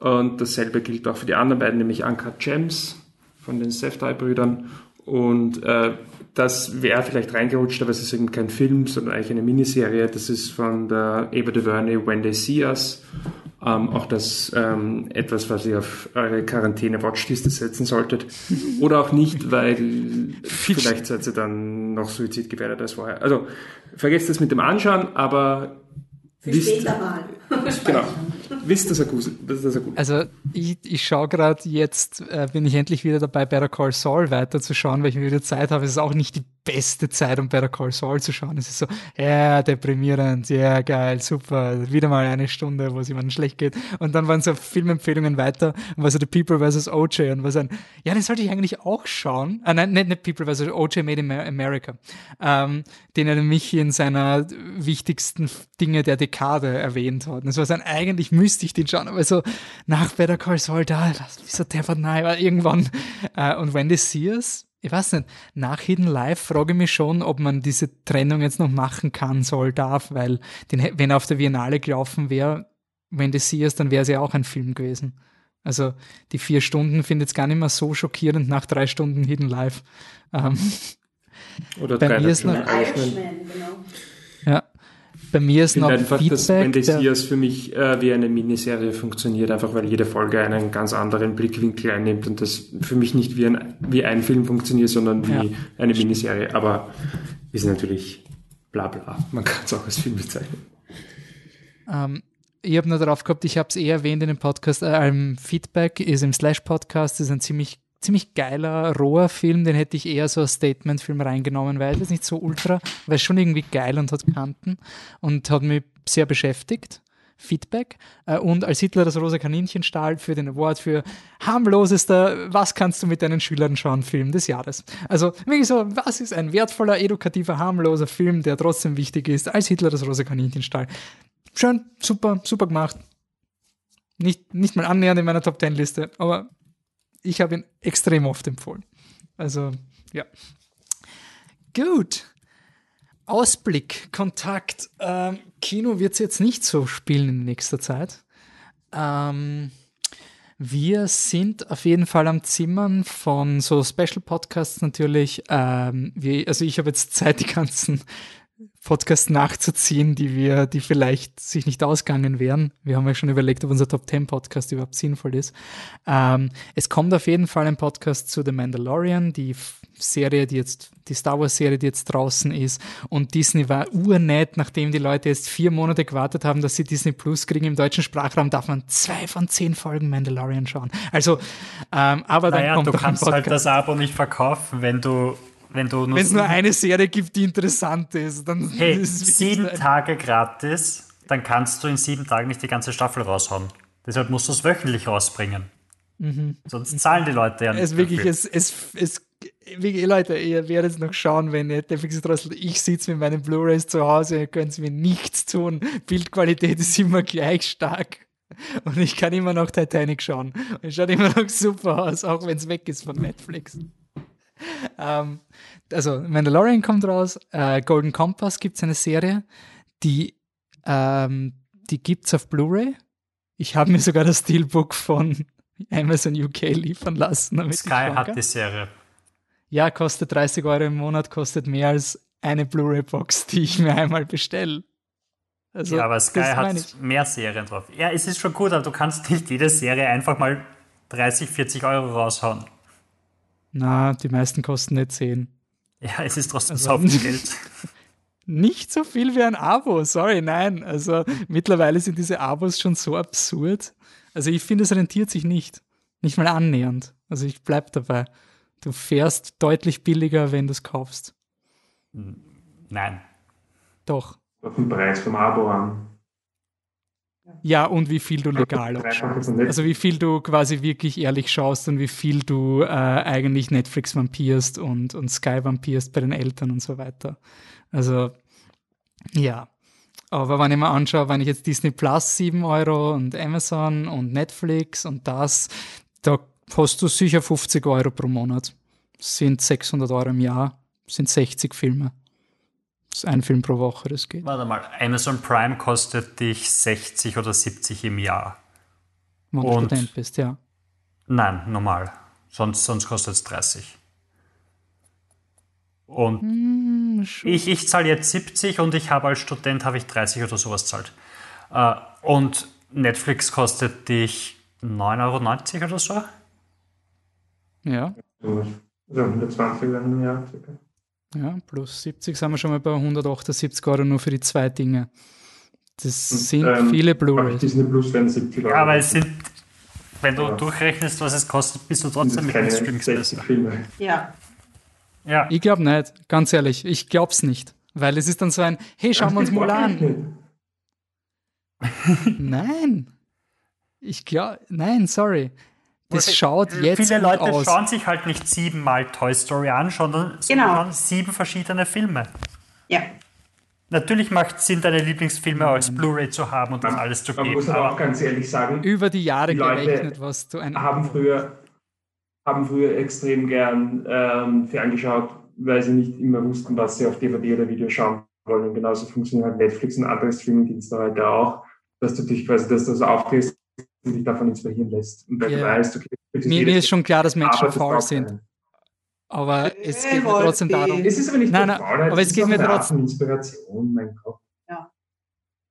Und dasselbe gilt auch für die anderen beiden, nämlich Anka Gems von den Seftai-Brüdern. Und äh, das wäre vielleicht reingerutscht, aber es ist eben kein Film, sondern eigentlich eine Miniserie. Das ist von der Eva DuVernay When They See Us. Ähm, auch das ähm, etwas, was ihr auf eure Quarantäne-Watchliste setzen solltet. [LAUGHS] Oder auch nicht, weil vielleicht seid ihr dann noch suizidgefährdet als vorher. Also vergesst das mit dem Anschauen, aber für wisst, später mal. genau. Wisst, dass er gut, gut Also ich, ich schaue gerade jetzt, äh, bin ich endlich wieder dabei, Better Call Saul weiterzuschauen, weil ich wieder Zeit habe. Es ist auch nicht die beste Zeit, um Better Call Saul zu schauen. Es ist so, ja, deprimierend, ja, geil, super, wieder mal eine Stunde, wo es jemandem schlecht geht. Und dann waren so Filmempfehlungen weiter und war so The People vs. OJ und war so ein, ja, den sollte ich eigentlich auch schauen. Ah, nein, nicht, nicht People vs. OJ Made in America, ähm, den er nämlich in seiner wichtigsten Dinge der Dekade erwähnt hat. Es war so ein, eigentlich müsste ich den schauen, aber so nach Better Call Saul, da, wieso der von nahe, irgendwann. Äh, und Wendy Sears, ich weiß nicht, nach Hidden Live frage ich mich schon, ob man diese Trennung jetzt noch machen kann, soll, darf, weil den, wenn er auf der Biennale gelaufen wäre, wenn das sie ist, dann wäre es ja auch ein Film gewesen. Also die vier Stunden findet es gar nicht mehr so schockierend nach drei Stunden Hidden Live. Ähm, Oder bei mir ist noch, Irishman, genau. Ja, bei mir ist noch einfach, Feedback. Dass Mendesias für mich äh, wie eine Miniserie funktioniert, einfach weil jede Folge einen ganz anderen Blickwinkel einnimmt und das für mich nicht wie ein, wie ein Film funktioniert, sondern wie ja. eine Miniserie. Aber ist natürlich bla bla. Man kann es auch als Film bezeichnen. Ähm, ich habe nur darauf gehabt, ich habe es eh erwähnt in dem Podcast, äh, Feedback ist im Slash-Podcast, ist ein ziemlich ziemlich geiler, roher Film, den hätte ich eher so als Statement-Film reingenommen, weil es nicht so ultra, weil schon irgendwie geil und hat Kanten und hat mich sehr beschäftigt. Feedback äh, und als Hitler das rosa Kaninchen stahl für den Award für harmlosester Was kannst du mit deinen Schülern schauen Film des Jahres. Also wirklich so, was ist ein wertvoller, edukativer, harmloser Film, der trotzdem wichtig ist, als Hitler das rosa Kaninchen stahl. Schön, super, super gemacht. Nicht, nicht mal annähernd in meiner Top Ten Liste, aber ich habe ihn extrem oft empfohlen. Also, ja. Gut. Ausblick, Kontakt. Ähm, Kino wird es jetzt nicht so spielen in nächster Zeit. Ähm, Wir sind auf jeden Fall am Zimmern von so Special Podcasts natürlich. Ähm, wie, also ich habe jetzt Zeit, die ganzen Podcasts nachzuziehen, die wir, die vielleicht sich nicht ausgegangen wären. Wir haben ja schon überlegt, ob unser Top 10 Podcast überhaupt sinnvoll ist. Ähm, es kommt auf jeden Fall ein Podcast zu The Mandalorian, die Serie, die jetzt, die Star Wars Serie, die jetzt draußen ist. Und Disney war urnett, nachdem die Leute jetzt vier Monate gewartet haben, dass sie Disney Plus kriegen im deutschen Sprachraum, darf man zwei von zehn Folgen Mandalorian schauen. Also, ähm, aber naja, dann kommt du kannst halt das Abo nicht verkaufen, wenn du wenn du es nur eine Serie gibt, die interessant ist, dann hey, ist sieben Tage gratis, dann kannst du in sieben Tagen nicht die ganze Staffel raushauen. Deshalb musst du es wöchentlich rausbringen. Mhm. Sonst zahlen die Leute ja nicht. Es wirklich, es, es, es, wirklich, Leute, ihr werdet es noch schauen, wenn ihr Netflix drosselt. Ich sitze mit meinen Blu-rays zu Hause, ihr könnt mir nichts tun. Bildqualität ist immer gleich stark. Und ich kann immer noch Titanic schauen. Es schaut immer noch super aus, auch wenn es weg ist von Netflix. Ähm, also Mandalorian kommt raus, äh, Golden Compass gibt es eine Serie, die, ähm, die gibt es auf Blu-ray. Ich habe mir sogar das Steelbook von [LAUGHS] Amazon UK liefern lassen. Sky hat die Serie. Ja, kostet 30 Euro im Monat, kostet mehr als eine Blu-ray-Box, die ich mir einmal bestelle. Also, ja, aber Sky hat mehr Serien drauf. Ja, es ist schon gut, aber du kannst nicht jede Serie einfach mal 30, 40 Euro raushauen. Na, die meisten kosten nicht 10. Ja, es ist trotzdem also, so viel Geld. [LAUGHS] Nicht so viel wie ein Abo, sorry, nein. Also mittlerweile sind diese Abos schon so absurd. Also ich finde, es rentiert sich nicht. Nicht mal annähernd. Also ich bleib dabei. Du fährst deutlich billiger, wenn du es kaufst. Nein. Doch. Auf den Preis vom Abo an. Ja, und wie viel du legal auch schaust. Also wie viel du quasi wirklich ehrlich schaust und wie viel du äh, eigentlich Netflix vampierst und, und Sky vampierst bei den Eltern und so weiter. Also ja. Aber wenn ich mir anschaue, wenn ich jetzt Disney Plus 7 Euro und Amazon und Netflix und das, da hast du sicher 50 Euro pro Monat. Das sind 600 Euro im Jahr, sind 60 Filme. Das ist ein Film pro Woche, das geht. Warte mal, Amazon Prime kostet dich 60 oder 70 im Jahr. Wenn du Und Student bist, ja. Nein, normal. Sonst, sonst kostet es 30. Und hm, ich, ich zahle jetzt 70 und ich habe als Student habe ich 30 oder sowas zahlt. Äh, und Netflix kostet dich 9,90 Euro oder so? Ja. Also 120 im Jahr circa. Ja, plus 70 sind wir schon mal bei 178 Euro nur für die zwei Dinge. Das sind ähm, viele Blu-rays. Disney Plus werden 70 Euro. Ja, aber es sind, wenn du ja. durchrechnest, was es kostet, bist du trotzdem mit den besser. Filme. Ja. ja. Ich glaube nicht, ganz ehrlich, ich glaube es nicht. Weil es ist dann so ein, hey, schauen wir uns mal an. nein. Ich glaube, nein, sorry. Das schaut jetzt Viele Leute aus. schauen sich halt nicht siebenmal Toy Story an, sondern genau. sieben verschiedene Filme. Ja. Natürlich macht es Sinn, deine Lieblingsfilme als Blu-ray zu haben und das alles zu geben. Man muss aber auch ganz ehrlich sagen, über die Jahre die gerechnet, was du ein haben früher haben früher extrem gern ähm, ferngeschaut, weil sie nicht immer wussten, was sie auf DVD oder Video schauen wollen. Und genauso funktioniert halt Netflix und andere Streamingdienste heute auch, dass du dich quasi, dass du so dich davon inspirieren lässt. Und weil yeah. du weißt, okay, mir, mir ist schon klar, dass Menschen faul sind. Aber es geht mir trotzdem darum. Es ist aber nicht nein, nein, Faulheit, aber es geht mir trotzdem Inspiration, mein Gott. Ja.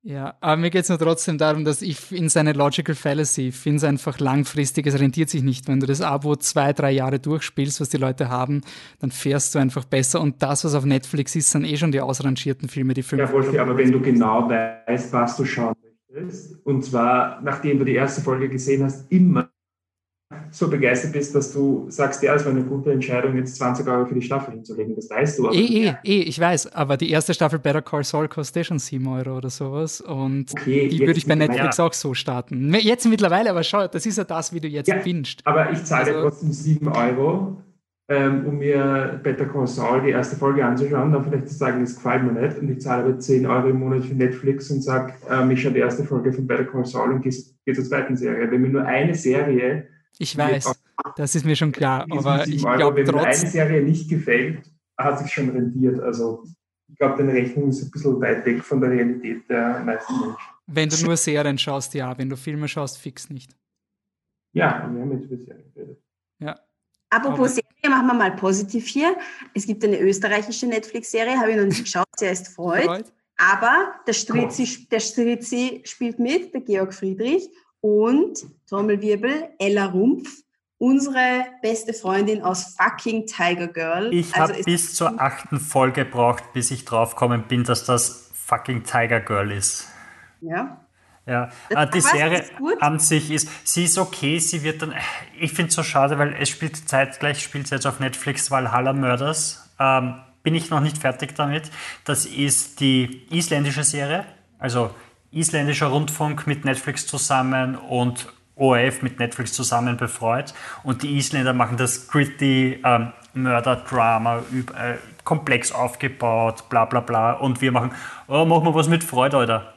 Ja, aber mir geht es nur trotzdem darum, dass ich in seine Logical Fallacy finde es einfach langfristig, es rentiert sich nicht. Wenn du das Abo zwei, drei Jahre durchspielst, was die Leute haben, dann fährst du einfach besser. Und das, was auf Netflix ist, sind eh schon die ausrangierten Filme, die fünf. Ja, Wolfi, aber wenn du genau weißt, was du schauen möchtest, und zwar nachdem du die erste Folge gesehen hast, immer so begeistert bist, dass du sagst, ja, es war eine gute Entscheidung, jetzt 20 Euro für die Staffel hinzulegen. Das weißt du. Aber eh, eh, eh, ich weiß. Aber die erste Staffel Better Call Saul kostet eh schon 7 Euro oder sowas. Und okay, die würde ich bei Netflix ja. auch so starten. Jetzt mittlerweile, aber schau, das ist ja das, wie du jetzt ja, bingst. Aber ich zahle also, trotzdem 7 Euro, ähm, um mir Better Call Saul die erste Folge anzuschauen, dann vielleicht zu sagen, das gefällt mir nicht. Und ich zahle aber 10 Euro im Monat für Netflix und sage, ähm, ich schaue die erste Folge von Better Call Saul und gehe zur zweiten Serie. Wenn mir nur eine Serie ich weiß, das ist mir schon klar, aber ich glaube. Wenn eine Serie nicht gefällt, hat sich schon rentiert. Also ich glaube, deine Rechnung ist ein bisschen weit weg von der Realität der meisten Menschen. Wenn du nur Serien schaust, ja. Wenn du Filme schaust, fix nicht. Ja, wir haben jetzt über Serien geredet. Ja. Apropos Serie, machen wir mal positiv hier. Es gibt eine österreichische Netflix-Serie, habe ich noch nicht geschaut, sie heißt Freud. Freud. Aber der Stritzi, der Stritzi spielt mit, der Georg Friedrich und Trommelwirbel, Ella Rumpf, unsere beste Freundin aus fucking Tiger Girl. Ich Also habe bis zur achten Folge gebraucht, bis ich draufgekommen bin, dass das fucking Tiger Girl ist. Ja. Ja, Das- äh, die Serie an sich ist, sie ist okay, sie wird dann, ich finde es so schade, weil es spielt zeitgleich, spielt jetzt auf Netflix Valhalla Murders, ähm, bin ich noch nicht fertig damit. Das ist die isländische Serie, also isländischer Rundfunk mit Netflix zusammen und ORF mit Netflix zusammen befreut. Und die Isländer machen das gritty ähm, Mörder-Drama, äh, komplex aufgebaut, bla bla bla. Und wir machen, oh, machen wir was mit Freude, Alter.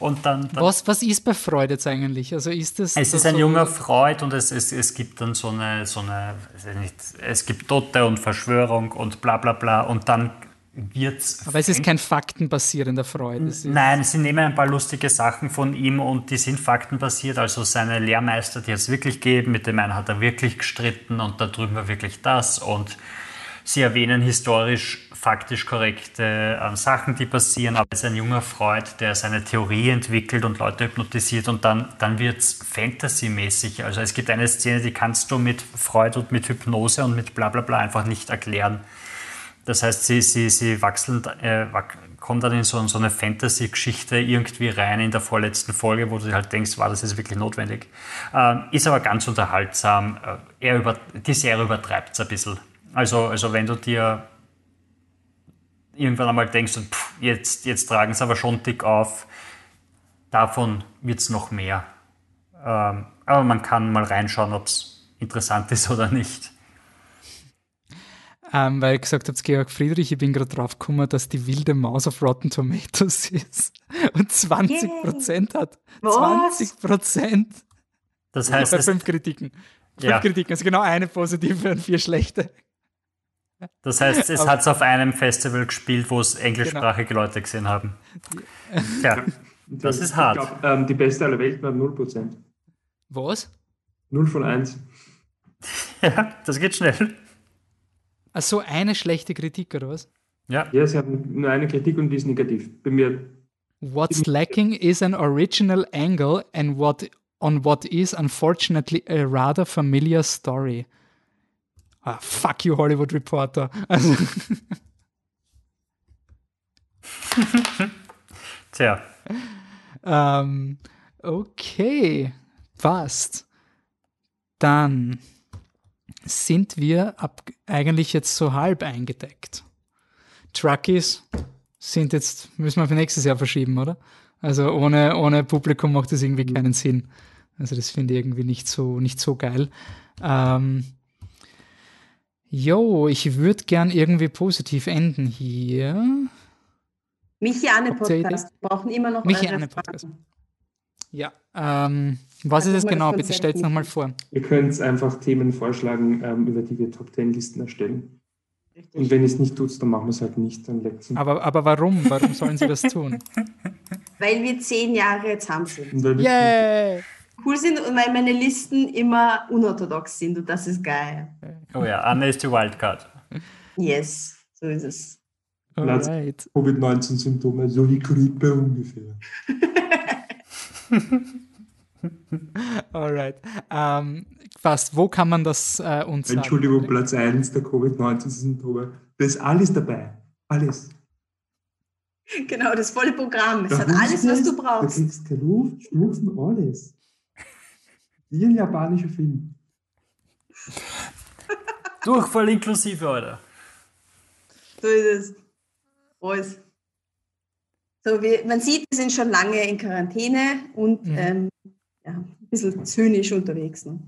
Und dann, dann Was, was ist bei Freud jetzt eigentlich? Also ist das. es ist so- ein junger Freud und es, es, es gibt dann so eine, so eine nicht, es gibt Tote und Verschwörung und bla bla bla und dann wird's. Aber es ist kein faktenbasierender Freud. Nein, sie nehmen ein paar lustige Sachen von ihm und die sind faktenbasiert. Also seine Lehrmeister, die es wirklich gegeben, mit dem einen hat er wirklich gestritten und da drüben war wirklich das. Und sie erwähnen historisch, faktisch korrekte ähm, Sachen, die passieren. Aber es ist ein junger Freud, der seine Theorie entwickelt und Leute hypnotisiert und dann, dann wird es Fantasy-mäßig. Also es gibt eine Szene, die kannst du mit Freud und mit Hypnose und mit bla bla bla einfach nicht erklären. Das heißt, sie, sie, sie wachseln, äh, kommen dann in so, so eine Fantasy-Geschichte irgendwie rein in der vorletzten Folge, wo du halt denkst, wow, das ist wirklich notwendig. Ähm, ist aber ganz unterhaltsam. Äh, er über, die Serie übertreibt es ein bisschen. Also, also wenn du dir irgendwann einmal denkst, pff, jetzt, jetzt tragen sie aber schon dick auf, davon wird es noch mehr. Ähm, aber man kann mal reinschauen, ob es interessant ist [LAUGHS] oder nicht. ähm, weil ihr gesagt habt, Georg Friedrich, ich bin gerade drauf gekommen, dass die wilde Maus auf Rotten Tomatoes [LAUGHS] ist und 20 Prozent hat. Was? 20 Prozent Das heißt, bei fünf Kritiken. Fünf Ja. Kritiken, also genau eine positive und vier schlechte. Das heißt, es hat es auf einem Festival gespielt, wo es englischsprachige Leute gesehen haben. Tja, Das ist hart. Ich glaub, ähm, die beste aller Welten hat 0%. Was? 0 von 1. [LAUGHS] ja, das geht schnell. Ach so, eine schlechte Kritik oder was? Ja, Ja, sie haben nur eine Kritik und die ist negativ. Bei mir, What's lacking is an original angle and what on what is unfortunately a rather familiar story. Ah, fuck you, Hollywood Reporter. Also, [LAUGHS] tja. ähm, okay, passt. Dann sind wir ab, eigentlich jetzt so halb eingedeckt. Truckies sind jetzt, müssen wir für nächstes Jahr verschieben, oder? Also ohne, ohne Publikum macht das irgendwie keinen Sinn. Also das finde ich irgendwie nicht so, nicht so geil. Ähm, jo, ich würde gern irgendwie positiv enden hier. Michi Anne Habt ihr Ideen? Podcast. Wir brauchen immer noch Michi eure Anne Fragen. Podcast. Ja, ähm, was ist es Also mal das genau? Bitte stellt es nochmal vor. ihr könnt einfach Themen vorschlagen, ähm, über die wir Top 10 Listen erstellen. Und Richtig. wenn ihr es nicht tut, dann machen wir es halt nicht. Dann Aber, aber warum? Warum sollen sie das tun? [LAUGHS] Weil wir zehn Jahre jetzt haben sind. Und Yay! Cool sind und weil meine Listen immer unorthodox sind und das ist geil. Oh ja, Anne ist die Wildcard. Yes, so ist es. Alright. Covid-19-Symptome, so wie Grippe ungefähr. [LAUGHS] Alright. Ähm, fast, wo kann man das äh, uns sagen? Entschuldigung, Platz 1 der Covid-19-Symptome. Da ist alles dabei. Alles. Genau, das volle Programm. Es Da hat alles, was du brauchst. Du kriegst keine Luft, Schnupfen, alles. Wie ein japanischer Film. Durchfall inklusive, Alter. So ist es. Alles. So, wir, man sieht, wir sind schon lange in Quarantäne und Mhm. ähm, ja, ein bisschen zynisch unterwegs. Ne?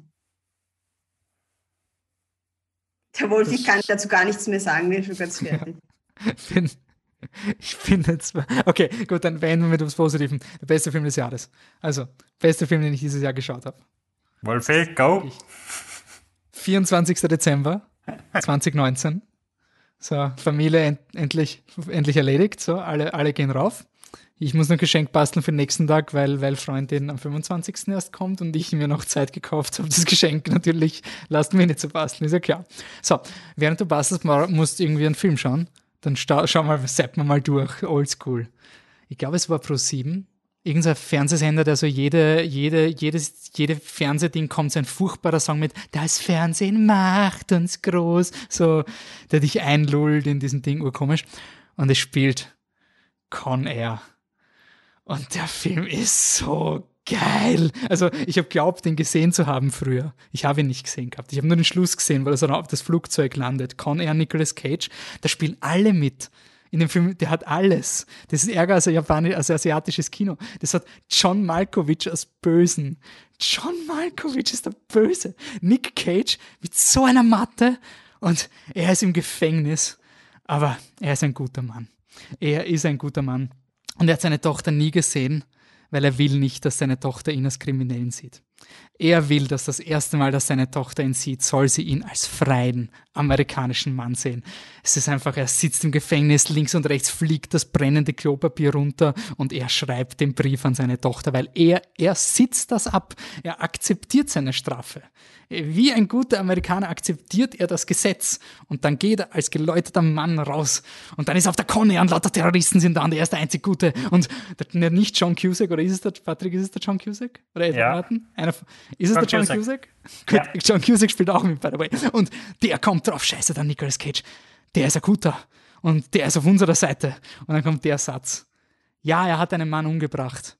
Der Wolf, ich kann dazu gar nichts mehr sagen, bin schon ganz fertig. Ich bin, ich bin jetzt. Okay, gut, dann beenden wir mit etwas Positivem. Der beste Film des Jahres. Also, bester Film, den ich dieses Jahr geschaut habe. Wolfi, go. 24. Dezember 2019. So, Familie end, endlich, endlich erledigt. So, alle, alle gehen rauf. Ich muss noch Geschenk basteln für den nächsten Tag, weil, weil Freundin am 25. erst kommt und ich mir noch Zeit gekauft habe. Das Geschenk natürlich lasst mir nicht so basteln, ist ja klar. So, während du bastelst, musst du irgendwie einen Film schauen. Dann schau mal, sepp mal mal durch, oldschool. Ich glaube, es war Pro 7. Irgendein Fernsehsender, der so jede, jede, jedes, jede Fernsehding kommt so ein furchtbarer Song mit Das Fernsehen macht uns groß. So, der dich einlullt in diesem Ding, urkomisch. Und es spielt Con Air. Und der Film ist so geil. Also ich habe glaubt, den gesehen zu haben früher. Ich habe ihn nicht gesehen gehabt. Ich habe nur den Schluss gesehen, weil er so auf das Flugzeug landet. Con Air, Nicolas Cage. Da spielen alle mit. In dem Film, der hat alles. Das ist ärger als, Japanisch, als asiatisches Kino. Das hat John Malkovich als Bösen. John Malkovich ist der Böse. Nick Cage mit so einer Matte und er ist im Gefängnis. Aber er ist ein guter Mann. Er ist ein guter Mann. Und er hat seine Tochter nie gesehen, weil er will nicht, dass seine Tochter ihn als Kriminellen sieht. Er will, dass das erste Mal, dass seine Tochter ihn sieht, soll sie ihn als freien amerikanischen Mann sehen. Es ist einfach, er sitzt im Gefängnis, links und rechts fliegt das brennende Klopapier runter und er schreibt den Brief an seine Tochter, weil er, er sitzt das ab. Er akzeptiert seine Strafe. Wie ein guter Amerikaner akzeptiert er das Gesetz und dann geht er als geläuterter Mann raus und dann ist auf der Konne und lauter Terroristen sind da und er ist der einzig Gute und der, nicht John Cusack oder ist es der, Patrick, ist es der John Cusack? Oder Edward ja. Norton? Einer, ist es John der John Cusack? Cusack? Ja. John Cusack spielt auch mit, by the way. Und der kommt drauf, scheiße, dann Nicolas Cage, der ist ein guter und der ist auf unserer Seite und dann kommt der Satz. Ja, er hat einen Mann umgebracht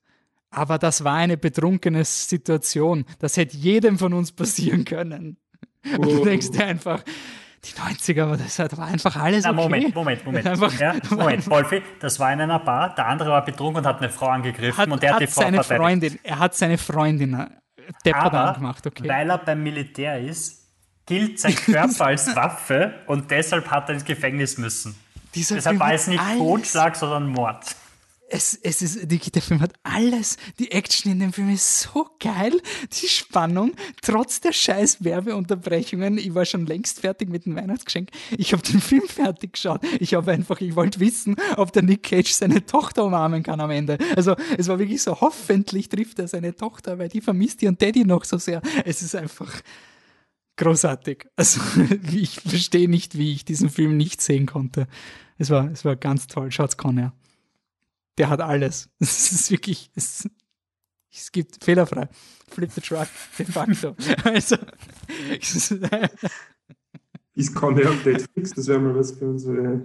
aber das war eine betrunkene Situation. Das hätte jedem von uns passieren können. Oh. Und du denkst dir einfach, die 90er, aber das war einfach alles Na, okay. Moment, Moment, Moment. Einfach, ja, [LAUGHS] Moment, Wolfi, das war in einer Bar, der andere war betrunken und hat eine Frau angegriffen hat, und der hat, hat die Frau seine Freundin, Er hat seine Freundin deppert angemacht, okay. weil er beim Militär ist, gilt sein Körper als [LAUGHS] Waffe und deshalb hat er ins Gefängnis müssen. Dieser deshalb war es nicht Totschlag, sondern Mord es, es ist, die, der Film hat alles. Die Action in dem Film ist so geil. Die Spannung, trotz der scheiß Werbeunterbrechungen. Ich war schon längst fertig mit dem Weihnachtsgeschenk. Ich habe den Film fertig geschaut. Ich habe einfach, ich wollte wissen, ob der Nick Cage seine Tochter umarmen kann am Ende. Also, es war wirklich so, hoffentlich trifft er seine Tochter, weil die vermisst ihren Daddy noch so sehr. Es ist einfach großartig. Also, [LAUGHS] ich verstehe nicht, wie ich diesen Film nicht sehen konnte. Es war, es war ganz toll. Schaut's Conner der hat alles. [LAUGHS] Es ist wirklich, es, es gibt fehlerfrei. Flip the truck, de facto. [LAUGHS] Also, ist Conny auf Netflix, das wäre mal was für unsere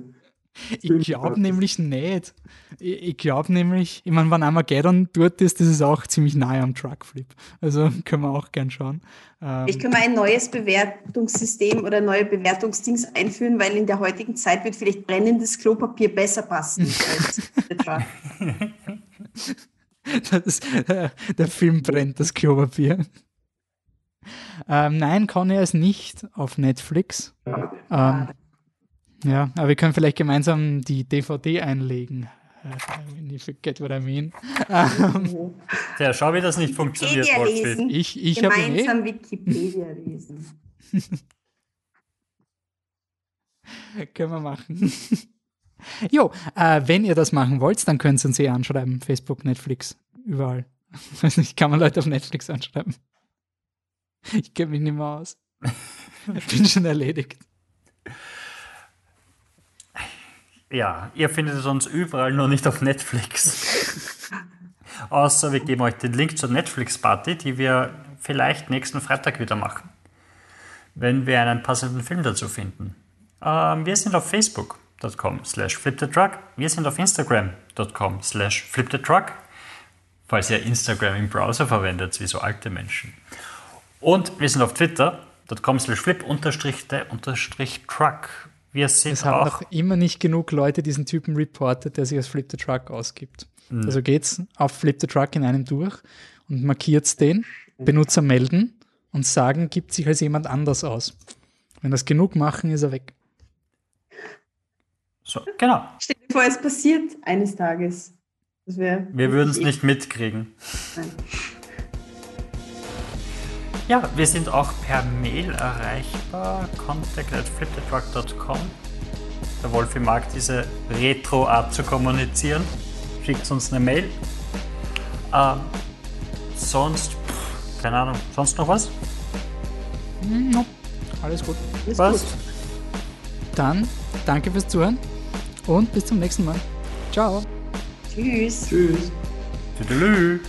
ich glaube nämlich nicht. Ich, ich glaube nämlich, ich meine, wenn Armageddon dort ist, das ist auch ziemlich nahe am Truckflip. Also [LAUGHS] können wir auch gern schauen. Ähm ich kann mal ein neues Bewertungssystem oder neue Bewertungsdings einführen, weil in der heutigen Zeit wird vielleicht brennendes Klopapier besser passen [LAUGHS] als der Truck. Das, äh, der Film brennt das Klopapier. Ähm, nein, Conny ist nicht auf Netflix. Ähm, ja, aber wir können vielleicht gemeinsam die DVD einlegen. When you forget what I mean. [LAUGHS] Ja, schau, wie das nicht funktioniert. Lesen. Ich, ich Gemeinsam eh. Wikipedia lesen. [LAUGHS] können wir machen. [LAUGHS] jo, äh, wenn ihr das machen wollt, dann könnt ihr uns eh anschreiben. Facebook, Netflix, überall. Ich weiß nicht, kann man Leute auf Netflix anschreiben? Ich kenne mich nicht mehr aus. Ich bin schon erledigt. Ja, ihr findet es uns überall, nur nicht auf Netflix. [LAUGHS] Außer wir geben euch den Link zur Netflix-Party, die wir vielleicht nächsten Freitag wieder machen, wenn wir einen passenden Film dazu finden. Ähm, wir sind auf facebook.com slash flipthetruck. Wir sind auf instagram.com slash flipthetruck, falls ihr Instagram im Browser verwendet, wie so alte Menschen. Und wir sind auf twitter.com slash flip-the-truck. Wir sind es haben noch immer nicht genug Leute diesen Typen reportet, der sich als Flip the Truck ausgibt. Mhm. Also geht's auf Flip the Truck in einem durch und markiert den, Benutzer melden und sagen, gibt sich als jemand anders aus. Wenn das genug machen, ist er weg. So, genau. Stell dir vor, es passiert eines Tages. Wir würden es nicht mitkriegen. Nein. Ja, wir sind auch per Mail erreichbar. Contact at flipthetruck.com. Der Wolfi mag diese Retro-Art zu kommunizieren. schickt uns eine Mail. Ähm, sonst, pff, keine Ahnung, sonst noch was? No, alles gut. Ist Was? gut. Dann danke fürs Zuhören und bis zum nächsten Mal. Ciao. Tschüss. Tschüss. Tüdelü.